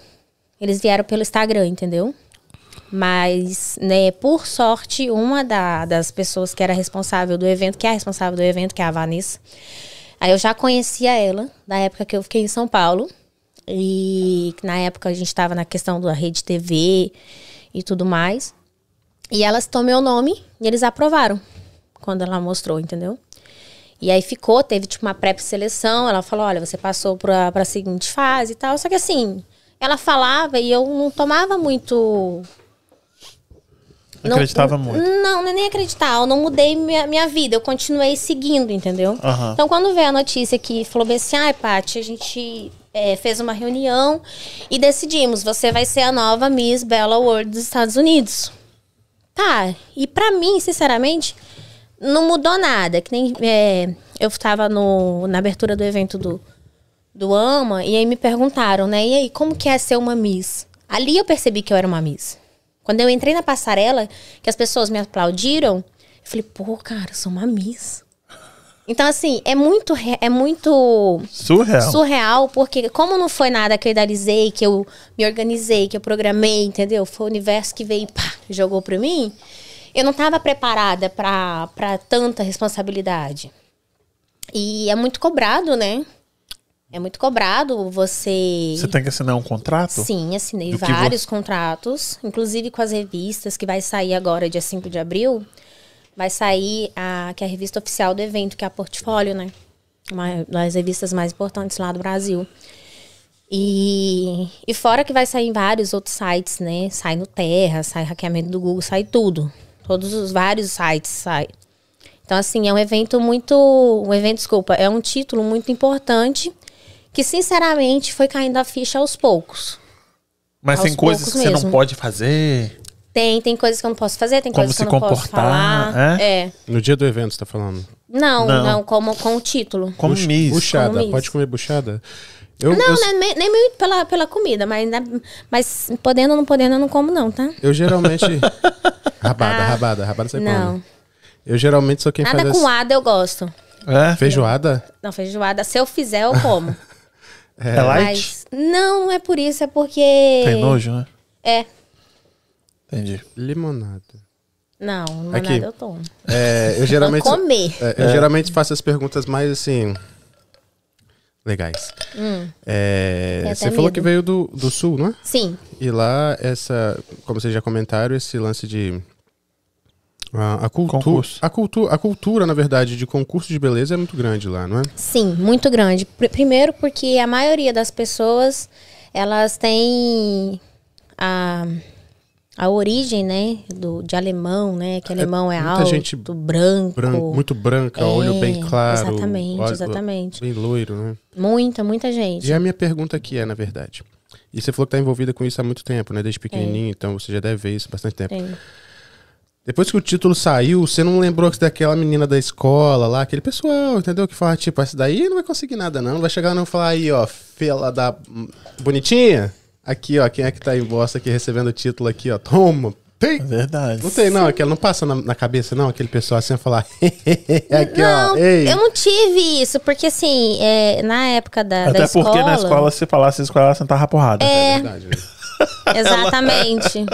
Eles vieram pelo Instagram, entendeu? Mas, né, por sorte, uma da- das pessoas que era responsável do evento, que é a responsável do evento, que é a Vanessa, aí eu já conhecia ela, da época que eu fiquei em São Paulo. E na época a gente estava na questão da rede TV e tudo mais. E ela citou meu nome e eles aprovaram quando ela mostrou, entendeu? E aí ficou, teve tipo uma pré-seleção. Ela falou: olha, você passou pra, pra seguinte fase e tal. Só que assim, ela falava e eu não tomava muito. Não- Acreditava muito. Não, nem acreditar. Eu não mudei minha, minha vida. Eu continuei seguindo, entendeu? Então, quando veio a notícia que falou bem assim, ai, Paty, a gente é, fez uma reunião e decidimos, você vai ser a nova Miss Bella World dos Estados Unidos. Tá, e pra mim, sinceramente, não mudou nada. Que nem é, eu tava no, na abertura do evento do, do AMA, e aí me perguntaram, né? E aí, como que é ser uma Miss? Ali eu percebi que eu era uma Miss. Quando eu entrei na passarela, que as pessoas me aplaudiram, eu falei, pô, cara, eu sou uma Miss. Então, assim, é muito, é muito Surreal. surreal, porque como não foi nada que eu idealizei, que eu me organizei, que eu programei, entendeu? Foi o universo que veio e pá, jogou pra mim. Eu não estava preparada pra tanta responsabilidade. E é muito cobrado, né? É muito cobrado você. Você tem que assinar um contrato? Sim, assinei Do vários contratos, inclusive com as revistas, que vai sair agora, dia 5 de abril. Vai sair a, que é a revista oficial do evento, que é a Portfólio, né? Uma das revistas mais importantes lá do Brasil. E, e fora que vai sair em vários outros sites, né? Sai no Terra, sai hackeamento do Google, sai tudo. Todos os vários sites sai. Então, assim, é um evento muito. Um evento, desculpa, é um título muito importante que, sinceramente, foi caindo a ficha aos poucos. Mas Aos tem coisas que você não pode fazer. Tem, tem coisas que eu não posso fazer, tem Como coisas que se eu não posso comportar, falar. é? É. No dia do evento, você tá falando? Não, Não. não, como com o título. Como Buch- Miss. Buchada. Como Miss. Pode comer buchada? Eu, Não, eu, né, nem, nem muito pela, pela comida, mas, ainda- mas podendo ou não podendo, eu não como, não, tá? eu geralmente. [LAUGHS] rabada, Ah, rabada, rabada você não. come. Eu geralmente sou quem Nada faz com as... ada eu gosto. É? feijoada. Não, feijoada, se eu fizer, eu como. [LAUGHS] É, light? Mas não, não é por isso, é porque. Tem nojo, né? É. Entendi. Limonada. Não, não Aqui. eu tomo. É, eu geralmente. Pra comer. é, eu geralmente faço as perguntas mais assim. Legais. É, Tem até você falou medo. que veio do, do sul, não é? Sim, E lá, essa, como vocês já comentaram, esse lance de. A, a, cultu Concurso. a, cultu a cultura, na verdade, de concurso de beleza é muito grande lá, não é? sim, muito grande. Pr- Primeiro porque a maioria das pessoas, elas têm a, a origem, né, do, de alemão, né, que alemão é, muita alto, gente branco. Branco, muito branca, É, olho bem claro. exatamente, olho- exatamente. Bem loiro, né? Muita, muita gente. E a minha pergunta aqui é, na verdade. E você falou que tá envolvida com isso há muito tempo, né? Desde pequenininho, então você já deve ver isso há bastante tempo. Tem. Depois que o título saiu, você não lembrou que daquela menina da escola lá, aquele pessoal, entendeu? Que fala, tipo, essa daí não vai conseguir nada, não. Não vai chegar não e falar aí, ó, fela da bonitinha. Aqui, ó, quem é que tá em bosta aqui recebendo o título aqui, ó. Toma. Tem. É verdade. Não tem, não. Aquela não passa na, na cabeça, não, aquele pessoal assim a falar. [LAUGHS] aqui, não, ó. Ei. eu não tive isso, porque assim, é, na época da, Até da escola... porque na escola, se falasse escola, ela sentava a porrada. É verdade, né? [LAUGHS] Exatamente.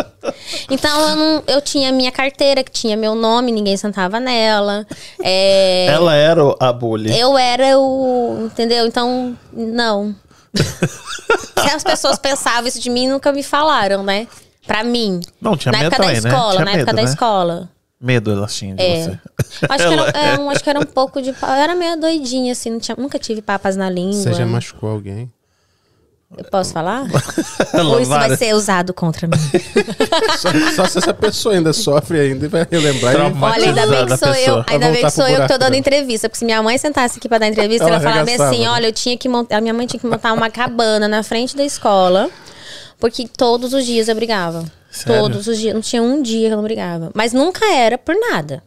Então eu, não, eu tinha minha carteira, que tinha meu nome, ninguém sentava nela. É, Ela era a bully. Eu era o. Entendeu? Então, não. Se [LAUGHS] as pessoas pensavam isso de mim, nunca me falaram, né? Pra mim. Não, tinha na medo época da também, né? escola, Tinha na época medo, da né? escola. Medo elas tinham de É. você. Acho que, era, [LAUGHS] é, um, acho que era um pouco de. Eu era meio doidinha, assim, não tinha- nunca tive papas na língua. Você já machucou alguém? Eu posso falar? Ela [LAUGHS] Ou isso vai ser usado contra mim? [LAUGHS] Só, só se essa pessoa ainda sofre ainda e vai relembrar. Olha, ainda bem que sou eu, ainda bem que sou eu que tô dando né? entrevista. Porque se minha mãe sentasse aqui pra dar entrevista, Ela ela assim: olha, eu tinha que montar. A minha mãe tinha que montar uma cabana na frente da escola. Porque todos os dias eu brigava. Sério? Todos os dias. Não tinha um dia que eu não brigava. Mas nunca era por nada.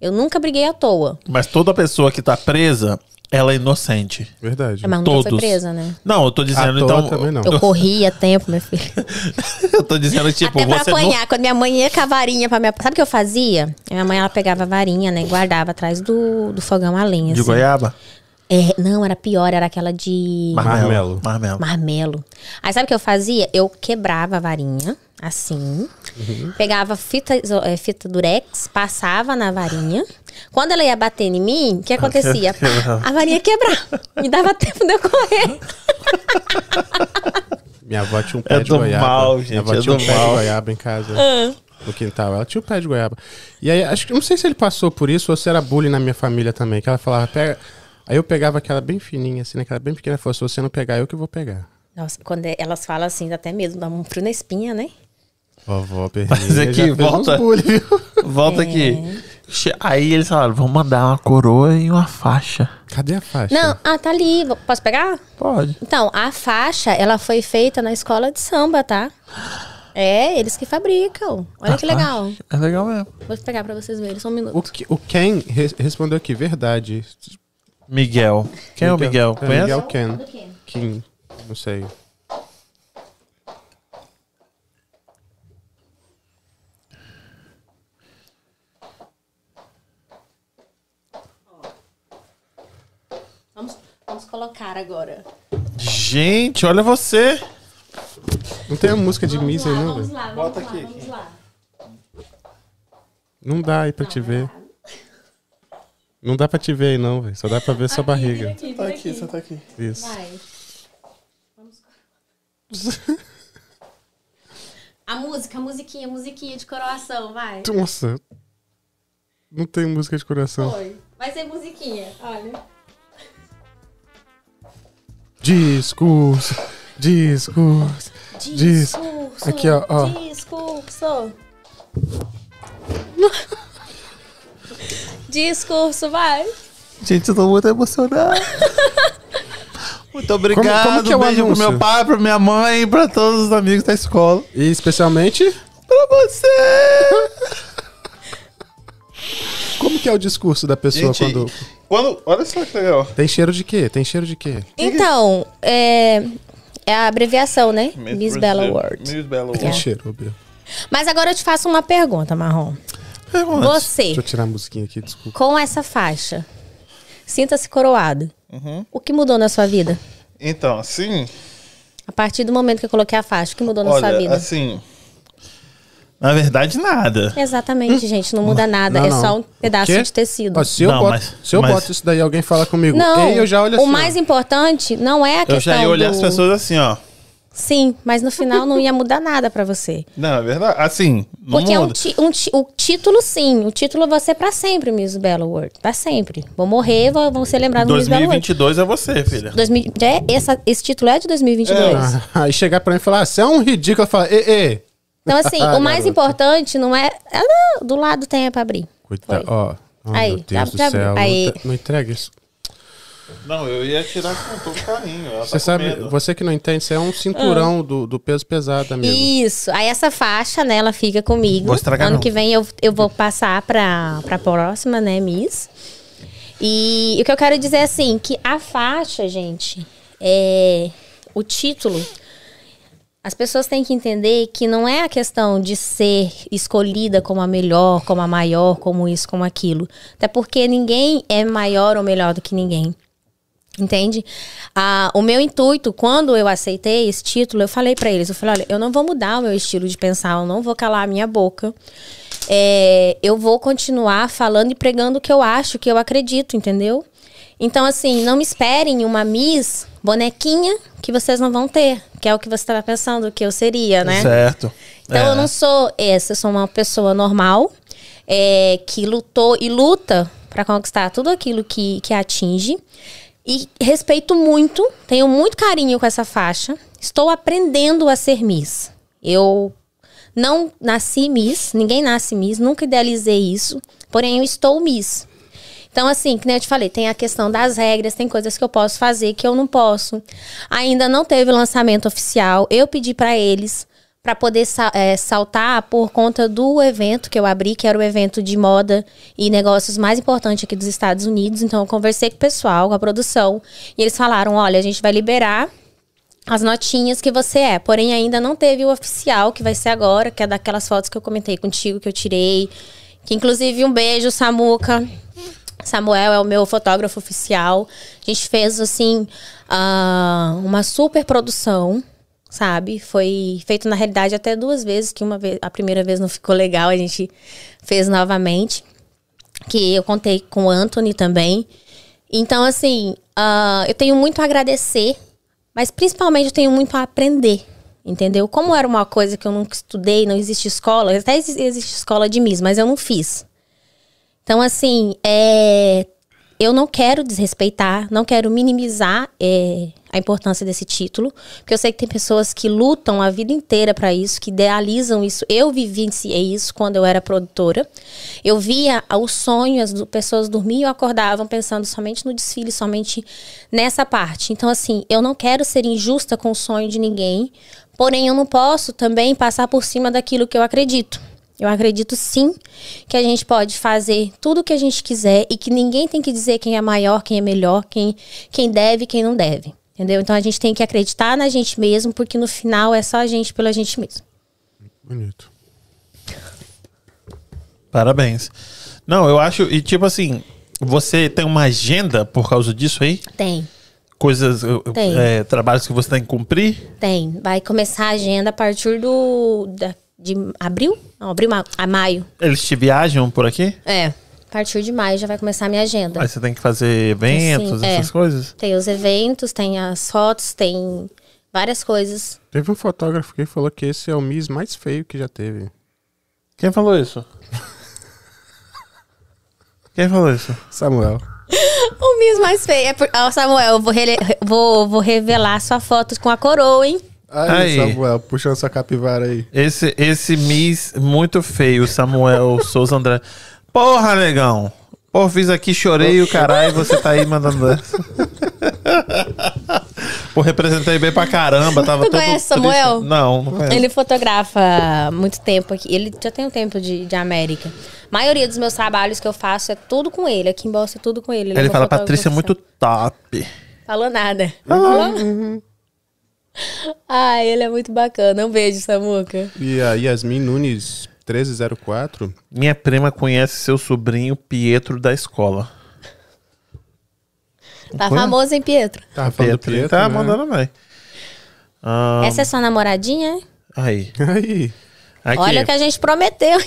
Eu nunca briguei à toa. Mas toda pessoa que tá presa, ela é inocente. Verdade. Mas nunca Todos. foi presa, né? Não, eu tô dizendo, então. também não. Eu corria a tempo, meu filho. [LAUGHS] Eu tô dizendo, tipo, Até pra você não. apanhar, quando minha mãe ia com a varinha pra me ap- Sabe o que eu fazia? A minha mãe, ela pegava a varinha, né? e Guardava atrás do, do fogão a lenha. De assim. goiaba? É, não, era pior, era aquela de Marmelo. Marmelo. marmelo. Aí sabe o que eu fazia? Eu quebrava a varinha, assim, pegava fita, eh, fita durex, passava na varinha. Quando ela ia bater em mim, o que acontecia? [LAUGHS] A varinha quebrava. Me dava tempo de eu correr. [LAUGHS] Minha avó tinha um pé É de do goiaba. mal, gente, Minha avó é tinha um pé mal. de goiaba em casa. Ah. No quintal. Ela tinha um pé de goiaba. E aí, acho que não sei se ele passou por isso ou se era bullying na minha família também. Que ela falava, pega. Aí eu pegava aquela bem fininha, assim, aquela bem pequena. Ela falou, se você não pegar, eu que vou pegar. Nossa, quando é- elas falam assim, dá até mesmo, dá um frio na espinha, né? Vovó, Mas aqui, uns volta. bullying, viu? Volta É. aqui. Aí eles falaram, vamos mandar uma coroa e uma faixa. Cadê a faixa? Não, ah, tá ali. Posso pegar? Pode. Então, a faixa, ela foi feita na escola de samba, tá? É, eles que fabricam. Olha A que legal. faixa. É legal mesmo. Vou pegar pra vocês verem, só um minuto. O, que- o Ken re- respondeu aqui, verdade. Miguel. Quem é o Miguel? É, Conhece? Miguel Ken. Do quê? em. Não sei. Vamos, vamos colocar agora. Gente, olha você. Não tem a música de Vamos Miss lá, aí, não, vamos velho? lá, vamos Bota lá, aqui, vamos lá. Não dá aí pra te ver. Não dá pra te ver aí, não, velho. Só dá pra ver sua Aqui, barriga. Aqui, vira aqui, aqui. tá aqui. Isso. Vai. [LAUGHS] A música, a musiquinha, musiquinha de coração, vai. Nossa. Não tem música de coração. Foi. Vai ser musiquinha, olha. Discurso. Discurso. Discurso. Aqui, ó, ó. Discurso. Discurso, vai. Gente, eu tô muito emocionado. Muito obrigado. Como- como que é um beijo pro anúncio? meu pai, pra minha mãe, pra todos os amigos da escola. E especialmente, Pra você! como que é o discurso da pessoa Gente, quando. Quando. Olha só que legal. Tem cheiro de quê? Tem cheiro de quê? Então, é, é a abreviação, né? Miss Bella Brasil. World. Miss Bella Tem World. cheiro, Bia. Mas agora eu te faço uma pergunta, Marrom. Pergunta. Você, Deixa eu tirar a musiquinha aqui, desculpa. com essa faixa, sinta-se coroado. Uhum. O que mudou na sua vida? Então, assim. A partir do momento que eu coloquei a faixa, o que mudou na sua Olha, vida? assim. Na verdade, nada. Exatamente, gente, não muda nada. Não, é não. só um pedaço de tecido. Ó, se eu, Não, boto, mas- se eu mas- boto isso daí alguém fala comigo, Não, ei, eu já olho o assim. mais ó. importante não é a Eu questão já ia olhar do... as pessoas assim, ó. Sim, mas no final não ia mudar nada pra você. [LAUGHS] Não, é verdade. Assim, não Porque é um, muda. ti- um ti- o título, sim. O título vai ser pra sempre, Miss Bella World. Pra sempre. Vou morrer, vou, vou ser lembrado do Miss Bella World. 2022 é você, filha. 2000, já é- essa, esse título é de 2022. Ah, aí chegar pra mim e falar, ah, você é um ridículo, eu falo, ei, ei. Então, assim, [LAUGHS] Ah, o mais importante não é... Ah, não, do lado tem é pra abrir. Coitado, ó. Oh, Aí, meu Deus já- do céu. aí. Não, entrega isso. Não, eu ia tirar com todo carinho. Ela tá Você sabe, medo. você que não entende, isso é um cinturão do, do peso pesado, amigo. Isso. Aí essa faixa, né, ela fica comigo. Vou estragar ano não. que vem eu, eu vou passar pra, pra próxima, né, Miss. E o que eu quero dizer é assim, que a faixa, gente, é o título. As pessoas têm que entender que não é a questão de ser escolhida como a melhor, como a maior, como isso, como aquilo. Até porque ninguém é maior ou melhor do que ninguém. Entende? Ah, o meu intuito, quando eu aceitei esse título, eu falei pra eles, eu falei, olha, eu não vou mudar o meu estilo de pensar, eu não vou calar a minha boca. É, eu vou continuar falando e pregando o que eu acho, o que eu acredito, entendeu? Então, assim, não me esperem uma Miss bonequinha que vocês não vão ter, que é o que você estava pensando que eu seria, né? Certo. Então É. eu não sou essa, eu sou uma pessoa normal é, que lutou e luta para conquistar tudo aquilo que, que atinge. E respeito muito, tenho muito carinho com essa faixa. Estou aprendendo a ser Miss. Eu não nasci Miss, ninguém nasce Miss, nunca idealizei isso. Porém, eu estou Miss. Então, assim, que nem eu te falei, tem a questão das regras, tem coisas que eu posso fazer que eu não posso. Ainda não teve lançamento oficial. Eu pedi pra eles para poder é, saltar por conta do evento que eu abri, que era o evento de moda e negócios mais importante aqui dos Estados Unidos. Então, eu conversei com o pessoal, com a produção, e eles falaram: olha, a gente vai liberar as notinhas que você é. Porém, ainda não teve o oficial, que vai ser agora, que é daquelas fotos que eu comentei contigo, que eu tirei. Que inclusive um beijo, Samuca. Samuel é o meu fotógrafo oficial. A gente fez, assim, ah, uma super produção, sabe? Foi feito, na realidade, até duas vezes, que uma vez, a primeira vez não ficou legal, a gente fez novamente. Que eu contei com o Anthony também. Então, assim, ah, eu tenho muito a agradecer, mas principalmente eu tenho muito a aprender. Entendeu? Como era uma coisa que eu nunca estudei, não existe escola, até exi- existe escola de Miss, mas eu não fiz. Então, assim, é, eu não quero desrespeitar, não quero minimizar é, a importância desse título, porque eu sei que tem pessoas que lutam a vida inteira para isso, que idealizam isso. Eu vivenciei isso quando eu era produtora. Eu via o sonho, as pessoas dormiam e acordavam pensando somente no desfile, somente nessa parte. Então, assim, eu não quero ser injusta com o sonho de ninguém, porém eu não posso também passar por cima daquilo que eu acredito. Eu acredito sim que a gente pode fazer tudo o que a gente quiser e que ninguém tem que dizer quem é maior, quem é melhor, quem, quem deve e quem não deve. Entendeu? Então a gente tem que acreditar na gente mesmo, porque no final é só a gente pela gente mesmo. Bonito. Parabéns. Não, eu acho. E tipo assim, você tem uma agenda por causa disso aí? Tem, Coisas, Tem. é, trabalhos que você tem que cumprir? tem. Vai começar a agenda a partir do. da- de abril? Não, abril a maio. Eles te viajam por aqui? É. A partir de maio já vai começar a minha agenda. Aí você tem que fazer eventos, Sim, é. essas coisas? Tem os eventos, tem as fotos, tem várias coisas. Teve um fotógrafo que falou que esse é o Miss mais feio que já teve. Quem falou isso? Quem falou isso? Samuel. [LAUGHS] O Miss mais feio. É por... Ó, Samuel, eu vou, rele- vou, vou revelar sua foto com a coroa, hein? Aí, Aí. Samuel, puxando sua capivara aí. Esse, esse Miss muito feio, Samuel Souza André. Porra, negão! Pô, fiz aqui, chorei o caralho e você tá aí mandando essa. Pô, representei bem pra caramba, tava Tu todo conhece triste. Samuel? Não, não conheço. Ele fotografa há muito tempo aqui. Ele já tem um tempo de, de América. A maioria dos meus trabalhos que eu faço é tudo com ele. Aqui em Bolsa é tudo com ele. Ele é meu fala, fotógrafo Patrícia é muito top. Falou nada. Falou? [LAUGHS] Ai, ele é muito bacana. Um beijo, Samuca. E a Yasmin Nunes 1304. Minha prima conhece seu sobrinho Pietro da escola. Tá famoso, hein, Pietro? Tava falando do Pietro, Pietro, tá né? mandando bem. Ah, Essa é sua namoradinha? aí. Aí. Aqui. Olha o que a gente prometeu.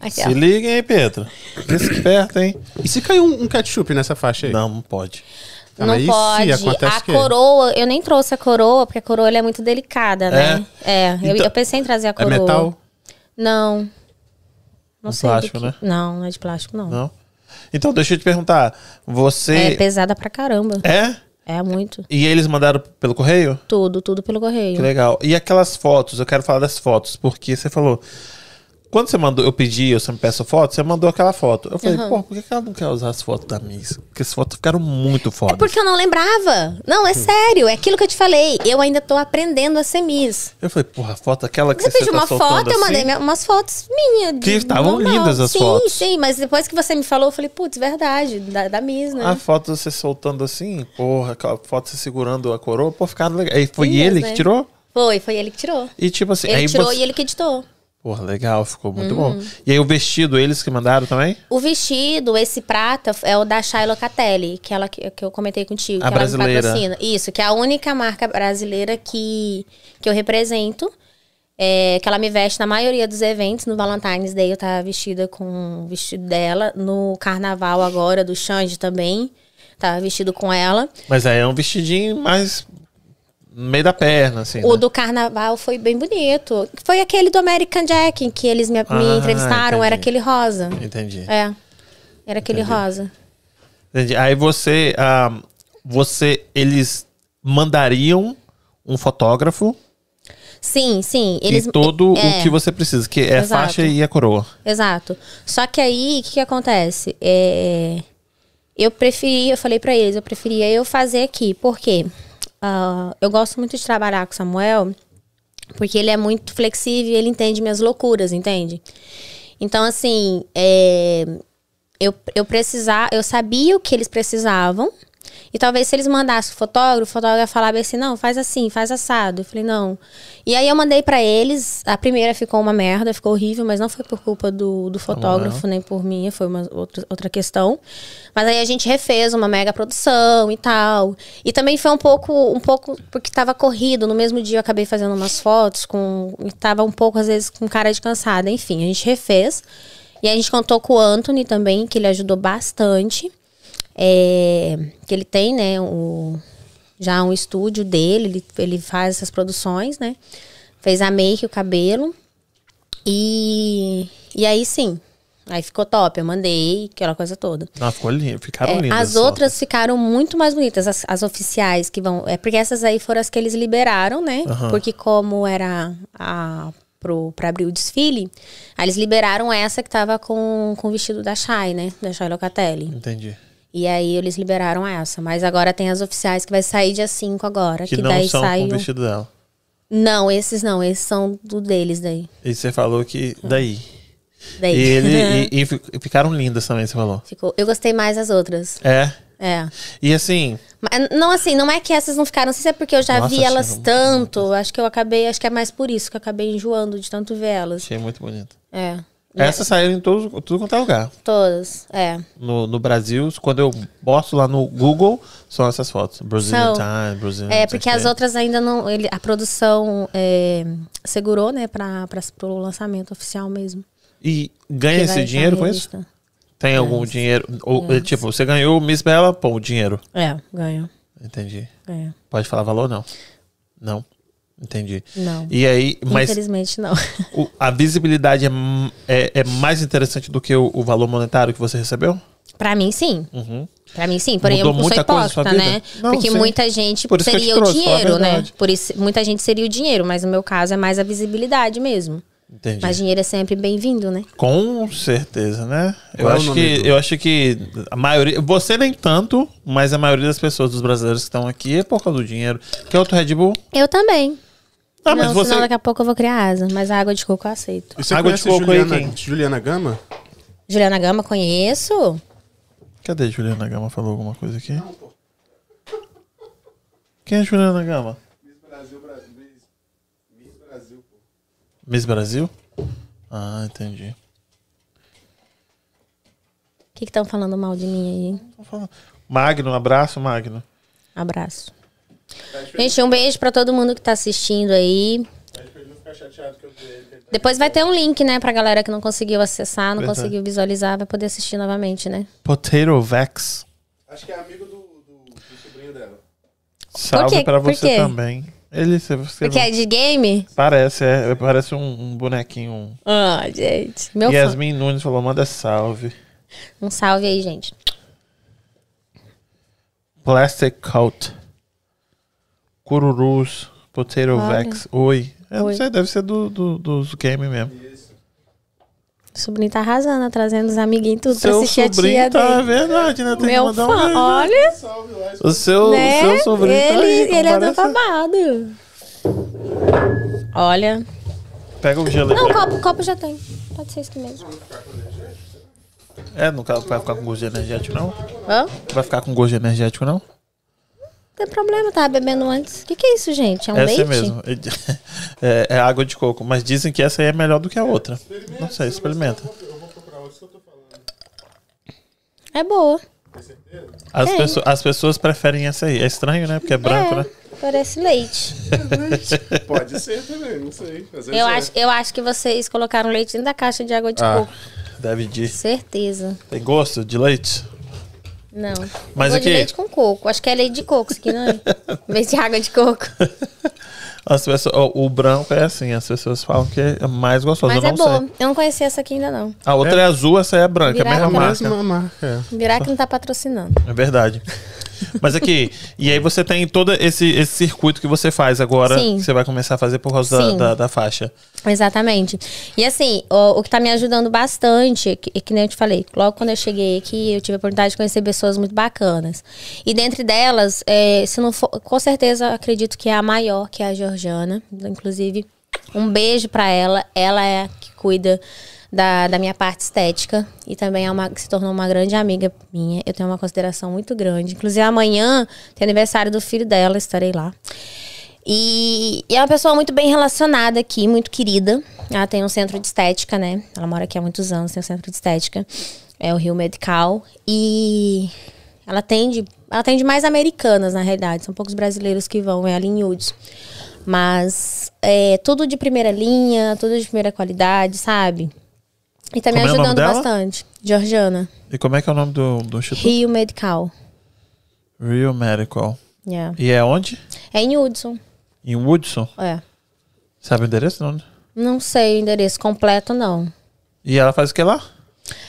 Aqui, Se ó. liga, hein, Pietro. Fica esperto, hein? E se caiu um, um ketchup nessa faixa aí? Não, não pode. Ah, Não pode. A o quê? coroa, eu nem trouxe a coroa, porque a coroa é muito delicada, né? É, eu, Então, eu pensei em trazer a É coroa. metal? Não. Não Um sei plástico, que. né? Não, não é de plástico, não. Não? Então, deixa eu te perguntar. É Você. pesada pra caramba. É? É muito. E eles mandaram pelo correio? Tudo, tudo pelo correio. Que legal. E aquelas fotos, eu quero falar das fotos, porque você falou. Quando você mandou, eu pedi, eu sempre peço foto, você mandou aquela foto. Eu falei, pô, por que ela não quer usar as fotos da Miss? Porque as fotos ficaram muito É fodas. porque eu não lembrava. Não, é sério. É aquilo que eu te falei. Eu ainda tô aprendendo a ser Miss. Eu falei, porra, a foto aquela que Você você, pediu tá uma foto, eu assim? mandei minha- umas fotos minhas. Que estavam lindas as sim, fotos. Sim, sim, mas depois que você me falou, eu falei, putz, verdade, da, da Miss, né? A foto você soltando assim, porra, aquela foto você segurando a coroa, pô, ficaram legal. E foi Lindas, ele né? que tirou? Foi, foi ele que tirou. E tipo assim, Ele tirou você... e ele que editou. Porra, legal, ficou muito Uhum. bom. E aí o vestido, eles que mandaram também? O vestido, esse prata, é o da Shai Locatelli, que, ela, que que eu comentei contigo. A que ela me brasileira. patrocina. Isso, que é a única marca brasileira que, que eu represento. É, que ela me veste na maioria dos eventos. No Valentine's Day eu tava vestida com o vestido dela. No carnaval agora, do Xande também. Tava vestido com ela. Mas aí é um vestidinho mais no meio da perna, assim. O né? do carnaval foi bem bonito. Foi aquele do American Jack, que eles me, me Ah, entrevistaram. Era entendi. aquele rosa. Entendi. É. Era aquele rosa. Entendi. Aí você, ah, você, eles mandariam um fotógrafo Sim, sim. Eles, e todo é, o que você precisa, que é a faixa e a coroa. Exato. Só que aí, o que, que acontece? É, eu preferi, eu falei pra eles, eu preferia eu fazer aqui. Por quê? Ah, eu gosto muito de trabalhar com o Samuel, porque ele é muito flexível ele entende minhas loucuras, entende? Então, assim, é, eu, eu precisar, eu sabia o que eles precisavam. E talvez se eles mandassem o fotógrafo, o fotógrafo falava assim, não, faz assim, faz assado. Eu falei, não. E aí eu mandei pra eles, a primeira ficou uma merda, ficou horrível, mas não foi por culpa do, do fotógrafo, nem por mim, foi uma outra, outra questão. Mas aí a gente refez uma mega produção e tal. E também foi um pouco, um pouco, porque tava corrido, no mesmo dia eu acabei fazendo umas fotos, com, e tava um pouco, às vezes, com cara de cansada. Enfim, a gente refez. E a gente contou com o Anthony também, que ele ajudou bastante. É, que ele tem, né, o, já um estúdio dele, ele, ele faz essas produções, né? Fez a make, o cabelo. E, e aí sim, aí ficou top, eu mandei, aquela coisa toda. Não, ficou lindo, ficaram É, lindas. as outras ficaram muito mais bonitas, as, as oficiais que vão. É porque essas aí foram as que eles liberaram, né? Aham. Porque como era a pro, pra abrir o desfile, aí eles liberaram essa que tava com, com o vestido da Shai, né? Da Shai Locatelli. Entendi. E aí eles liberaram essa. Mas agora tem as oficiais que vai sair dia 5 agora. Que, Que, não daí são sai. com o vestido dela. Não, esses não, esses são do deles daí. E você falou que daí. daí. E, ele, [LAUGHS] e, e fi- ficaram lindas também, você falou. Ficou. Eu gostei mais das outras. É. É. E assim, Mas, Não, assim, não é que essas não ficaram, não sei se é porque eu já Nossa, vi elas tanto. Acho que eu acabei, acho que é mais por isso que eu acabei enjoando de tanto ver elas. Achei muito bonito. É. Essas saíram em todo, tudo quanto é lugar. Todas. É. No, no Brasil, quando eu boto lá no Google, são essas fotos. Brazilian São. Time, Brazilian É, porque as outras ainda não. Ele, a produção é, segurou, né, para o lançamento oficial mesmo. E ganha esse dinheiro com isso? Tem algum dinheiro? Ou, é, tipo, você ganhou o Miss Bela, pô, o dinheiro. É, ganha. Entendi. Pode falar valor, não? Não. Entendi. Não. E aí, mas Infelizmente, não. o- a visibilidade é, é, é mais interessante do que o, o valor monetário que você recebeu? pra mim, sim. Uhum. Pra mim, sim. Porém, Mudou eu não sou hipócrita, né? Não, Porque sim. muita gente seria o trouxe, a dinheiro, né? Por isso, muita gente seria o dinheiro, mas no meu caso é mais a visibilidade mesmo. Entendi. Mas dinheiro é sempre bem-vindo, né? Com certeza, né? Eu é acho que do- eu acho que a maioria, você nem tanto, mas a maioria das pessoas dos brasileiros que estão aqui é por causa do dinheiro. Quer outro Red Bull? Eu também. Ah, não, mas você senão daqui a pouco eu vou criar asa. Mas a água de coco eu aceito. E você Água de conhece coco aí, Juliana, quem? Juliana Gama? Juliana Gama, conheço. Cadê Juliana Gama? Falou alguma coisa aqui? Quem é Juliana Gama? Miss Brasil, Brasil. Miss Brasil, pô. Miss Brasil? Ah, entendi. O que estão falando mal de mim aí? Magno, um abraço, Magno. Abraço. Gente, um beijo pra todo mundo que tá assistindo aí. Depois vai ter um link, né, pra galera que não conseguiu acessar, não Verdade. conseguiu visualizar, vai poder assistir novamente, né? Potato Vex. Acho que é amigo do, do, do sobrinho dela. Salve pra você também. Ele você, você Porque é de game? parece, é, parece um, um bonequinho. Ah, gente. Meu fã. Yasmin Nunes falou: manda salve. Um salve aí, gente. Plastic Coat. Cururus. Potato Olha. Vex. Oi. Eu não Oi. sei, deve ser do, do- dos games mesmo. O sobrinho tá arrasando, trazendo os amiguinhos tudo pra Seu assistir a tia tá dele. verdade, né? Tem Meu que mandar fã, um olha. O seu, né? o seu sobrinho ele, tá aí. ele é do babado. Olha. Pega o gelo aí. Não, o copo, copo já tem. Pode ser isso aqui mesmo. É, não vai ficar com gosto de energético, não? Hã? Vai ficar com gosto de energético, não? Não tem problema, tava bebendo antes. O que, que é isso, gente? É um essa leite? é mesmo. [LAUGHS] É, é água de coco. Mas dizem que essa aí é melhor do que a outra. Não sei, experimenta. Eu vou procurar outro que eu tô falando. É boa. As, É. pessoas, as pessoas preferem essa aí. É estranho, né? Porque é branco, é, né? parece leite. [LAUGHS] Pode ser também, não sei. Eu é. acho, eu acho que vocês colocaram leite dentro da caixa de água de Ah, coco. deve de. Certeza. Tem gosto de leite? Não. Mas Vou aqui- de leite com coco. Acho que é leite de coco isso aqui, não é? [LAUGHS] Em vez de água de coco. [LAUGHS] As pessoas, ó, o branco é assim, as pessoas falam que é mais gostoso. Mas eu é não boa. sei. Eu não conhecia essa aqui ainda, não. A outra é, azul, essa aí é branca, é a mesma marca. mesma marca. é. Virar que não tá patrocinando. É verdade. [LAUGHS] Mas aqui, e aí você tem todo esse, esse circuito que você faz agora, Sim. que você vai começar a fazer por causa da, da, da faixa. Exatamente. E assim, o, o que tá me ajudando bastante, que, que nem eu te falei, logo quando eu cheguei aqui, eu tive a oportunidade de conhecer pessoas muito bacanas. E dentre delas, é, se não for, com certeza acredito que é a maior, que é a Georgiana. Inclusive, um beijo pra ela. Ela é a que cuida da, da minha parte estética e também é uma se tornou uma grande amiga minha. Eu tenho uma consideração muito grande. Inclusive, amanhã tem aniversário do filho dela, estarei lá. E, e é uma pessoa muito bem relacionada aqui, muito querida. Ela tem um centro de estética, né? Ela mora aqui há muitos anos, tem um centro de estética. É o Rio Medical. E ela atende, ela atende mais americanas, na realidade. São poucos brasileiros que vão, é ali em Hudson. Mas é tudo de primeira linha, tudo de primeira qualidade, sabe? E tá me Como é nome ajudando dela? bastante. Georgiana. E como é que é o nome do, do instituto? Rio Medical. Real Medical. Yeah. E é onde? É em Hudson. Em Woodson. É. Sabe o endereço? Não? Não sei o endereço completo, não. E ela faz o que lá?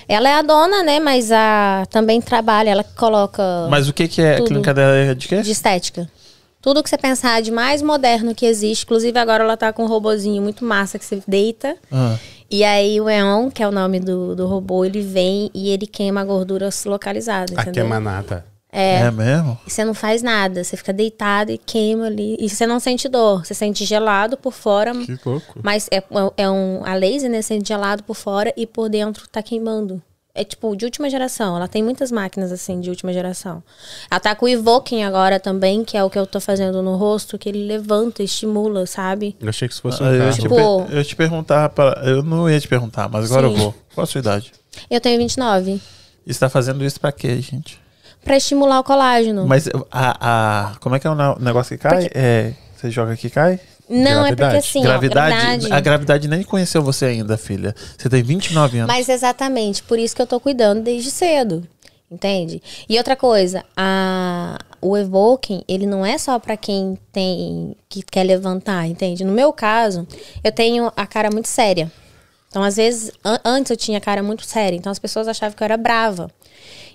Ela é a dona, né? Mas a também trabalha, ela coloca Mas o que, que é? A Tudo. clínica dela é de quê? de estética. Tudo que você pensar de mais moderno que existe. Inclusive, agora ela tá com um robozinho muito massa que você deita. Ah, E aí o Eon, que é o nome do, do robô, ele vem e ele queima a gordura localizada, Aqui é entendeu? manata. é. mesmo? E você não faz nada, você fica deitado e queima ali. E você não sente dor, você sente gelado por fora, Que louco. mas é, é um a laser, né? Sente gelado por fora e por dentro tá queimando. É tipo de última geração. Ela tem muitas máquinas assim de última geração. Ela tá com o Evoking agora também, que é o que eu tô fazendo no rosto, que ele levanta, estimula, sabe? Eu achei que isso fosse Ah, um eu, carro. te Tipo- per- eu te perguntar, pra- eu não ia te perguntar, mas agora Sim. eu vou. Qual a sua idade? Eu tenho 29. E você tá fazendo isso pra quê, gente? Pra estimular o colágeno. Mas a, a. Como é que é o ne- negócio que cai? É, você joga que cai? Não, é porque Gravidade. assim, ó, gravidade, gravidade. A gravidade nem conheceu você ainda, filha. Você tem 29 anos. Mas exatamente, por isso que eu tô cuidando desde cedo. Entende? E outra coisa, a, o Evoking, ele não é só pra quem tem que quer levantar, entende? No meu caso, eu tenho a cara muito séria. Então, às vezes, an- antes eu tinha a cara muito séria, então as pessoas achavam que eu era brava.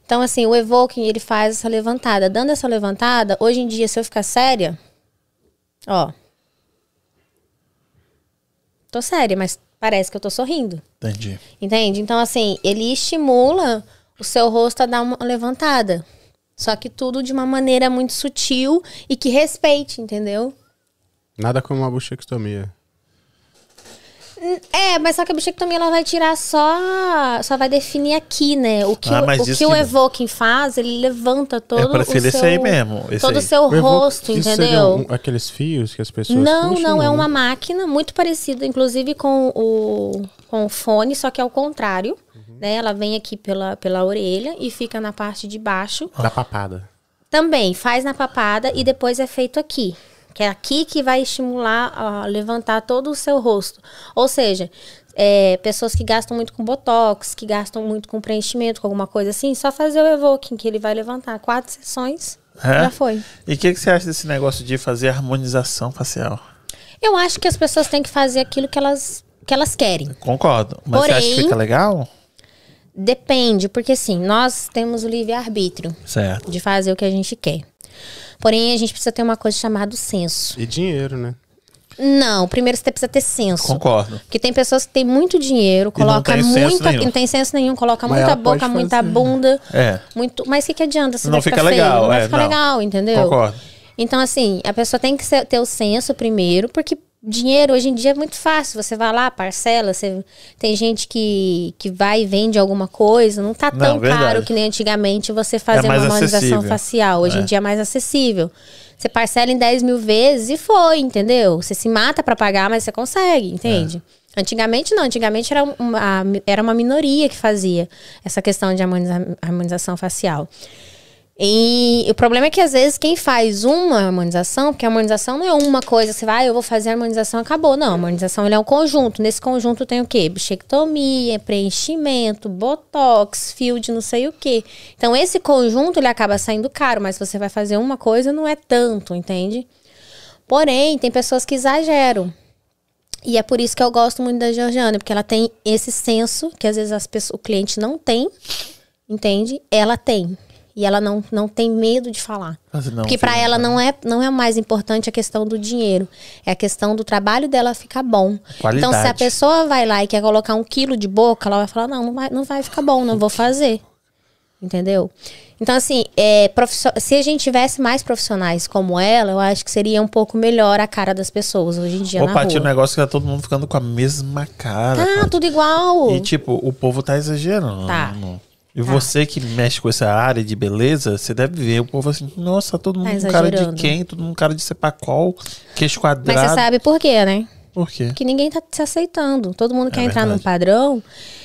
Então, assim, o Evoking, ele faz essa levantada. Dando essa levantada, hoje em dia, se eu ficar séria, ó. Tô séria, mas parece que eu tô sorrindo. Entendi. Entende? Então, assim, ele estimula o seu rosto a dar uma levantada. Só que tudo de uma maneira muito sutil e que respeite, entendeu? Nada como uma buchectomia. É, mas só que a bichectomia ela vai tirar só. Só vai definir aqui, né? O que, Ah, o, o, que o Evoking faz, ele levanta todo É ser o esse seu. aí mesmo, esse todo o aí. seu Eu vou- rosto, isso entendeu? um- aqueles fios que as pessoas Não, puxam, não, é né? uma máquina muito parecida, inclusive com o, com o fone, só que é o contrário. Uhum. Né? Ela vem aqui pela, pela orelha e fica na parte de baixo. Da papada. Também faz na papada e depois é feito aqui. Que é aqui que vai estimular a levantar todo o seu rosto. Ou seja, é, pessoas que gastam muito com botox, que gastam muito com preenchimento, com alguma coisa assim, só fazer o Evoking, que ele vai levantar. Quatro sessões, É? já foi. E o que, que você acha desse negócio de fazer harmonização facial? Eu acho que as pessoas têm que fazer aquilo que elas, que elas querem. Concordo. Mas você acha que Porém- fica legal? Depende, porque assim, nós temos o livre-arbítrio de fazer o que a gente quer. Porém, a gente precisa ter uma coisa chamada senso. E dinheiro, né? Não, primeiro você precisa ter senso. Concordo. Porque tem pessoas que têm muito dinheiro, não coloca senso muita. nenhum. Não tem senso nenhum, coloca Mas muita ela pode boca, muita fazer. bunda. É. Muito, mas o que, que adianta se Não vai fica ficar feio? legal, Não vai é, ficar não. legal, entendeu? Concordo. Então, assim, a pessoa tem que ser- ter o senso primeiro, porque dinheiro hoje em dia é muito fácil. Você vai lá, parcela, você tem gente que, que vai e vende alguma coisa, não tá tão caro que nem antigamente você fazer mais uma harmonização acessível. facial. Hoje É. em dia é mais acessível. Você parcela em 10 mil vezes e foi, entendeu? Você se mata pra pagar, mas você consegue, entende? Antigamente não, antigamente era uma, era uma minoria que fazia essa questão de harmoniza- harmonização facial. E o problema é que às vezes quem faz uma harmonização, porque a harmonização não é uma coisa, você vai, ah, eu vou fazer a harmonização, acabou. Não, a harmonização é um conjunto. Nesse conjunto tem o quê? Bichectomia, preenchimento, botox, fio de não sei o quê. Então esse conjunto ele acaba saindo caro, mas você vai fazer uma coisa, não é tanto, entende? Porém, tem pessoas que exageram. E é por isso que eu gosto muito da Georgiana, porque ela tem esse senso que às vezes as pessoas, o cliente não tem, entende? Ela tem. E ela não, não tem medo de falar. Não, porque pra filha, ela não é, não é mais importante a questão do dinheiro. É a questão do trabalho dela ficar bom. Qualidade. Então, se a pessoa vai lá e quer colocar um quilo de boca, ela vai falar, não, não vai, não vai ficar bom, não vou fazer. Entendeu? Então, assim, é, se a gente tivesse mais profissionais como ela, eu acho que seria um pouco melhor a cara das pessoas hoje em dia Ô, na Paty, o rua. negócio que tá todo mundo ficando com a mesma cara. Tá, Paty. tudo igual. E tipo, o povo tá exagerando. Tá. E você que mexe com essa área de beleza, você deve ver o povo assim, nossa, todo mundo Tá com cara de quem? Todo mundo com cara de cepacol, queixo quadrado. Mas você sabe por quê, né? Por quê? que ninguém tá se aceitando. Todo mundo quer entrar num É verdade. padrão.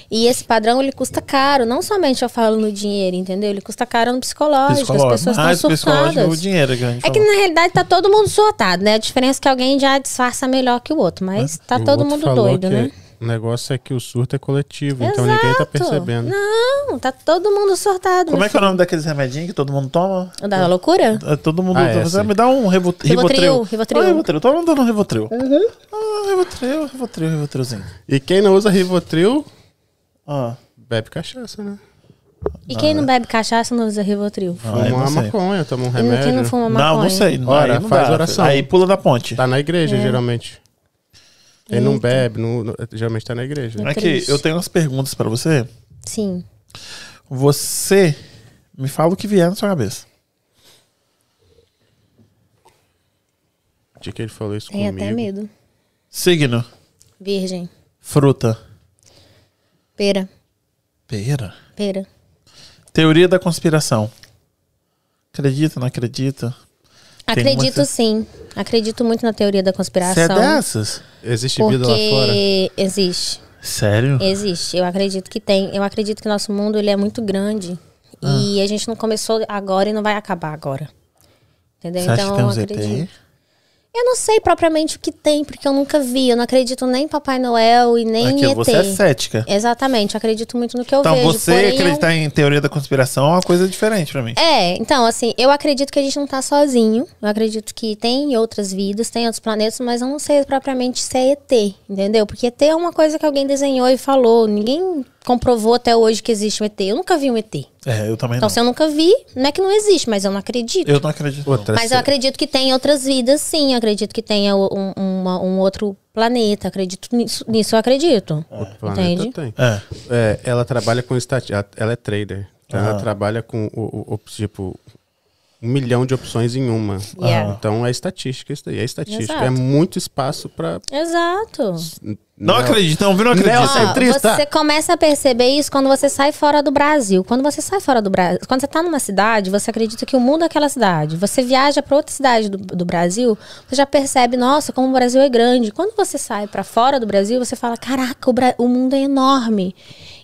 E esse padrão, ele custa caro. Não somente eu falo no dinheiro, entendeu? Ele custa caro no psicológico. Psicológico. As pessoas Mais estão psicológico o surtadas. dinheiro que a gente É que na realidade tá todo mundo surtado, né? A diferença é que alguém já disfarça melhor que o outro. Mas tá E o todo mundo doido, que né? O negócio é que o surto é coletivo, então ninguém tá Exato. percebendo. Não, tá todo mundo surtado. Como meu é que é o nome daqueles remedinhos que todo mundo toma? Da loucura? É, Todo mundo. Ah, é, me dá um revo, Rivotril, Rivotril. Rivotril. Ah, Rivotril. Todo mundo dando um Rivotril. Uhum. Ah, Rivotril, Rivotril, Rivotrilzinho. E quem não usa Rivotril, Ah, bebe cachaça, né? E quem não bebe cachaça não usa Rivotril? Ah, Fuma uma maconha, toma um E quem remédio. não fuma maconha? não, não sei. Não, Ora, não faz dá. oração. Aí pula da ponte. Tá na É. igreja, geralmente. Quem não bebe, não- não- geralmente tá na igreja. É Aqui, eu tenho umas perguntas pra você. Sim. Você me fala o que vier na sua cabeça. O dia que ele falou isso Tem comigo. até medo. Signo, Virgem. fruta, Pera. pera. Pera. Teoria da conspiração. Acredita, não acredita? Acredito uma- sim. Acredito muito na teoria da Você é conspiração. dessas? Existe vida lá fora? porque existe. Sério? Existe. Eu acredito que tem. Eu acredito que nosso mundo ele é muito grande. Ah. E a gente não começou agora e não vai acabar agora. Entendeu? Você acha que tem uns acredito. Eu não sei propriamente o que tem, porque eu nunca vi. Eu não acredito nem em Papai Noel e nem em Aquilo, ET. você é cética. Exatamente, eu acredito muito no que eu Então, vejo. você porém, eu- acreditar em teoria da conspiração é uma coisa diferente pra mim. É, então, assim, eu acredito que a gente não tá sozinho. Eu acredito que tem outras vidas, tem outros planetas, mas eu não sei propriamente se é ET, entendeu? Porque ET é uma coisa que alguém desenhou e falou. Ninguém comprovou até hoje que existe um ET. Eu nunca vi um ET. É, eu também Então, não. se eu nunca vi, não é que não existe, mas eu não acredito. Eu não acredito. Outra, Mas eu acredito que tem outras vidas, sim. Eu acredito que tenha um, uma- um outro planeta. Acredito nisso, nisso eu acredito. Outro planeta Entende? tem. É. É, ela trabalha com estatística. Ela é trader. Então ela trabalha com o, o- o- tipo um milhão de opções em uma. Yeah. Então é estatística isso daí. É estatística. Exato. É muito espaço pra. Exato. Não acredito, não, viu? Não acredito. Centrista. você começa a perceber isso quando você sai fora do Brasil. Quando você sai fora do Brasil, quando você tá numa cidade, você acredita que o mundo é aquela cidade. Você viaja para outra cidade do, do Brasil, você já percebe, nossa, como o Brasil é grande. Quando você sai para fora do Brasil, você fala, caraca, o, Bra- o mundo é enorme.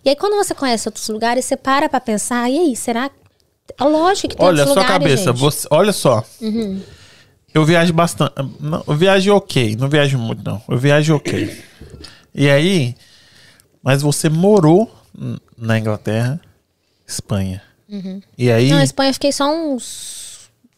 E aí quando você conhece outros lugares, você para pra pensar, e aí, será que é lógico que tem Olha a sua lugares, cabeça. gente. Uhum. Você, olha só. Eu viajo bastante. Não, eu viajo ok. Não viajo muito, não. Eu viajo ok. E aí. Mas você morou na Inglaterra, Espanha. E aí. Uhum. Não, na Espanha eu fiquei só uns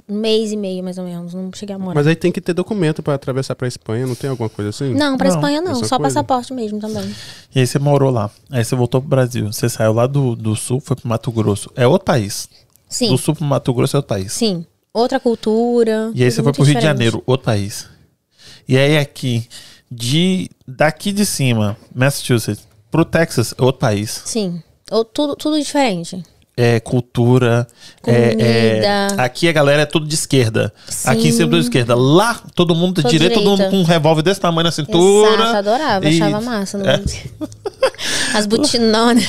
um mês e meio, mais ou menos. Não cheguei a morar. Mas aí tem que ter documento pra atravessar pra Espanha. Não tem alguma coisa assim? Não, pra Não, Espanha não, só coisa. passaporte mesmo também. E aí você morou lá. Aí você voltou pro Brasil. Você saiu lá do, do sul, foi pro Mato Grosso. É outro país. Sim, Do sul pro Mato Grosso é outro país. sim. Outra cultura. E aí você foi pro Rio de diferente. Janeiro, outro país. E aí aqui, de daqui de cima, Massachusetts, pro Texas, outro país. Sim. Ou tudo, tudo diferente. É cultura. é- é- aqui a galera é tudo de esquerda. Aqui em cima Sim. tudo de esquerda. Lá, todo mundo Todo direita, todo mundo com um revólver desse tamanho na cintura. Exato, adorava, E- achava massa. É. As butinonas.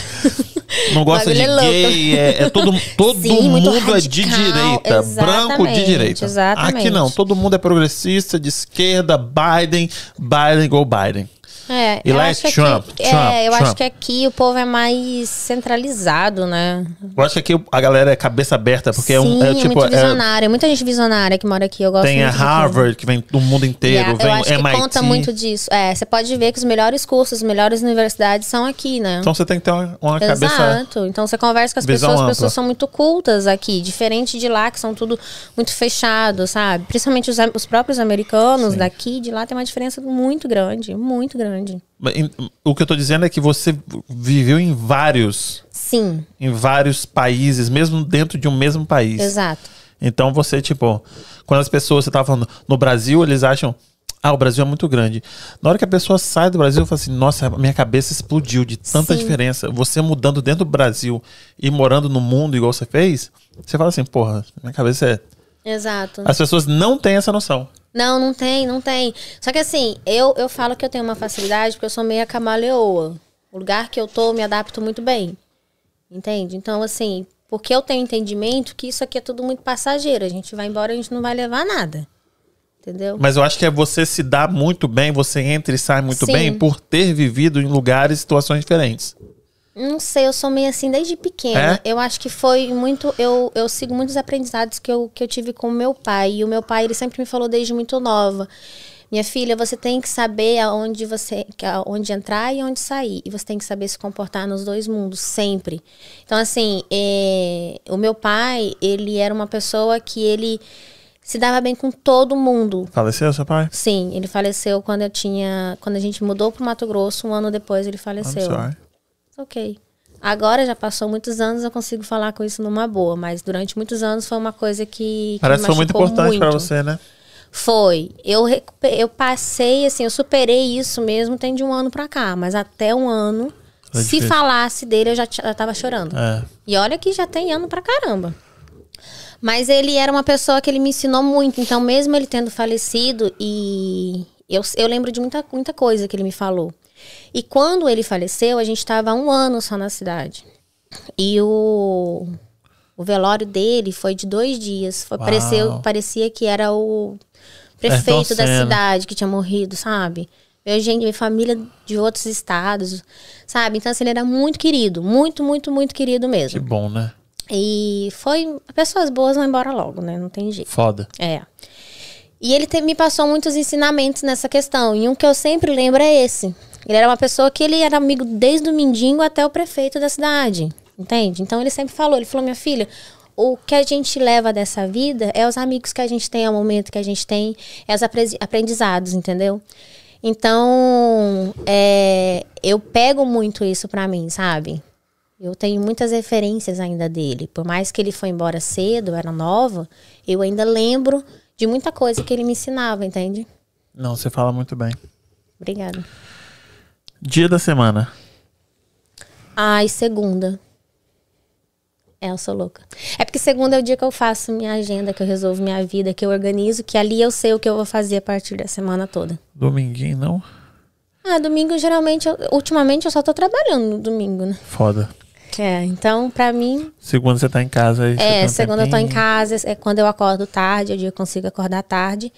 Não gosta de é gay, é, é todo, todo Sim, mundo é de radical, direita, branco de direita. exatamente. Aqui não, todo mundo é progressista, de esquerda, Biden, Biden go Biden. É, E eu lá é acho que Trump, aqui, Trump, É, eu Trump. acho que aqui o povo é mais centralizado, né? Eu acho que aqui a galera é cabeça aberta, porque é um. Sim, É, é tipo, muito é- visionária. Muita gente visionária que mora aqui. Eu gosto tem a. Harvard, que vem do mundo inteiro, Yeah, vem eu acho que MIT. conta muito disso. É, você pode ver que os melhores cursos, as melhores universidades são aqui, né? Então você tem que ter uma, uma cabeça. Exato. Então você conversa com as pessoas, as ampla. pessoas são muito cultas aqui, diferente de lá, que são tudo muito fechado, sabe? Principalmente os, os próprios americanos daqui, de lá tem uma diferença muito grande, muito grande. Em- O que eu tô dizendo é que você viveu em vários, Sim, em vários países, mesmo dentro de um mesmo país. exato. Então você, tipo, quando as pessoas, você tava falando, no Brasil, eles acham, ah, o Brasil é muito grande. Na hora que a pessoa sai do Brasil, fala assim, nossa, minha cabeça explodiu de tanta Sim. diferença. Você mudando dentro do Brasil e morando no mundo igual você fez, você fala assim, porra, minha cabeça é. Exato. As pessoas não têm essa noção. Não, não tem, não tem. Só que assim, eu, eu falo que eu tenho uma facilidade porque eu sou meio camaleoa. O lugar que eu tô, eu me adapto muito bem. Entende? Então, assim, porque eu tenho entendimento que isso aqui é tudo muito passageiro. A gente vai embora, a gente não vai levar nada. Entendeu? Mas eu acho que é você se dar muito bem, você entra e sai muito Sim. bem por ter vivido em lugares e situações diferentes. Não sei, eu sou meio assim desde pequena. É? Eu acho que foi muito. Eu, eu sigo muitos aprendizados que eu, que eu tive com o meu pai. E o meu pai, ele sempre me falou desde muito nova. Minha filha, você tem que saber aonde você aonde entrar e onde sair. E você tem que saber se comportar nos dois mundos, sempre. Então, assim, é, o meu pai, ele era uma pessoa que ele se dava bem com todo mundo. Faleceu, seu pai? Sim, ele faleceu quando eu tinha. Quando a gente mudou pro Mato Grosso, um ano depois ele I'm faleceu. sorry. Ok. Agora já passou muitos anos, eu consigo falar com isso numa boa, mas durante muitos anos foi uma coisa que. que Parece que foi muito importante pra muito. você, né? Foi. Eu, eu passei, assim, eu superei isso mesmo, tem de um ano pra cá, mas até um ano, É se difícil. falasse dele, eu já, já tava chorando. É. E olha que já tem ano pra caramba. Mas ele era uma pessoa que ele me ensinou muito. Então, mesmo ele tendo falecido, e eu, eu lembro de muita, muita coisa que ele me falou. E quando ele faleceu, a gente estava há um ano só na cidade. E o, o velório dele foi de dois dias. Foi, pareceu, parecia que era o prefeito da cidade que tinha morrido, sabe? Veio gente, veio família de outros estados, sabe? Então, assim, ele era muito querido. Muito, muito, muito querido Que mesmo. bom, né? E foi. Pessoas boas vão embora logo, né? Não tem jeito. Foda. É. E ele te- me passou muitos ensinamentos nessa questão. E um que eu sempre lembro é esse. Ele era uma pessoa que ele era amigo desde o mendigo até o prefeito da cidade. Entende? Então ele sempre falou, ele falou, minha filha, o que a gente leva dessa vida é os amigos que a gente tem, é o momento que a gente tem, é os apre- aprendizados, entendeu? Então, é, eu pego muito isso pra mim, sabe? Eu tenho muitas referências ainda dele. Por mais que ele foi embora cedo, eu era nova, eu ainda lembro de muita coisa que ele me ensinava, entende? Não, você fala muito bem. Obrigada. Dia da semana. Ai, segunda. É, eu sou louca. É porque segunda é o dia que eu faço minha agenda, que eu resolvo minha vida, que eu organizo, que ali eu sei o que eu vou fazer a partir da semana toda. Dominguinho, não? Ah, domingo geralmente, eu- ultimamente eu só tô trabalhando no domingo, né? Foda. É, então pra mim, Segunda você tá em casa aí. é, um segunda eu tô em tempinho. casa, é quando eu acordo tarde, é o dia que eu consigo acordar tarde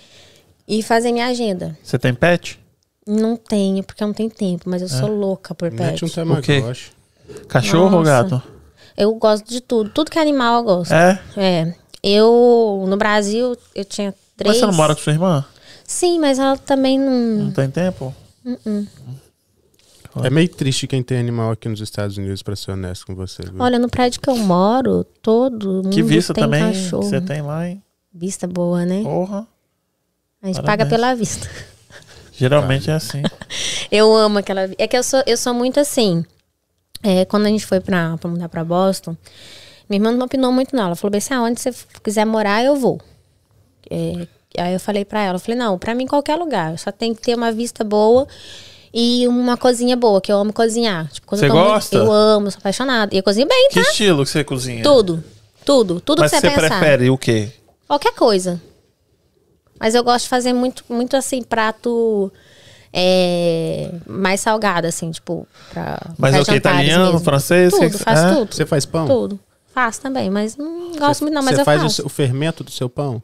e fazer minha agenda. Você tem pet? Não tenho, porque eu não tenho tempo, mas eu sou louca por Mete um pet. Tamagotchi. Cachorro ou Nossa. gato? Eu gosto de tudo, tudo que é animal eu gosto. É? É. Eu, no Brasil, eu tinha três. Mas você não mora com sua irmã? Sim, mas ela também não. Não tem tempo? É meio triste quem tem animal aqui nos Estados Unidos, pra ser honesto com você. viu? Olha, no prédio que eu moro, todo mundo Que vista tem também cachorro. você tem lá, hein? Vista boa, né? Porra. A gente parabéns. paga pela vista. Geralmente é assim. [LAUGHS] Eu amo aquela. É que eu sou, eu sou muito assim. É, quando a gente foi pra, pra mudar pra Boston, minha irmã não opinou muito, não. Ela falou bem assim: aonde você quiser morar, eu vou. É, aí eu falei pra ela: eu falei, não, pra mim qualquer lugar. Eu só tem que ter uma vista boa e uma cozinha boa, que eu amo cozinhar. Tipo, Você tô muito- gosta? eu amo, sou apaixonada. E eu cozinho bem, Que tá? estilo que você cozinha? Tudo. Tudo. Tudo Mas que você você pensar. prefere o quê? Qualquer coisa. Mas eu gosto de fazer muito, muito assim, prato é, mais salgado, assim, tipo, pra. Mas é o jantares Italiano, mesmo. francês? Tudo, Que- faço é? tudo. Você faz pão? Tudo. Faço também, mas não gosto muito, não, mas você eu faz faço. o, fermento do seu pão?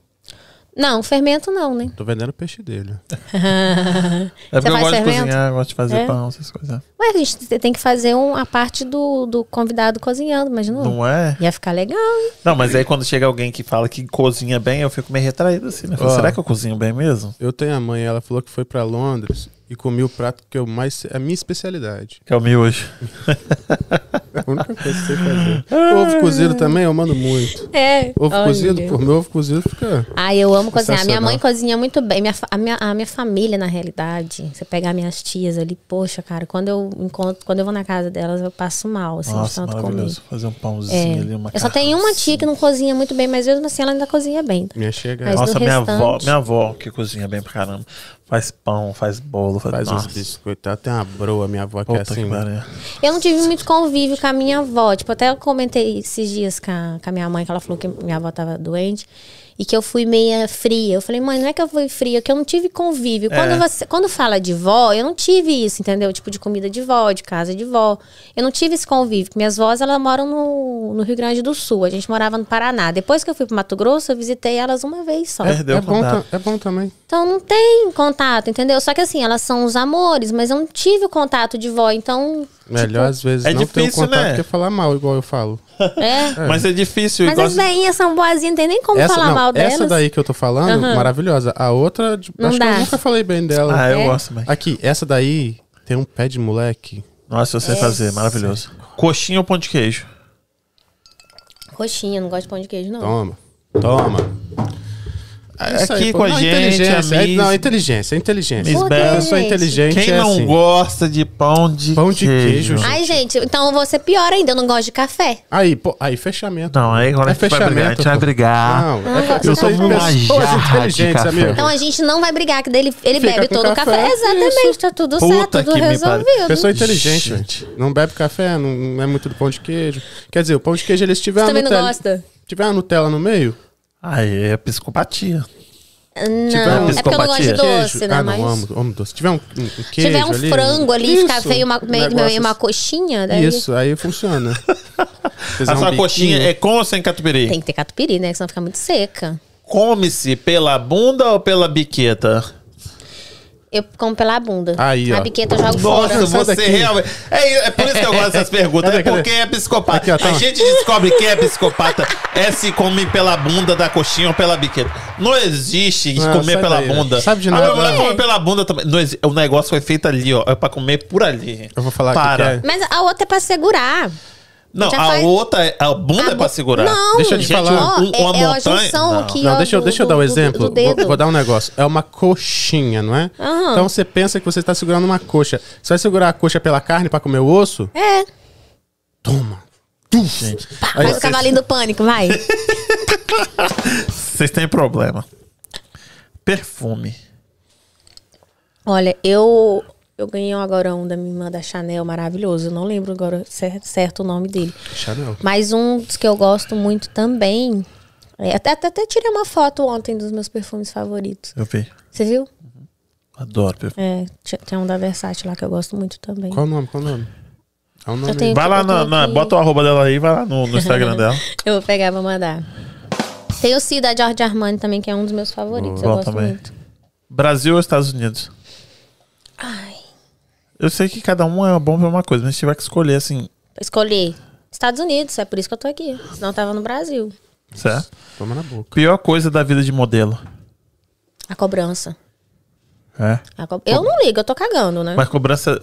Não, fermento não, né? Tô vendendo peixe dele. [LAUGHS] É porque eu gosto de fermento? cozinhar, gosto de fazer É? pão, essas coisas. Ué, a gente tem que fazer um, a parte do, do convidado cozinhando, mas não. Não é? Ia ficar legal, hein? Não, mas aí quando chega alguém que fala que cozinha bem, eu fico meio retraído assim, né? Falo. Será que eu cozinho bem mesmo? Eu tenho a mãe, ela falou que foi pra Londres e comi o prato que eu mais. É a minha especialidade. Que é o miojo. É [LAUGHS] a única coisa que sei fazer. Ovo cozido também, eu mando muito. É. Ovo olha. cozido, por meu ovo cozido fica. Ai, eu amo cozinhar. Minha mãe cozinha muito bem. Minha, a, minha, a minha família, na realidade, você pegar minhas tias ali, poxa, cara, quando eu encontro, quando eu vou na casa delas, eu passo mal, assim, de Nossa, tanto comer. maravilhoso. Fazer um É. pãozinho ali, uma Eu só tenho uma tia que não cozinha muito bem, mas mesmo assim ela ainda cozinha bem. Minha chega. Mas Nossa, minha restante- avó, minha avó que cozinha bem pra caramba. Faz pão, faz bolo, faz, Faz Nossa, uns biscoitos. Ela tem uma broa, minha avó, que é assim. que. Eu não tive muito convívio com a minha avó. Tipo, até eu comentei esses dias com a, com a minha mãe, que ela falou que minha avó tava doente. E que eu fui meia fria. Eu falei, mãe, não é que eu fui fria, é que eu não tive convívio. É. Quando, você, quando fala de vó, eu não tive isso, entendeu? Tipo, de comida de vó, de casa de vó. Eu não tive esse convívio. porque Minhas vós, elas moram no, no Rio Grande do Sul. A gente morava no Paraná. Depois que eu fui pro Mato Grosso, eu visitei elas uma vez só. Perdeu É o bom, contato. ta- é bom também. Então não tem contato, entendeu? Só que assim, elas são os amores, mas eu não tive o contato de vó. Então, Melhor às vezes é não ter o difícil, contato né? que falar mal, igual eu falo. é. Mas é difícil. Mas as veinhas são boazinhas, não tem nem como Essa, falar não, mal delas. essa daí que eu tô falando, maravilhosa. A outra, Não acho que dá. eu nunca falei bem dela. Ah, eu É? gosto também. Aqui, essa daí tem um pé de moleque. Nossa, eu sei fazer, maravilhoso. Coxinha ou pão de queijo? Coxinha, não gosto de pão de queijo, não. Toma. Toma. É isso Aqui aí, com a Não, gente, inteligência. a É, Miss- não, inteligência, inteligência. Miss Eu sou gente? inteligente, Quem é não assim. gosta de pão de Pão de queijo, gente. Ai, gente, então eu vou ser pior ainda, eu não gosto de café. Aí, pô, aí, fechamento. Não, aí agora É a gente vai brigar. A gente fechamento, vai brigar. Não, é Ah, que eu sou uma jarra de inteligentes, café. amigo. Então a gente não vai brigar, que ele Fica bebe todo o café, café. Exatamente, tá tudo Puta certo, tudo resolvido. Pessoa inteligente, Gente. Não bebe café, não, não é muito do pão de queijo. Quer dizer, o pão de queijo, eles tiver Você também não gosta? Tiver uma Nutella no meio, Aí é psicopatia. Não, é porque eu não gosto de doce, né? ah, mas não, amo, amo doce. Se tiver um, um, queijo tiver um ali, frango ali, isso, ficar feio, uma, um meio, negócio meio uma assim. coxinha, daí... Isso, aí funciona. [LAUGHS] A um sua biquinho. coxinha é com ou sem catupiry? Tem que ter catupiry, né? Que senão fica muito seca. Come-se pela bunda ou pela biqueta? Eu como pela bunda. Aí, ó. A biqueta eu jogo Nossa, fora. sai você realmente. É, é por isso que eu gosto dessas perguntas. É porque é psicopata. Aqui, ó, a toma. gente descobre quem é psicopata é se come pela bunda da coxinha ou pela biqueta. Não existe Não, comer sai pela daí, bunda. sabe de A nada. minha mulher É. come pela bunda também. Não exi- o negócio foi feito ali, ó. É pra comer por ali. Eu vou falar Para. aqui que é- Mas a outra é pra segurar. Não, Já a faz- outra, é- a bunda A é pra segurar. Não. Deixa eu te Gente, falar. Ó, um- uma é, é a montanha. junção Não. aqui, Não, ó, deixa, eu- do- deixa eu dar um do- exemplo. do Vou, vou dar um negócio. É uma coxinha, não é? Aham. Então você pensa que você está segurando uma coxa. Você vai segurar a coxa pela carne para comer o osso? É. Toma. Gente, Aí faz o cavalinho do pânico, vai. [LAUGHS] vocês têm problema. Perfume. Olha, eu eu ganhei um agora um da minha irmã da Chanel maravilhoso. Eu não lembro agora cer- certo o nome dele. Chanel. Mas um dos que eu gosto muito também. é, até, até, até tirei uma foto ontem dos meus perfumes favoritos. Eu vi. Você viu? Adoro perfume. É, tem um da Versace lá que eu gosto muito também. Qual o nome? Qual o nome? É o nome. Eu tenho- Vai lá, eu na, na- bota o arroba dela aí, vai lá no, no Instagram dela. [LAUGHS] Eu vou pegar e vou mandar. Tem o Cida George Armani também, que é um dos meus favoritos. eu Bom gosto também. muito. Brasil ou Estados Unidos? Ai. Eu sei que cada um é bom pra uma coisa, mas se tiver que escolher assim, Escolhi Estados Unidos, é por isso que eu tô aqui. Senão eu tava no Brasil. certo? Toma na boca. Pior coisa da vida de modelo. A cobrança. É. A co- Eu não ligo, eu tô cagando, né? Mas cobrança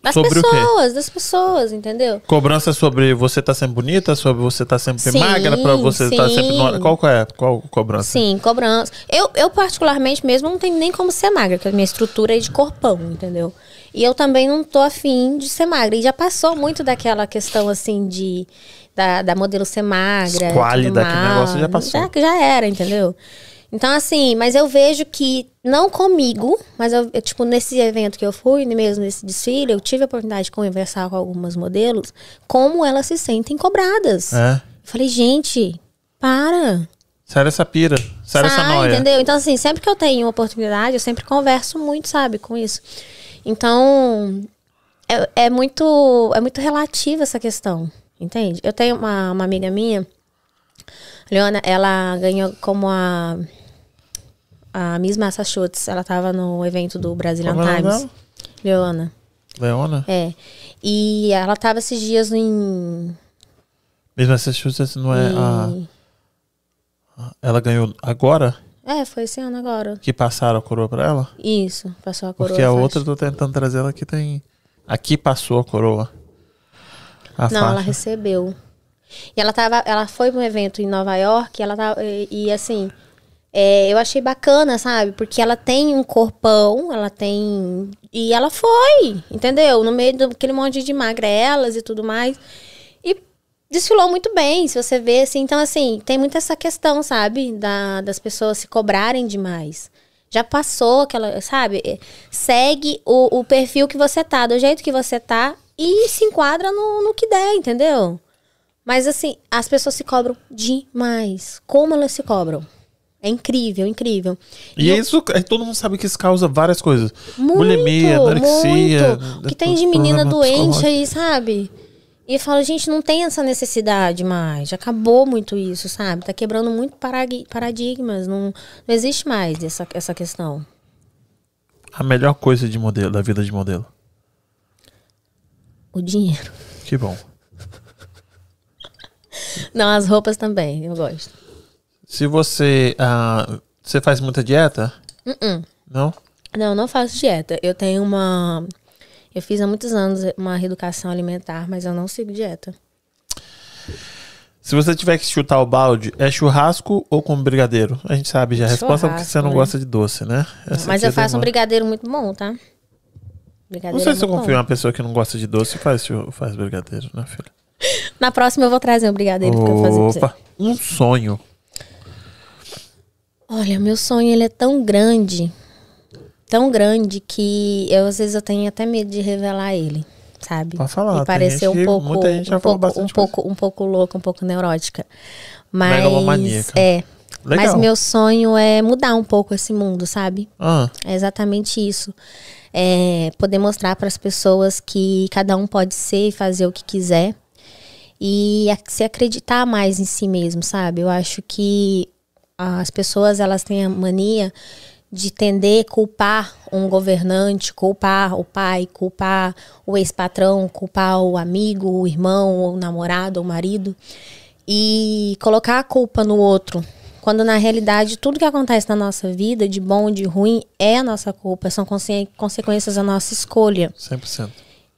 Das sobre o quê? pessoas, das pessoas, entendeu? Cobrança sobre você tá sempre bonita, sobre você tá sempre Sim, magra, pra você tá sim. sempre. No... Qual que é? Qual cobrança? Sim, cobrança. Eu, eu, particularmente, mesmo, não tenho nem como ser magra, porque a minha estrutura é de corpão, entendeu? E eu também não tô afim de ser magra. E já passou muito daquela questão, assim, de... Da, da modelo ser magra. e aquele mais. negócio já passou. Já, já era, entendeu? Então, assim, mas eu vejo que, não comigo, mas eu, eu, tipo, nesse evento que eu fui, mesmo nesse desfile, eu tive a oportunidade de conversar com algumas modelos, como elas se sentem cobradas. É. Eu falei, gente, para. Sério essa pira. Sério essa Sai, noia. entendeu? Então, assim, sempre que eu tenho oportunidade, eu sempre converso muito, sabe, com isso. Então, é, é muito é muito relativa essa questão, entende? Eu tenho uma, uma amiga minha, Leona, ela ganhou como a, a Miss Massachusetts. Ela tava no evento do Brazilian Como é Times. Leona, Leona? é. E ela tava esses dias em... Mesmo Massachusetts não é a. em- Ela ganhou agora É, foi esse ano agora. que passaram a coroa pra ela? Isso, passou a coroa. Porque a faixa. outra eu tô tentando trazer ela que tem. Aqui passou a coroa. A Não, ela faixa. recebeu. E ela tava, ela foi para um evento em Nova York, e ela tava, e, e, assim, é, eu achei bacana, sabe? Porque ela tem um corpão, ela tem e ela foi, entendeu? No meio daquele monte de magrelas e tudo mais. E desfilou muito bem, se você vê assim. Então assim, tem muito essa questão, sabe, da, das pessoas se cobrarem demais. Já passou aquela, sabe? É, Segue o, o perfil que você tá, do jeito que você tá e se enquadra no, no que der, entendeu? Mas assim, as pessoas se cobram demais. Como elas se cobram? É incrível, incrível. E eu- isso, é, todo mundo sabe que isso causa várias coisas. muito, Bulimia, anorexia. muito. O que tem de menina doente aí, sabe? E eu falo, gente, não tem essa necessidade mais. Já acabou muito isso, sabe? Tá quebrando muito paradigmas. Não, não existe mais essa, essa questão. A melhor coisa de modelo, da vida de modelo. O dinheiro. Que bom. [LAUGHS] Não, as roupas também, eu gosto. Se você. ah, você faz muita dieta? Uh-uh. Não? Não, não faço dieta. Eu tenho uma. Eu fiz há muitos anos uma reeducação alimentar, mas eu não sigo dieta. Se você tiver que chutar o balde, é churrasco ou com brigadeiro? A gente sabe já a resposta é porque você não né? gosta de doce, né? Essa mas eu faço um brigadeiro muito bom, tá? Brigadeiro Não sei é se eu confio em uma pessoa que não gosta de doce e faz, faz brigadeiro, né, filha? [LAUGHS] Na próxima eu vou trazer um brigadeiro pra eu fazer pra você. Opa, um sonho. Olha, meu sonho ele é tão grande, tão grande que eu às vezes eu tenho até medo de revelar ele, sabe? Pode falar, E parecer um pouco, muita gente já um pouco, um pouco, um pouco louca, um pouco neurótica. Mas é, mas Legal. meu sonho é mudar um pouco esse mundo, sabe? Ah, É exatamente isso. É poder mostrar para as pessoas que cada um pode ser e fazer o que quiser. e se acreditar mais em si mesmo, sabe? Eu acho que as pessoas elas têm a mania de tender a culpar um governante, culpar o pai, culpar o ex-patrão, culpar o amigo, o irmão, o namorado, o marido e colocar a culpa no outro. Quando na realidade tudo que acontece na nossa vida, de bom, de ruim, é a nossa culpa, são conse- consequências da nossa escolha. 100%.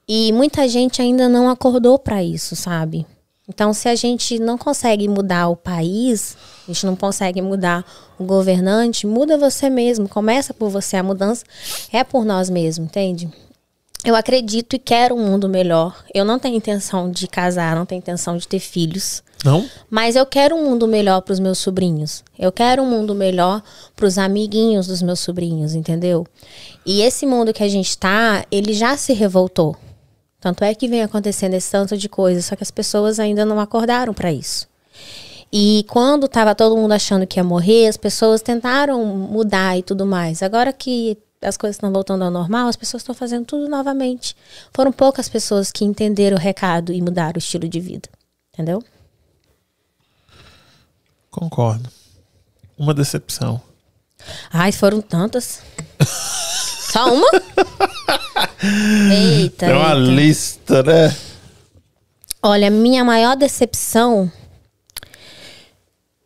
E muita gente ainda não acordou para isso, sabe? Então, se a gente não consegue mudar o país, a gente não consegue mudar o governante, muda você mesmo. Começa por você. A mudança é por nós mesmos, entende? Eu acredito e quero um mundo melhor. Eu não tenho intenção de casar, não tenho intenção de ter filhos. Não? Mas eu quero um mundo melhor para os meus sobrinhos. Eu quero um mundo melhor para os amiguinhos dos meus sobrinhos, entendeu? E esse mundo que a gente tá, ele já se revoltou. Tanto é que vem acontecendo esse tanto de coisa, só que as pessoas ainda não acordaram para isso. E quando tava todo mundo achando que ia morrer, as pessoas tentaram mudar e tudo mais. Agora que as coisas estão voltando ao normal, as pessoas estão fazendo tudo novamente. Foram poucas pessoas que entenderam o recado e mudaram o estilo de vida. Entendeu? Concordo. Uma decepção. Ai, foram tantas. [LAUGHS] Só uma? [LAUGHS] Eita. Tem uma eita. lista, né? Olha, minha maior decepção.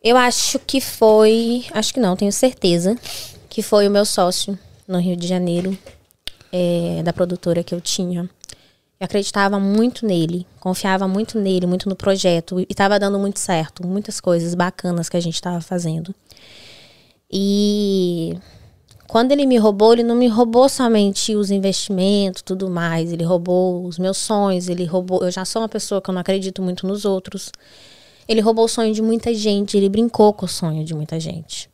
Eu acho que foi. Acho que não, tenho certeza. Que foi o meu sócio no Rio de Janeiro, é, da produtora que eu tinha. Eu acreditava muito nele, confiava muito nele, muito no projeto. E estava dando muito certo, muitas coisas bacanas que a gente estava fazendo. E quando ele me roubou, ele não me roubou somente os investimentos, tudo mais. Ele roubou os meus sonhos, ele roubou. Eu já sou uma pessoa que eu não acredito muito nos outros. Ele roubou o sonho de muita gente, ele brincou com o sonho de muita gente.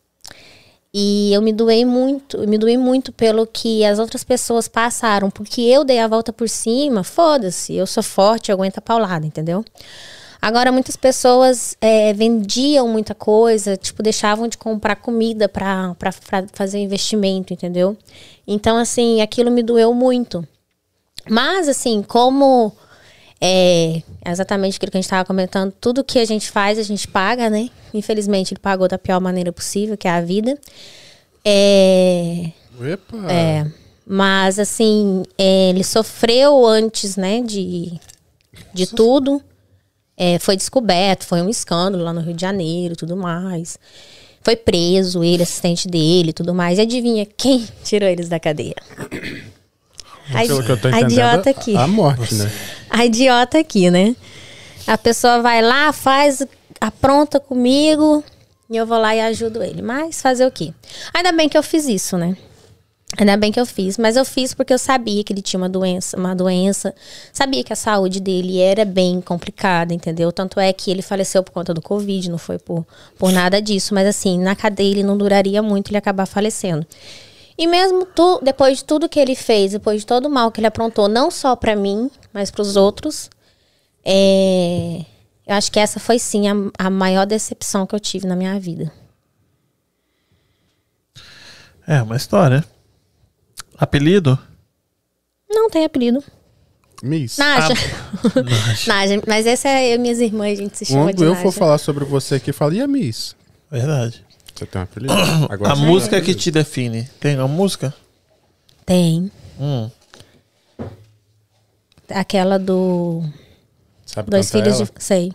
E eu me doei muito, me doei muito pelo que as outras pessoas passaram, porque eu dei a volta por cima, foda-se, eu sou forte, eu aguento a paulada, entendeu? Agora, muitas pessoas é, vendiam muita coisa, tipo, deixavam de comprar comida pra fazer investimento, entendeu? Então, assim, aquilo me doeu muito. Mas, assim, como é exatamente aquilo que a gente estava comentando, tudo que a gente faz, a gente paga, né? Infelizmente, ele pagou da pior maneira possível, que é a vida. É, Epa! é, mas assim, é, ele sofreu antes, né, de, de tudo. É, foi descoberto, foi um escândalo lá no Rio de Janeiro, tudo mais. Foi preso, ele, assistente dele, tudo mais. E adivinha quem [LAUGHS] tirou eles da cadeia? A, a entendendo, idiota aqui. A morte, né? A idiota aqui, né? A pessoa vai lá, faz, apronta comigo e eu vou lá e ajudo ele. Mas fazer o quê? Ainda bem que eu fiz isso, né? Ainda bem que eu fiz, mas eu fiz porque eu sabia que ele tinha uma doença, uma doença, sabia que a saúde dele era bem complicada, entendeu? Tanto é que ele faleceu por conta do Covid, não foi por, por nada disso, mas assim, na cadeia ele não duraria muito ele acabar falecendo. E mesmo tu, depois de tudo que ele fez, depois de todo o mal que ele aprontou, não só pra mim, mas pros outros, é, eu acho que essa foi sim a, a maior decepção que eu tive na minha vida. É, uma história. Apelido? Não tem apelido. Miss. Naja. [LAUGHS] Naja, mas essa é eu e minhas irmãs, a gente se chama Quando de eu Naja. for falar sobre você aqui, fala, e a Miss? Verdade. Você tem um apelido? [COUGHS] Agora A você música tem que apelido. te define. Tem uma música? Tem. Hum. Aquela do Sabe Dois cantar Filhos ela? de. Sei.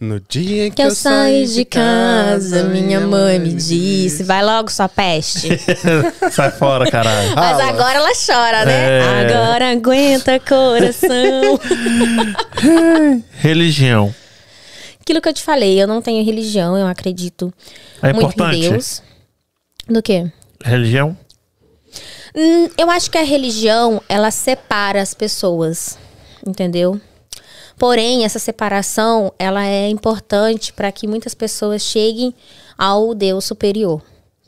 No dia Que eu saí de casa, minha mãe me disse. Vai logo, sua peste. [LAUGHS] Sai fora, caralho. Mas Rala. agora ela chora, né? É. Agora aguenta, coração. [LAUGHS] Religião. Aquilo que eu te falei, eu não tenho religião, eu acredito É muito importante. em Deus. Do quê? Religião? Hum, eu acho que a religião, ela separa as pessoas, entendeu? Porém, essa separação, ela é importante para que muitas pessoas cheguem ao Deus superior.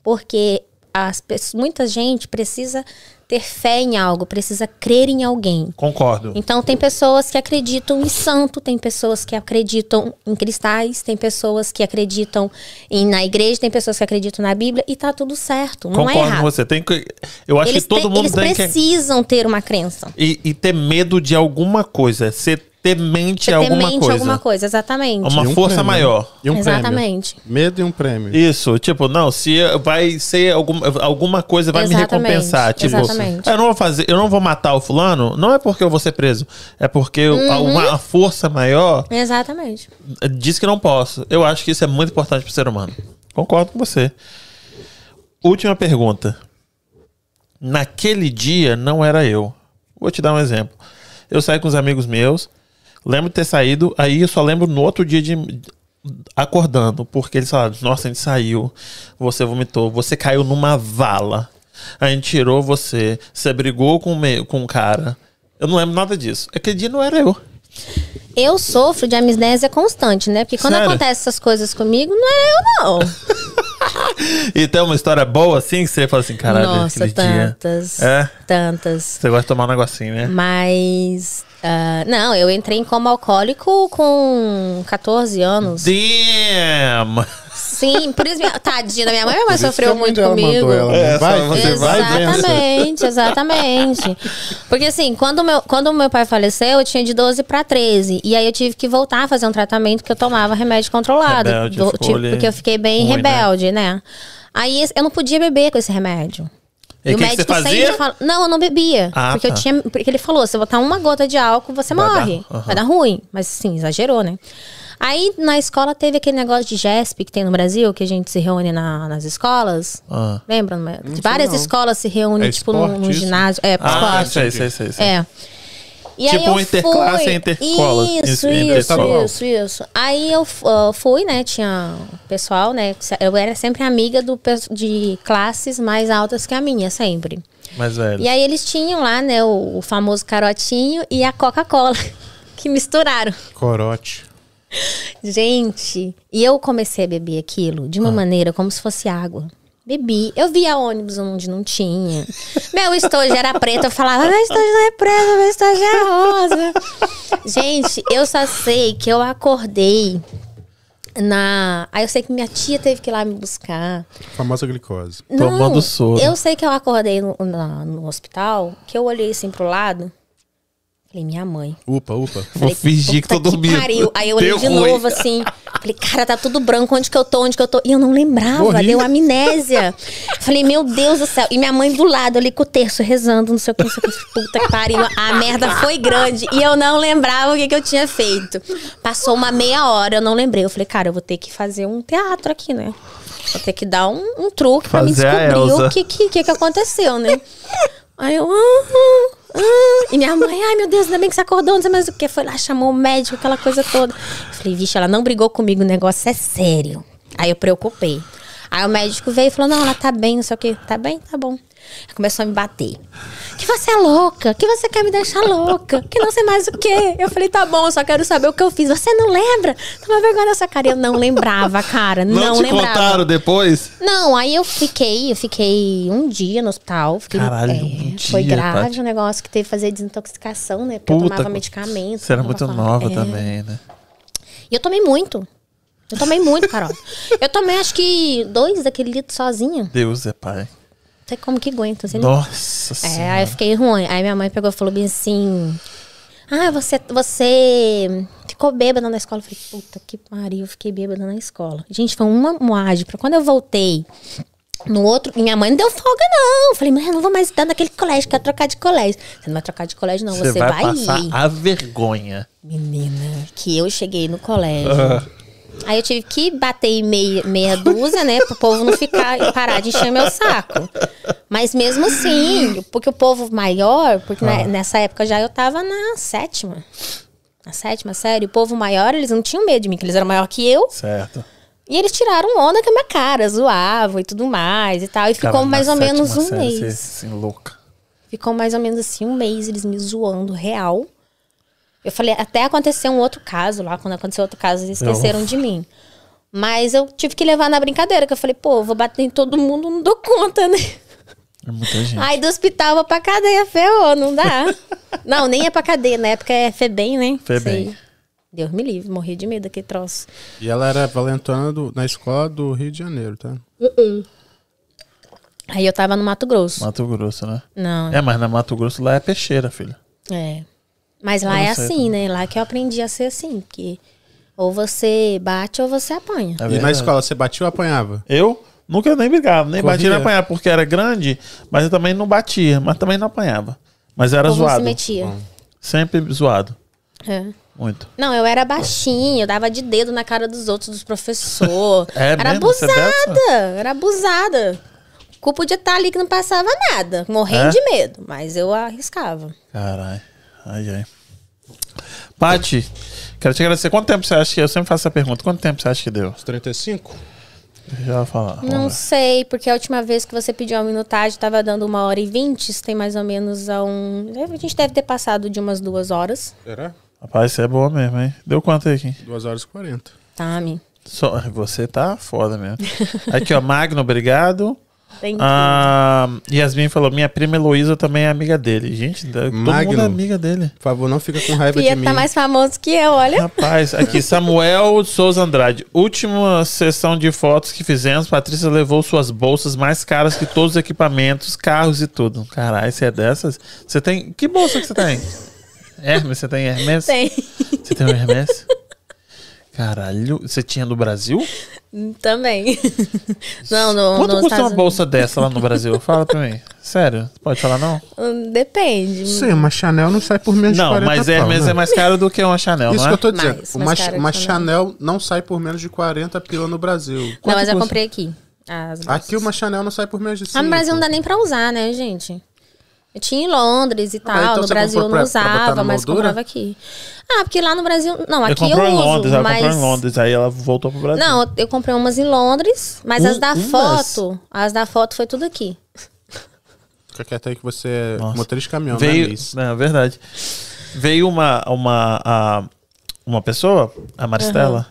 Porque as, muita gente precisa ter fé em algo, precisa crer em alguém. Concordo. Então, tem pessoas que acreditam em santo, tem pessoas que acreditam em cristais, tem pessoas que acreditam em, na igreja, tem pessoas que acreditam na Bíblia e tá tudo certo. Não Concordo é com errado. você. Tem que, eu acho Eles, que todo têm- mundo eles tem que. precisam ter uma crença. E, e ter medo de alguma coisa. Você ter mente Você a ter alguma mente coisa. alguma coisa, exatamente. Uma um força prêmio. maior. E um Exatamente. prêmio. Medo e um prêmio. Isso, tipo, não, se vai ser algum, alguma coisa vai me Exatamente, recompensar. Tipo, exatamente. eu não vou fazer, eu não vou matar o fulano, não é porque eu vou ser preso, é porque Uhum. uma a força maior Exatamente. diz que não posso. Eu acho que isso é muito importante pro ser humano. Concordo com você. Última pergunta. Naquele dia não era eu. Vou te dar um exemplo. Eu saí com os amigos meus, lembro de ter saído, aí eu só lembro no outro dia de acordando, porque eles falaram: "Nossa, a gente saiu, você vomitou, você caiu numa vala. A gente tirou você, você brigou com o me- com o cara". Eu não lembro nada disso. Aquele dia não era eu. Eu sofro de amnésia constante, né? Porque quando Sério? acontecem essas coisas comigo, não é eu, não. [LAUGHS] [LAUGHS] E tem uma história boa assim que você fala assim, caralho, Nossa, aquele dia. tantas. É? Tantas. Você gosta de tomar um negocinho, né? Mas. ah, não, eu entrei em coma alcoólico com 14 anos. Damn! Sim, por isso. minha- Tadinha da minha mãe, que sofreu muito comigo. ela, né? É, vai, só você vai. Exatamente, exatamente. Porque assim, quando meu, quando meu pai faleceu, eu tinha de 12 para 13. E aí eu tive que voltar a fazer um tratamento porque eu tomava remédio controlado. Rebelde, Do- tipo, porque eu fiquei bem ruim, né? rebelde, né? Aí esse- eu não podia beber com esse remédio. E o que que você fazia? fala. Não, eu não bebia. Ah, porque eu tá. tinha. Porque ele falou: se botar uma gota de álcool, você Vai dar- morre. aham. Vai dar ruim. Mas sim, exagerou, né? Aí na escola teve aquele negócio de GESP que tem no Brasil, que a gente se reúne na- nas escolas. Ah. Lembra? Várias não. escolas se reúnem, É tipo, num, esporte num ginásio. É, Ah, esporte. sei, sei, sei. sei. É. E Tipo um interclasse fui- e interescola. Isso, Isso, isso, isso, isso. Aí eu ah, fui, né? Tinha pessoal, né? Eu era sempre amiga do, de classes mais altas que a minha, sempre. Mais velho. E aí eles tinham lá, né? O, o famoso carotinho e a Coca-Cola. [LAUGHS] Que misturaram. Corote. Gente, e eu comecei a beber aquilo de uma maneira como se fosse água. Bebi. Eu via ônibus onde não tinha. Meu estojo era preto. Eu falava, meu estojo não é preto, meu estojo é rosa. Gente, eu só sei que eu acordei na. Aí eu sei que minha tia teve que ir lá me buscar. Famosa glicose. Tomando soro. Eu sei que eu acordei no, na- no hospital, que eu olhei assim pro lado. Falei, minha mãe. Upa, upa. Vou Falei, fingir que tô dormindo. pariu. Aí eu olhei Deu de ruim. novo, assim. Falei, cara, tá tudo branco. Onde que eu tô? Onde que eu tô? E eu não lembrava. Morri. Deu amnésia. Falei, meu Deus do céu. E minha mãe do lado ali com o terço rezando, não sei o que, não sei o que. Puta que pariu. A merda foi grande. E eu não lembrava o que, que eu tinha feito. Passou uma meia hora, eu não lembrei. Eu falei, cara, eu vou ter que fazer um teatro aqui, né? Vou ter que dar um, um truque pra me Fazer descobrir o que, que, que, que aconteceu, né? Aí eu. "Ah, ah, ah." E minha mãe, ai meu Deus, ainda bem que você acordou, não sei mais o que. Foi lá, chamou o médico, aquela coisa toda. Falei, vixe, ela não brigou comigo, o negócio é sério. Aí eu preocupei. Aí o médico veio e falou: não, ela tá bem, não sei o que. Tá bem? Tá bom. Começou a me bater. Que você é louca, que você quer me deixar louca, que não sei mais o que. Eu falei, tá bom, eu só quero saber o que eu fiz. Você não lembra? Toma vergonha nessa cara. Eu não lembrava, cara. Não, Não, te lembrava. contaram depois? Não, aí eu fiquei, eu fiquei um dia no hospital. Fiquei, Caralho, é, um Foi dia, grave Paty. o negócio que teve que fazer desintoxicação, né? Porque eu Puta, tomava medicamento. Você era muito nova é. também, né? E eu tomei muito. Eu tomei muito, Carol. [LAUGHS] eu tomei acho que dois daquele litro sozinha. Deus é pai. Sei como que aguenta. Assim, Nossa é, senhora. aí eu fiquei ruim. Aí minha mãe pegou e falou bem assim... Ah, você, você ficou bêbada na escola. Eu falei, puta que pariu, eu fiquei bêbada na escola. Gente, foi uma moagem. Pra quando eu voltei no outro... Minha mãe não deu folga, não. Eu falei, mãe, eu não vou mais estudar naquele colégio, quero trocar de colégio. Você não vai trocar de colégio, não. Você, Você vai, vai passar ir. a vergonha. Menina, que eu cheguei no colégio. Aí eu tive que bater meia, meia dúzia, né? Pro povo não ficar parar de encher meu saco. Mas mesmo assim, porque o povo maior, porque né, nessa época já eu tava na sétima. Na sétima série, o povo maior, eles não tinham medo de mim, que eles eram maior que eu. Certo. E eles tiraram onda com a minha cara, zoavam e tudo mais e tal. E ficou Cara, mais ou menos um mês. Você, assim, louca. Ficou mais ou menos assim um mês, eles me zoando real. Eu falei, até aconteceu um outro caso lá, quando aconteceu outro caso, eles esqueceram de mim. Mas eu tive que levar na brincadeira, que eu falei, pô, vou bater em todo mundo, não dou conta, né? É muita gente. Aí do hospital pra cadeia, ferrou, não dá. [LAUGHS] não, nem é pra cadeia, na época é FEBEM, né? FEBEM. Sei. Deus me livre, morri de medo daquele troço. E ela era valentona do- na escola do Rio de Janeiro, tá? Aí eu tava no Mato Grosso. Mato Grosso, né? Não, É, mas na Mato Grosso lá é peixeira, filho. é. Mas lá é assim, né? Lá que eu aprendi a ser assim, porque ou você bate ou você apanha. É E na escola, você batia ou apanhava? Eu nunca nem brigava, nem Corria. batia nem apanhava, porque era grande, mas eu também não batia, mas também não apanhava. Mas era você zoado. metia. Sempre zoado. É. Muito. Não, eu era baixinha, eu dava de dedo na cara dos outros, dos professores. [LAUGHS] É era mesmo? É abusada, era abusada. O cu podia estar ali que não passava nada, morrendo É? de medo, mas eu arriscava. Caralho. Ai, ai. Pati, quero te agradecer. Quanto tempo você acha que. Eu sempre faço essa pergunta. Quanto tempo você acha que deu? Os 35? Já vou falar. Não lá. sei, porque a última vez que você pediu uma minutagem tava dando uma hora e vinte, isso tem mais ou menos a um. A gente deve ter passado de umas duas horas. Será? Rapaz, você é boa mesmo, hein? Deu quanto aí aqui? 2 horas e 40. Tá, Mi? Só, você tá foda mesmo. Aqui, ó, Magno, obrigado. Tem Ah, Yasmin falou: minha prima Heloísa também é amiga dele. Gente, todo mundo Magno. é amiga dele. Por favor, não fica com raiva Pia de mim. tá mais famoso que eu, olha. Rapaz, aqui, Samuel Souza Andrade. Última sessão de fotos que fizemos, Patrícia levou suas bolsas mais caras que todos os equipamentos, carros e tudo. Caralho, você é dessas? Você tem. Que bolsa que você tem? [LAUGHS] Hermes, você tem Hermes? Tem. Você tem um Hermes? Caralho, você tinha no Brasil? [LAUGHS] Também. [LAUGHS] Não, no, Quanto custa uma Estados bolsa dessa lá no Brasil? [LAUGHS] Fala pra mim. Sério? Pode falar não? Unidos. Hum, Depende. Sim, uma Chanel não sai por menos de Não, 40 mas pau, Hermes né? é mais caro do que uma Chanel, Isso não que é? eu tô dizendo. Mais, uma mais que uma Chanel. Não sai por menos de 40 pila no Brasil. Não, Quanto mas eu custa? comprei aqui. Aqui uma Chanel não sai por menos de 5. Ah, no Brasil não dá nem pra usar, né, gente? Eu tinha em Londres e Ah, tal. então no Brasil eu não usava, mas moldura? comprava aqui. Ah, porque lá no Brasil. Não, aqui eu, comprou em uso. Londres, ela mas... comprou em Londres, aí ela voltou pro Brasil. Não, eu comprei umas em Londres, mas Um- as da umas? foto. As da foto foi tudo aqui. Fica quieto aí que você é Nossa. motorista de caminhão, veio, né, não, é verdade. Veio uma uma a- uma pessoa, a Maristela,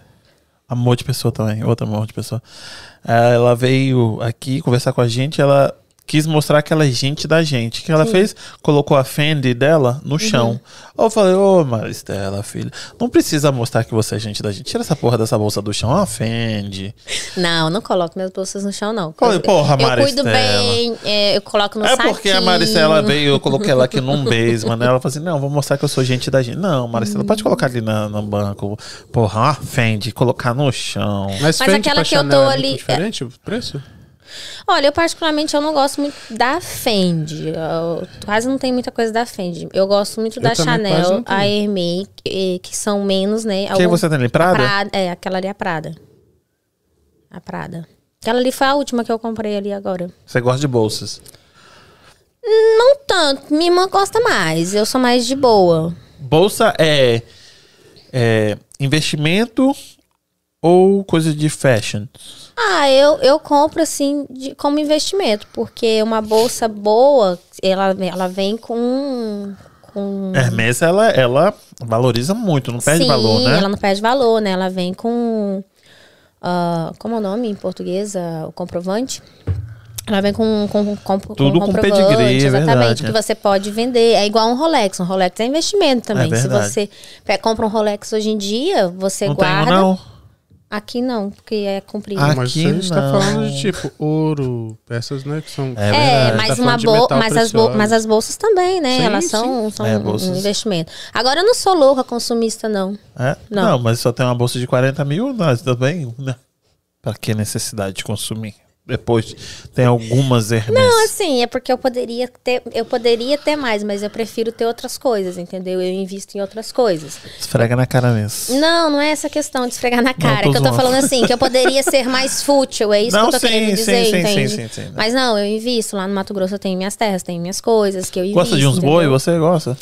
amor de pessoa também, outra amor de pessoa. Ela veio aqui conversar com a gente, ela quis mostrar que ela é gente da gente. O que ela fez? Colocou a Fendi dela no chão. Eu falei, ô Maristela, filha, não precisa mostrar que você é gente da gente. Tira essa porra dessa bolsa do chão, é uma Fendi. Não, não coloco minhas bolsas no chão, não. Falei, porra, eu cuido Maristela. bem, é, eu coloco no É porque a saquinho. Maricela veio, eu coloquei ela aqui num [LAUGHS] basement, né? Ela falou assim: não, vou mostrar que eu sou gente da gente. Não, Maricela, pode colocar ali na, no banco. Porra, uma Fendi, colocar no chão. Mas, Mas aquela que eu tô é ali- muito diferente o preço? Olha, eu particularmente eu não gosto muito da Fendi. Eu quase não tem muita coisa da Fendi. Eu gosto muito da Chanel, a Hermès, que, que são menos, né? Quem você tem ali? Prada? Prada? É, aquela ali é a Prada. A Prada. Aquela ali foi a última que eu comprei ali agora. Você gosta de bolsas. Não tanto, minha irmã gosta mais. Eu sou mais de boa. Bolsa é, é investimento ou coisa de fashion? Ah, eu, eu compro assim de- como investimento, porque uma bolsa boa, ela, ela vem com. com Hermes, ela, ela valoriza muito, não perde Sim, valor, né? ela não perde valor, né? Ela vem com. ah, como é o nome em português? o comprovante? Ela vem com, com, com, com Tudo com comprovante, pedigree, é exatamente, verdade, que é. você pode vender. É igual um Rolex. Um Rolex é investimento também. Se verdade. você compra um Rolex hoje em dia, você não tem guarda. um, não. Aqui não, porque é comprido. Mas Aqui a gente tá não. falando de tipo ouro, peças, né? Que são. É É, mas, Tá uma bol mas, as bol mas as bolsas também, né? Sim, Elas sim. são, são É, um- bolsas. um investimento. Agora eu não sou louca consumista, não. É? Não. Não. mas só tem uma bolsa de 40 mil, nós também, né? Pra que necessidade de consumir? Depois tem algumas Hermes. Não, assim, é porque eu poderia ter, eu poderia ter mais, mas eu prefiro ter outras coisas, entendeu? Eu invisto em outras coisas. Esfrega na cara mesmo. Não, não é essa questão de esfregar na cara, tô é que eu tô falando assim, que eu poderia ser mais [LAUGHS] fútil, é isso Não, que eu tô sim, querendo sim, dizer, sim, entende? sim, sim, sim. Mas não, eu invisto, lá no Mato Grosso eu tenho minhas terras, tenho minhas coisas que eu invisto. Gosta de uns entendeu? boi? Você gosta?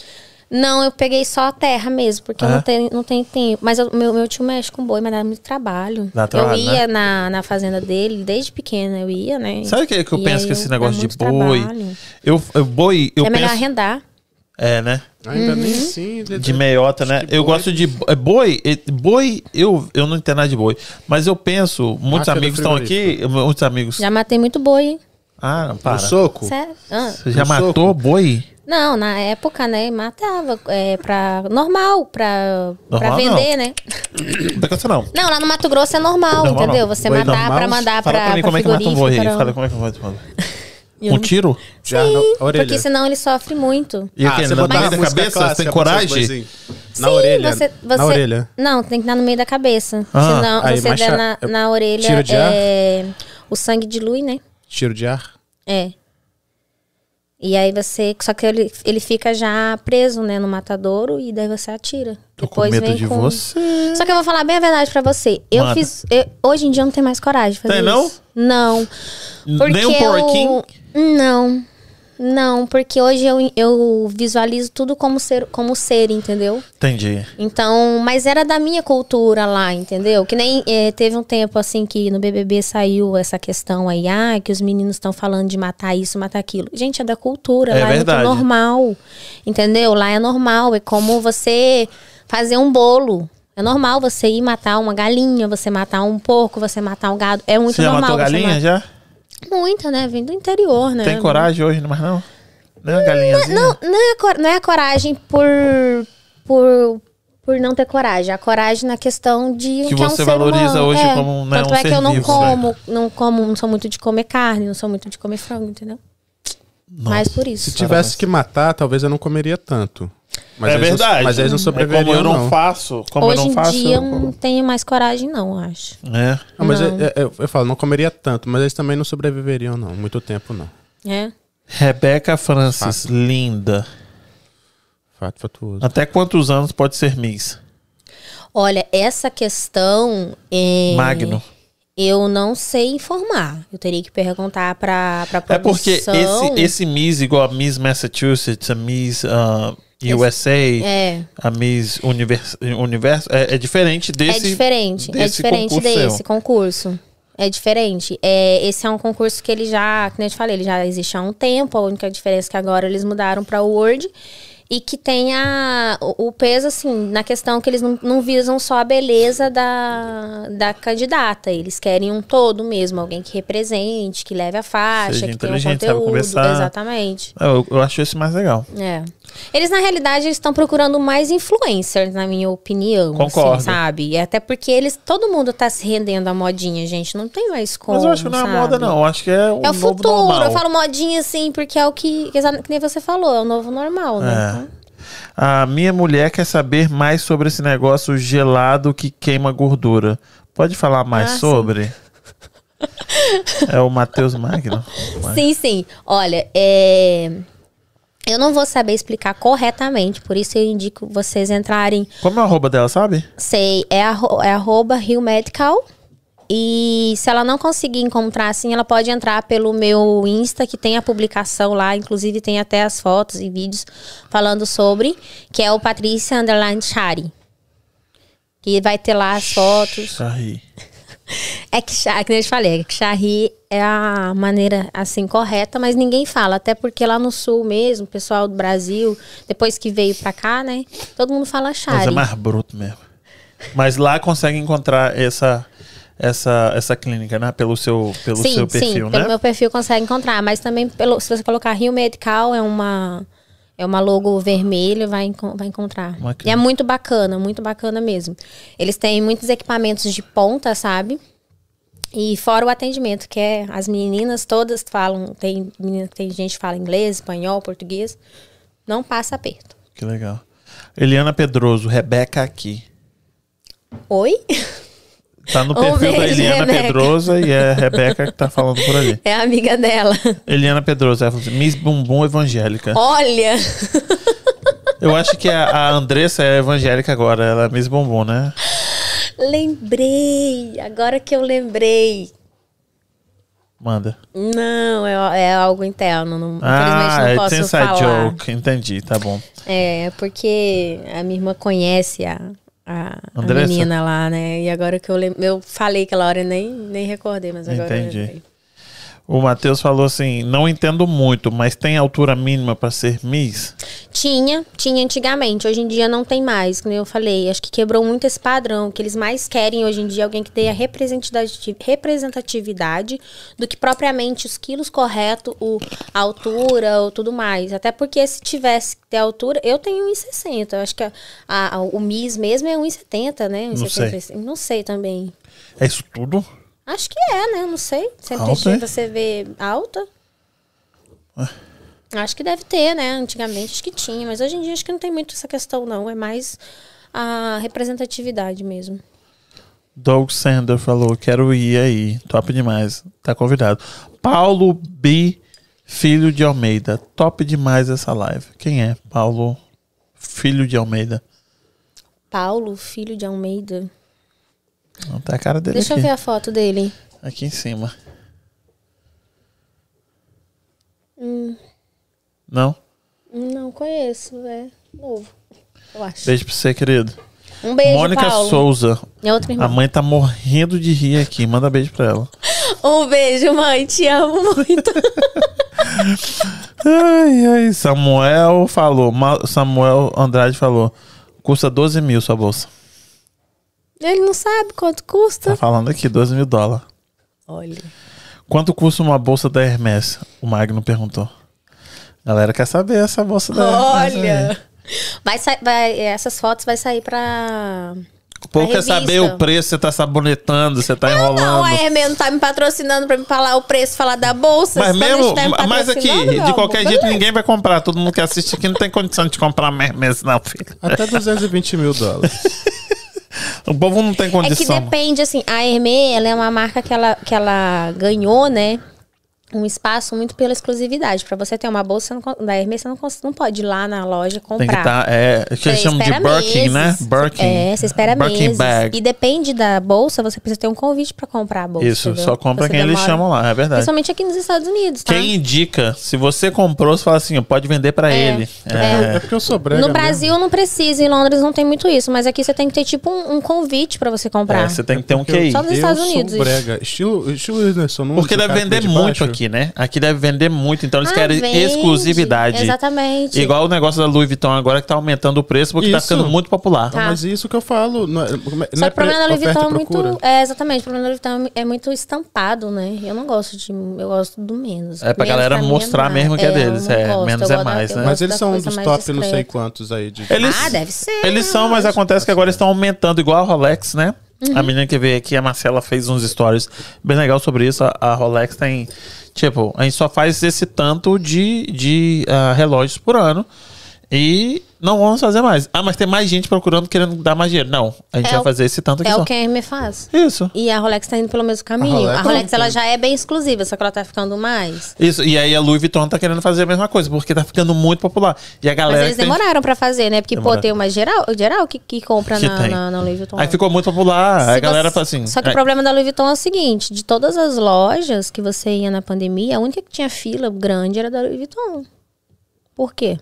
Não, eu peguei só a terra mesmo, porque eu É? não tenho, não tenho tempo. Mas eu- meu, meu tio mexe com boi, mas dá muito trabalho. Dá trabalho, eu ia na, na fazenda dele, desde pequena eu ia, né? Sabe o que, que eu E penso que esse eu- negócio de boi. trabalho. Eu, eu boi, eu é melhor penso. arrendar. É, né? Ainda nem Uhum. sim. De meiota, né? Eu boi- gosto de. é, Boi, é, boi, eu, eu não entendo nada de boi. Mas eu penso, muitos do amigos estão aqui, muitos amigos. Já matei muito boi, hein? Ah, para. Um soco? Sério? Ah. Você já matou soco? boi? Não, na época, né, matava é, pra... Normal, pra, pra Normal, vender, né? Não tem coisa não. Não, lá no Mato Grosso é normal, Normal, entendeu? não. Você Boi matar normal? pra mandar Fala pra, pra mim pra como é que mata um boi aí. Fala pra- como é que mata um boi. Um tiro? Já na orelha. Porque senão ele sofre muito. E o quê? você No botar meio a da música cabeça? Você tem pra coragem? Na Sim, orelha. você- Na você- orelha. Não, tem que dar no meio da cabeça. Ah, Senão aí, você mas der na, na orelha, tiro de ar? é, o sangue dilui, né? Tiro de ar. É. E aí você. Só que ele, ele fica já preso, né, no matadouro e daí você atira. Tô com medo de você. Só que eu vou falar bem a verdade pra você. Eu Manda. fiz. eu- hoje em dia eu não tenho mais coragem de fazer Tem, não? isso. Não. Porque Nem um porquinho? eu, Não. Não, porque hoje eu, eu visualizo tudo como ser, como ser, entendeu? Entendi. Então, mas era da minha cultura lá, entendeu? Que nem eh, teve um tempo assim que no BBB saiu essa questão aí, ah, que os meninos estão falando de matar isso, matar aquilo. Gente, é da cultura, É lá verdade. é muito normal, entendeu? Lá é normal, é como você fazer um bolo. É normal você ir matar uma galinha, você matar um porco, você matar um gado. É muito Você já normal. matou você galinha mata- já? Muita, né? Vem do interior, né? Tem coragem hoje, mas não? Nem uma galinhazinha? Não, não é, cor- não é a coragem por, por, por não ter coragem. A coragem na questão de Que é um você ser valoriza humano. hoje É. como, né, Tanto um é que ser eu não vivo, como, não como, não sou muito de comer carne, não sou muito de comer frango, entendeu? Mas por isso. Se tivesse que matar, talvez eu não comeria tanto. Mas é eles não- verdade. mas eles não É sobreviveriam, como eu não, não. faço. Como Hoje eu não em faço. dia eu eu- não tenho mais coragem, não, eu acho. É. Não, mas Não. é- é- eu, eu falo, não comeria tanto, mas eles também não sobreviveriam, não. Muito tempo, não. É. Rebeca Francis, linda. Fato fatuoso. Até quantos anos pode ser Miss? Olha, essa questão. É... Magno. Eu não sei informar. Eu teria que perguntar pra, pra É porque produção. esse, esse Miss, igual a Miss Massachusetts, a Miss ah, USA, É. a Miss Univers, Universo, é, é diferente desse. é diferente, é desse diferente concurso desse seu. concurso. É diferente. É, esse é um concurso que ele já, como eu te falei, ele já existe há um tempo. A única diferença é que agora eles mudaram para o Word. E que tem a, o, o peso, assim, na questão que eles não, não visam só a beleza da, da candidata. Eles querem um todo mesmo. Alguém que represente, que leve a faixa, Seja que tenha um sabe conteúdo. conversar. Exatamente. Ah, Eu, eu acho esse mais legal. É. Eles, na realidade, estão procurando mais influencers, na minha opinião. Concordo. assim, sabe? E até porque eles. Todo mundo tá se rendendo à modinha, gente. Não tem mais como. Mas eu acho que não é a sabe? moda, não. Eu acho que é o, É o futuro. normal. Eu falo modinha, assim, porque é o que. Que nem você falou, é o novo normal, né? É. A minha mulher quer saber mais sobre esse negócio gelado que queima gordura. Pode falar mais Ah, sim. sobre? é o Matheus Magno. Sim, sim. Olha, é. Eu não vou saber explicar corretamente, por isso eu indico vocês entrarem Como é o arroba dela, sabe? Sei, é, arro é arroba Rio Medical. E se ela não conseguir encontrar assim, ela pode entrar pelo meu Insta, que tem a publicação lá, inclusive tem até as fotos e vídeos falando sobre, que é o Patrícia Underline Chari. Que vai ter lá as fotos. Charri. [LAUGHS] É que, cha- que nem eu te falei, é que charri é a maneira assim correta, mas ninguém fala, até porque lá no sul mesmo, o pessoal do Brasil, depois que veio pra cá, né, todo mundo fala Mas chari. é mais bruto mesmo. Mas lá consegue encontrar essa, essa, essa clínica, né? Pelo seu, pelo sim, seu perfil, sim, né? pelo meu perfil consegue encontrar, mas também pelo, se você colocar Rio Medical é uma é uma logo vermelho, vai, vai encontrar. E é muito bacana, muito bacana mesmo. Eles têm muitos equipamentos de ponta, sabe? E fora o atendimento, que é as meninas todas falam, tem menina, tem gente que fala inglês, espanhol, português, não passa aperto. Que legal. Eliana Pedroso, Rebeca aqui. Oi? [LAUGHS] Tá no perfil da beijo, Eliana Rebeca. Pedroso e é a Rebeca que tá falando por ali. É a amiga dela. Eliana Pedroso, ela falou assim, Miss Bumbum evangélica. Olha, Eu acho que a, a Andressa é evangélica agora, ela é Miss Bumbum, né? lembrei, agora que eu lembrei. Manda. Não, é, é algo interno. Não, Ah, infelizmente é não posso inside falar. joke. Entendi, tá bom. É, porque a minha irmã conhece a, a, a menina lá, né? E agora que eu lembro. Eu falei aquela hora e nem, nem recordei, mas agora Entendi. eu lembrei. O Matheus falou assim: não entendo muito, mas tem altura mínima pra ser Miss? Tinha, tinha antigamente. Hoje em dia não tem mais, como eu falei. Acho que quebrou muito esse padrão. O que eles mais querem hoje em dia é alguém que dê a representatividade, do que propriamente os quilos corretos, o, a altura ou tudo mais. Até porque se tivesse que ter altura, eu tenho 1,60. Eu acho que a, a- o Miss mesmo é 1,70, né? Não sei. 1,75. Não sei também. É isso tudo? Acho que é, né? Não sei. Sempre Alta, é? você vê alta. Acho que deve ter, né? Antigamente acho que tinha, mas hoje em dia acho que não tem muito essa questão, não. É mais a representatividade mesmo. Doug Sander falou, quero ir aí. Top demais. Tá convidado. Paulo B. Filho de Almeida. Top demais essa live. Quem é? Paulo Filho de Almeida. Paulo, filho de Almeida. Não tá a cara dele Deixa aqui. eu ver a foto dele. Aqui em cima. Hum. Não? Não conheço, é novo. Eu acho. Beijo pra você, querido. Um beijo, Mônica Paulo. Souza. É A mãe tá morrendo de rir aqui. Manda beijo pra ela. [LAUGHS] Um beijo, mãe. Te amo muito. [LAUGHS] Ai, ai. Samuel falou. Samuel Andrade falou. Custa 12 mil sua bolsa. Ele não sabe quanto custa. Tá falando aqui, 12 mil dólares. Olha. Quanto custa uma bolsa da Hermes? O Magno perguntou. Galera quer saber essa bolsa da Hermes. Olha. Vai vai, essas fotos vai sair pra. O povo quer saber o preço, você tá sabonetando, você tá enrolando. Não, a Hermes não tá me patrocinando pra me falar o preço, falar da bolsa. Mas Se quando mesmo, tá me mas aqui, de qualquer amor, jeito, beleza. ninguém vai comprar. Todo mundo que assiste aqui não tem condição de comprar uma Hermes, não, filho. Até 220 mil dólares. [LAUGHS] O povo não tem É que condição. depende, assim, a Hermès, ela é uma marca que ela, que ela ganhou, né? Um espaço muito pela exclusividade. Pra você ter uma bolsa não da Hermès, você não, não pode ir lá na loja comprar. Tem que estar. é, que eles chamam de espera Birkin, né? meses. Birkin. É, você espera Birkin meses. bag. E depende da bolsa, você precisa ter um convite pra comprar a bolsa. Isso, entendeu? só compra Você quem eles demora. chamam lá, é verdade. Principalmente aqui nos Estados Unidos, tá? Quem indica, se você comprou, você fala assim, pode vender pra ele. É É. porque eu sou brega No mesmo. Brasil não precisa, em Londres não tem muito isso, mas aqui você tem que ter tipo um, um convite pra você comprar. É, você tem que ter um Porque eu- QI. Só nos eu Estados sou Unidos, brega. Estilo, estilo Nunes, Porque deve vender muito baixo. aqui, né? Aqui deve vender muito, então eles Ah, querem vende. exclusividade. Exatamente. Igual o negócio da Louis Vuitton agora que tá aumentando o preço porque tá Isso. ficando muito popular. Tá. Mas isso que eu falo. Não é, não é Só que o problema da Louis Vuitton é muito. É, exatamente. O problema da Louis Vuitton é muito estampado, né? Eu não gosto de. Eu gosto do menos. É pra Menos galera é mostrar mais. mesmo que é deles, não é, gosto, menos é mais, né? Mas eles são um dos top não sei quantos aí de. Eles, Ah, deve ser. Eles são, mas acontece que agora eles estão aumentando igual a Rolex, né? Uhum. A menina que veio aqui, a Marcela, fez uns stories bem legal sobre isso. A, a Rolex tem. Tipo, a gente só faz esse tanto de, de ah, relógios por ano. E não vamos fazer mais. Ah, mas tem mais gente procurando querendo dar mais dinheiro. Não, a gente É vai o- fazer esse tanto aqui É só. o que a Hermes faz. Isso. E a Rolex tá indo pelo mesmo caminho. Rolex A Rolex, não ela já é bem exclusiva, só que ela tá ficando mais. Isso. E aí a Louis Vuitton tá querendo fazer a mesma coisa, porque tá ficando muito popular. E a galera. Mas eles que tem- demoraram pra fazer, né? Porque, Demoraram. pô, tem uma geral, geral que, que compra Que na, na, na Louis Vuitton. Aí ficou muito popular. Se a galera você- fala assim. Só que é, o problema da Louis Vuitton é o seguinte: de todas as lojas que você ia na pandemia, a única que tinha fila grande era da Louis Vuitton. Por quê?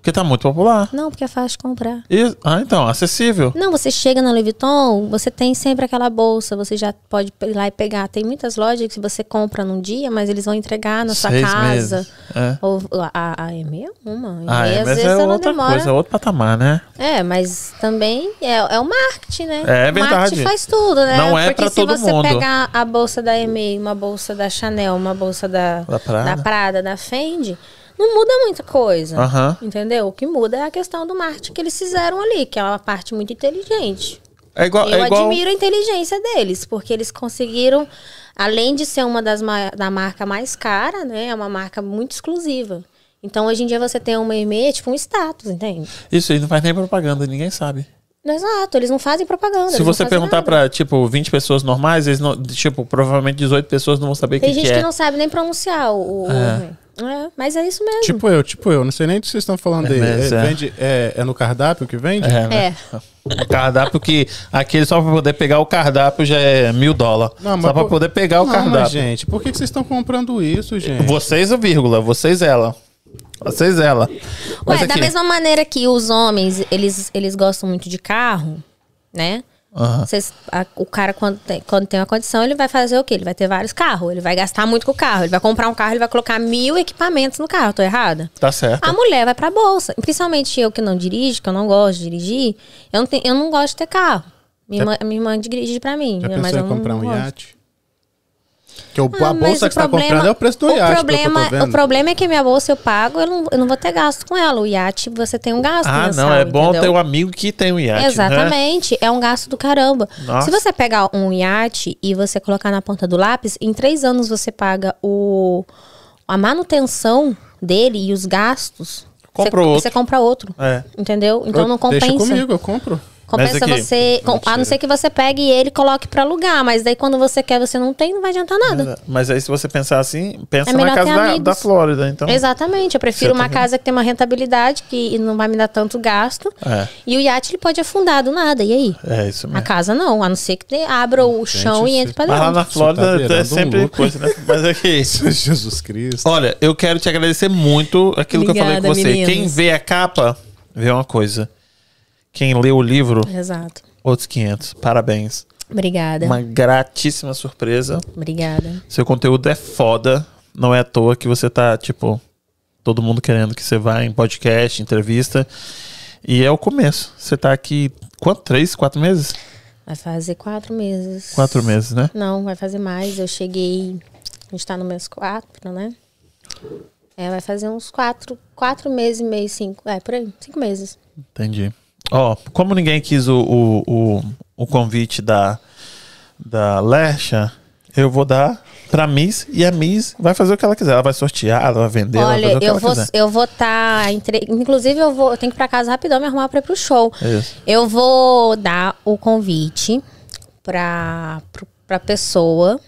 Porque tá muito popular. Não, porque é fácil de comprar. E- ah, então, acessível. Não, você chega na Louis Vuitton, você tem sempre aquela bolsa, você já pode ir lá e pegar. Tem muitas lojas que você compra num dia, mas eles vão entregar na sua Seis casa. meses. É. Ou, a, a EME é uma. Ah, E é, às mas vezes é ela outra demora. coisa, é outro patamar, né? É, mas também é, é o marketing, né? É O verdade. marketing faz tudo, né? Não é Porque pra se todo você mundo. pegar a bolsa da EMEI, uma bolsa da Chanel, uma bolsa da, Da Prada. da Prada, da Fendi, não muda muita coisa. Aham. Entendeu? O que muda é a questão do marketing que eles fizeram ali, que é uma parte muito inteligente. É igual. Eu é igual admiro a inteligência deles, porque eles conseguiram, além de ser uma das da marca mais cara, né? É uma marca muito exclusiva. Então, hoje em dia, você tem uma EMEI, é tipo um status, entende? Isso aí não faz nem propaganda, ninguém sabe. Exato, eles não fazem propaganda. Se você perguntar pra, tipo, 20 pessoas normais, eles não. Tipo, provavelmente 18 pessoas não vão saber o que, Tem gente que que, é. não sabe nem pronunciar o. o- É, mas é isso mesmo. Tipo eu, tipo eu. Não sei nem do que vocês estão falando aí. Hermes, É, é. vende- é- é no cardápio que vende? É, né? é. O cardápio que. Aquele só pra poder pegar o cardápio já é mil dólares. Não, mas Só pra pô- poder pegar o Não, mas, cardápio. gente, por que, que vocês estão comprando isso, gente? Vocês, o vírgula. Vocês, ela. Vocês, ela. Mas Ué, da aqui- mesma maneira que os homens, eles, eles gostam muito de carro, né? Aham. Vocês- a- o cara, quando tem, quando tem uma condição, ele vai fazer o quê? Ele vai ter vários carros. Ele vai gastar muito com o carro. Ele vai comprar um carro, ele vai colocar mil equipamentos no carro. Tô errada? Tá certo. A mulher vai pra bolsa. Principalmente eu que não dirijo, que eu não gosto de dirigir, eu não, tenho, eu não gosto de ter carro. Minha, irmã, minha irmã dirige pra mim. Já mas pensou eu em comprar um gosto. iate? Que o, Ah, a bolsa que você tá comprando é o preço do o iate, problema, eu. O problema é que minha bolsa eu pago, eu não, eu não vou ter gasto com ela. O iate, você tem um gasto Ah, mensal, não, é bom entendeu? ter um amigo que tem um iate. Né? Exatamente, é um gasto do caramba. Nossa. Se você pegar um iate e você colocar na ponta do lápis, em três anos você paga o a manutenção dele e os gastos, Compra você, outro. você compra outro. É. Entendeu? Então não compensa. Deixa comigo, eu compro. Compensa você. com- a não ser que você pegue ele e coloque pra alugar. Mas daí quando você quer, você não tem, não vai adiantar nada. Mas aí, se você pensar assim, pensa É na melhor casa da, da Flórida, então. Exatamente. Eu prefiro uma tá casa que tem uma rentabilidade, que não vai me dar tanto gasto. É. E o iate ele pode afundar do nada. E aí? É isso A mesmo. casa não, a não ser que te- abra o chão e isso- entre pra Mas lá dentro. na Flórida Você tá é um sempre lucro. coisa, né? Mas aqui. [LAUGHS] Jesus Cristo. Olha, eu quero te agradecer muito aquilo que eu falei com Obrigada, você. meninos. Quem vê a capa, vê uma coisa. Quem lê o livro, Exato. outros 500. Parabéns. Obrigada. Uma gratíssima surpresa. Obrigada. Seu conteúdo é foda. Não é à toa que você tá, tipo, todo mundo querendo que você vá em podcast, entrevista. E é o começo. Você tá aqui, quanto? Três, quatro meses? Vai fazer quatro meses. Quatro meses, né? Não, vai fazer mais. Eu cheguei. A gente tá no mês quatro, né? É, vai fazer uns quatro, quatro meses e meio, cinco. É, por aí, cinco meses. Entendi. Ó, como ninguém quis o, o, o, o convite da, da Lesha, eu vou dar pra Miss e a Miss vai fazer o que ela quiser. Ela vai sortear, ela vai vender, ela vai Olha, fazer o que eu ela vou, eu vou estar. entre... Inclusive, eu vou. Eu tenho que ir pra casa rapidão me arrumar pra ir pro show. Isso. Eu vou dar o convite pra, pra pessoa.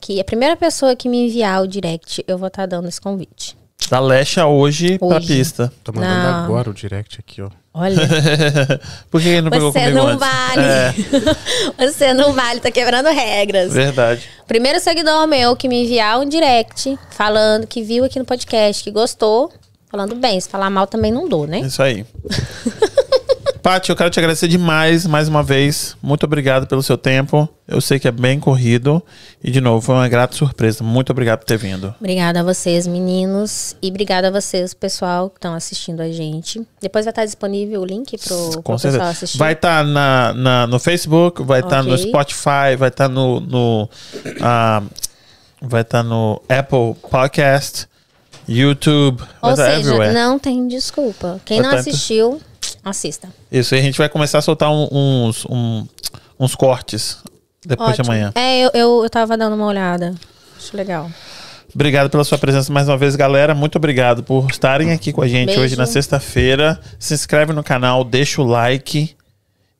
Que a primeira pessoa que me enviar o direct, eu vou estar dando esse convite. Da Lesha hoje, pra Hoje. pista. Tô mandando Não. agora o direct aqui, ó. Olha, [LAUGHS] Por que ele não pegou você comigo não antes? vale. É, [LAUGHS] Você não vale, tá quebrando regras. verdade. Primeiro seguidor meu que me enviar um direct falando que viu aqui no podcast, que gostou, falando bem. Se falar mal também não dou, né? Isso aí. [LAUGHS] Paty, eu quero te agradecer demais, mais uma vez. Muito obrigado pelo seu tempo. Eu sei que é bem corrido. E, de novo, foi uma grata surpresa. Muito obrigado por ter vindo. Obrigada a vocês, meninos. E obrigada a vocês, pessoal, que estão assistindo a gente. Depois vai estar disponível o link pro Com pessoal assistir. Vai estar na, na- no Facebook, vai estar no Ok. Spotify, vai estar no. no ah, vai estar no Apple Podcast, YouTube, Ou seja, everywhere. não tem desculpa. Quem Vai não tá assistiu, assista. Isso, aí a gente vai começar a soltar um- uns, um- uns cortes depois de Ótimo. amanhã. É, eu, eu, eu tava dando uma olhada. Acho legal. Obrigado pela sua presença mais uma vez, galera. Muito obrigado por estarem aqui com a gente Beijo. hoje na sexta-feira. Se inscreve no canal, deixa o like.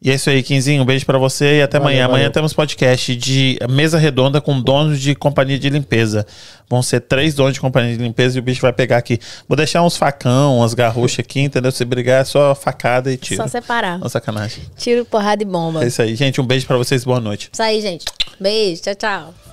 E é isso aí, Quinzinho. Um beijo pra você e até Valeu, amanhã. Amanhã valeu. temos podcast de mesa redonda com donos de companhia de limpeza. Vão ser três donos de companhia de limpeza e o bicho vai pegar aqui. Vou deixar uns facão, umas garruchas aqui, entendeu? Se brigar é só facada e tiro. Só separar. Uma sacanagem. Tiro, porrada e bomba. É isso aí, gente. Um beijo pra vocês. Boa noite. Isso aí, gente. Beijo. Tchau, tchau.